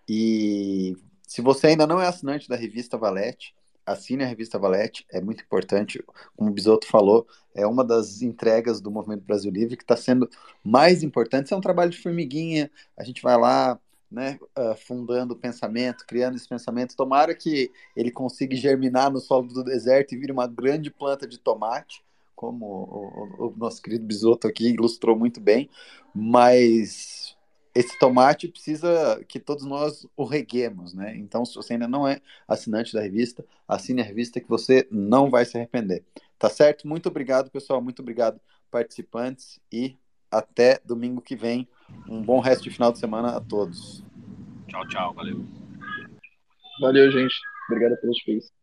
E se você ainda não é assinante da revista Valete, assine a revista Valete, é muito importante. Como o Bisoto falou, é uma das entregas do Movimento Brasil Livre que está sendo mais importante. Isso é um trabalho de formiguinha, a gente vai lá, né, uh, fundando o pensamento, criando esse pensamento. Tomara que ele consiga germinar no solo do deserto e vire uma grande planta de tomate, como o, o, o nosso querido Bisoto aqui ilustrou muito bem. Mas esse tomate precisa que todos nós o reguemos, né? Então, se você ainda não é assinante da revista, assine a revista que você não vai se arrepender. Tá certo? Muito obrigado, pessoal. Muito obrigado, participantes. E até domingo que vem um bom resto de final de semana a todos. Tchau, tchau. Valeu. Valeu, gente. Obrigado pelos feios.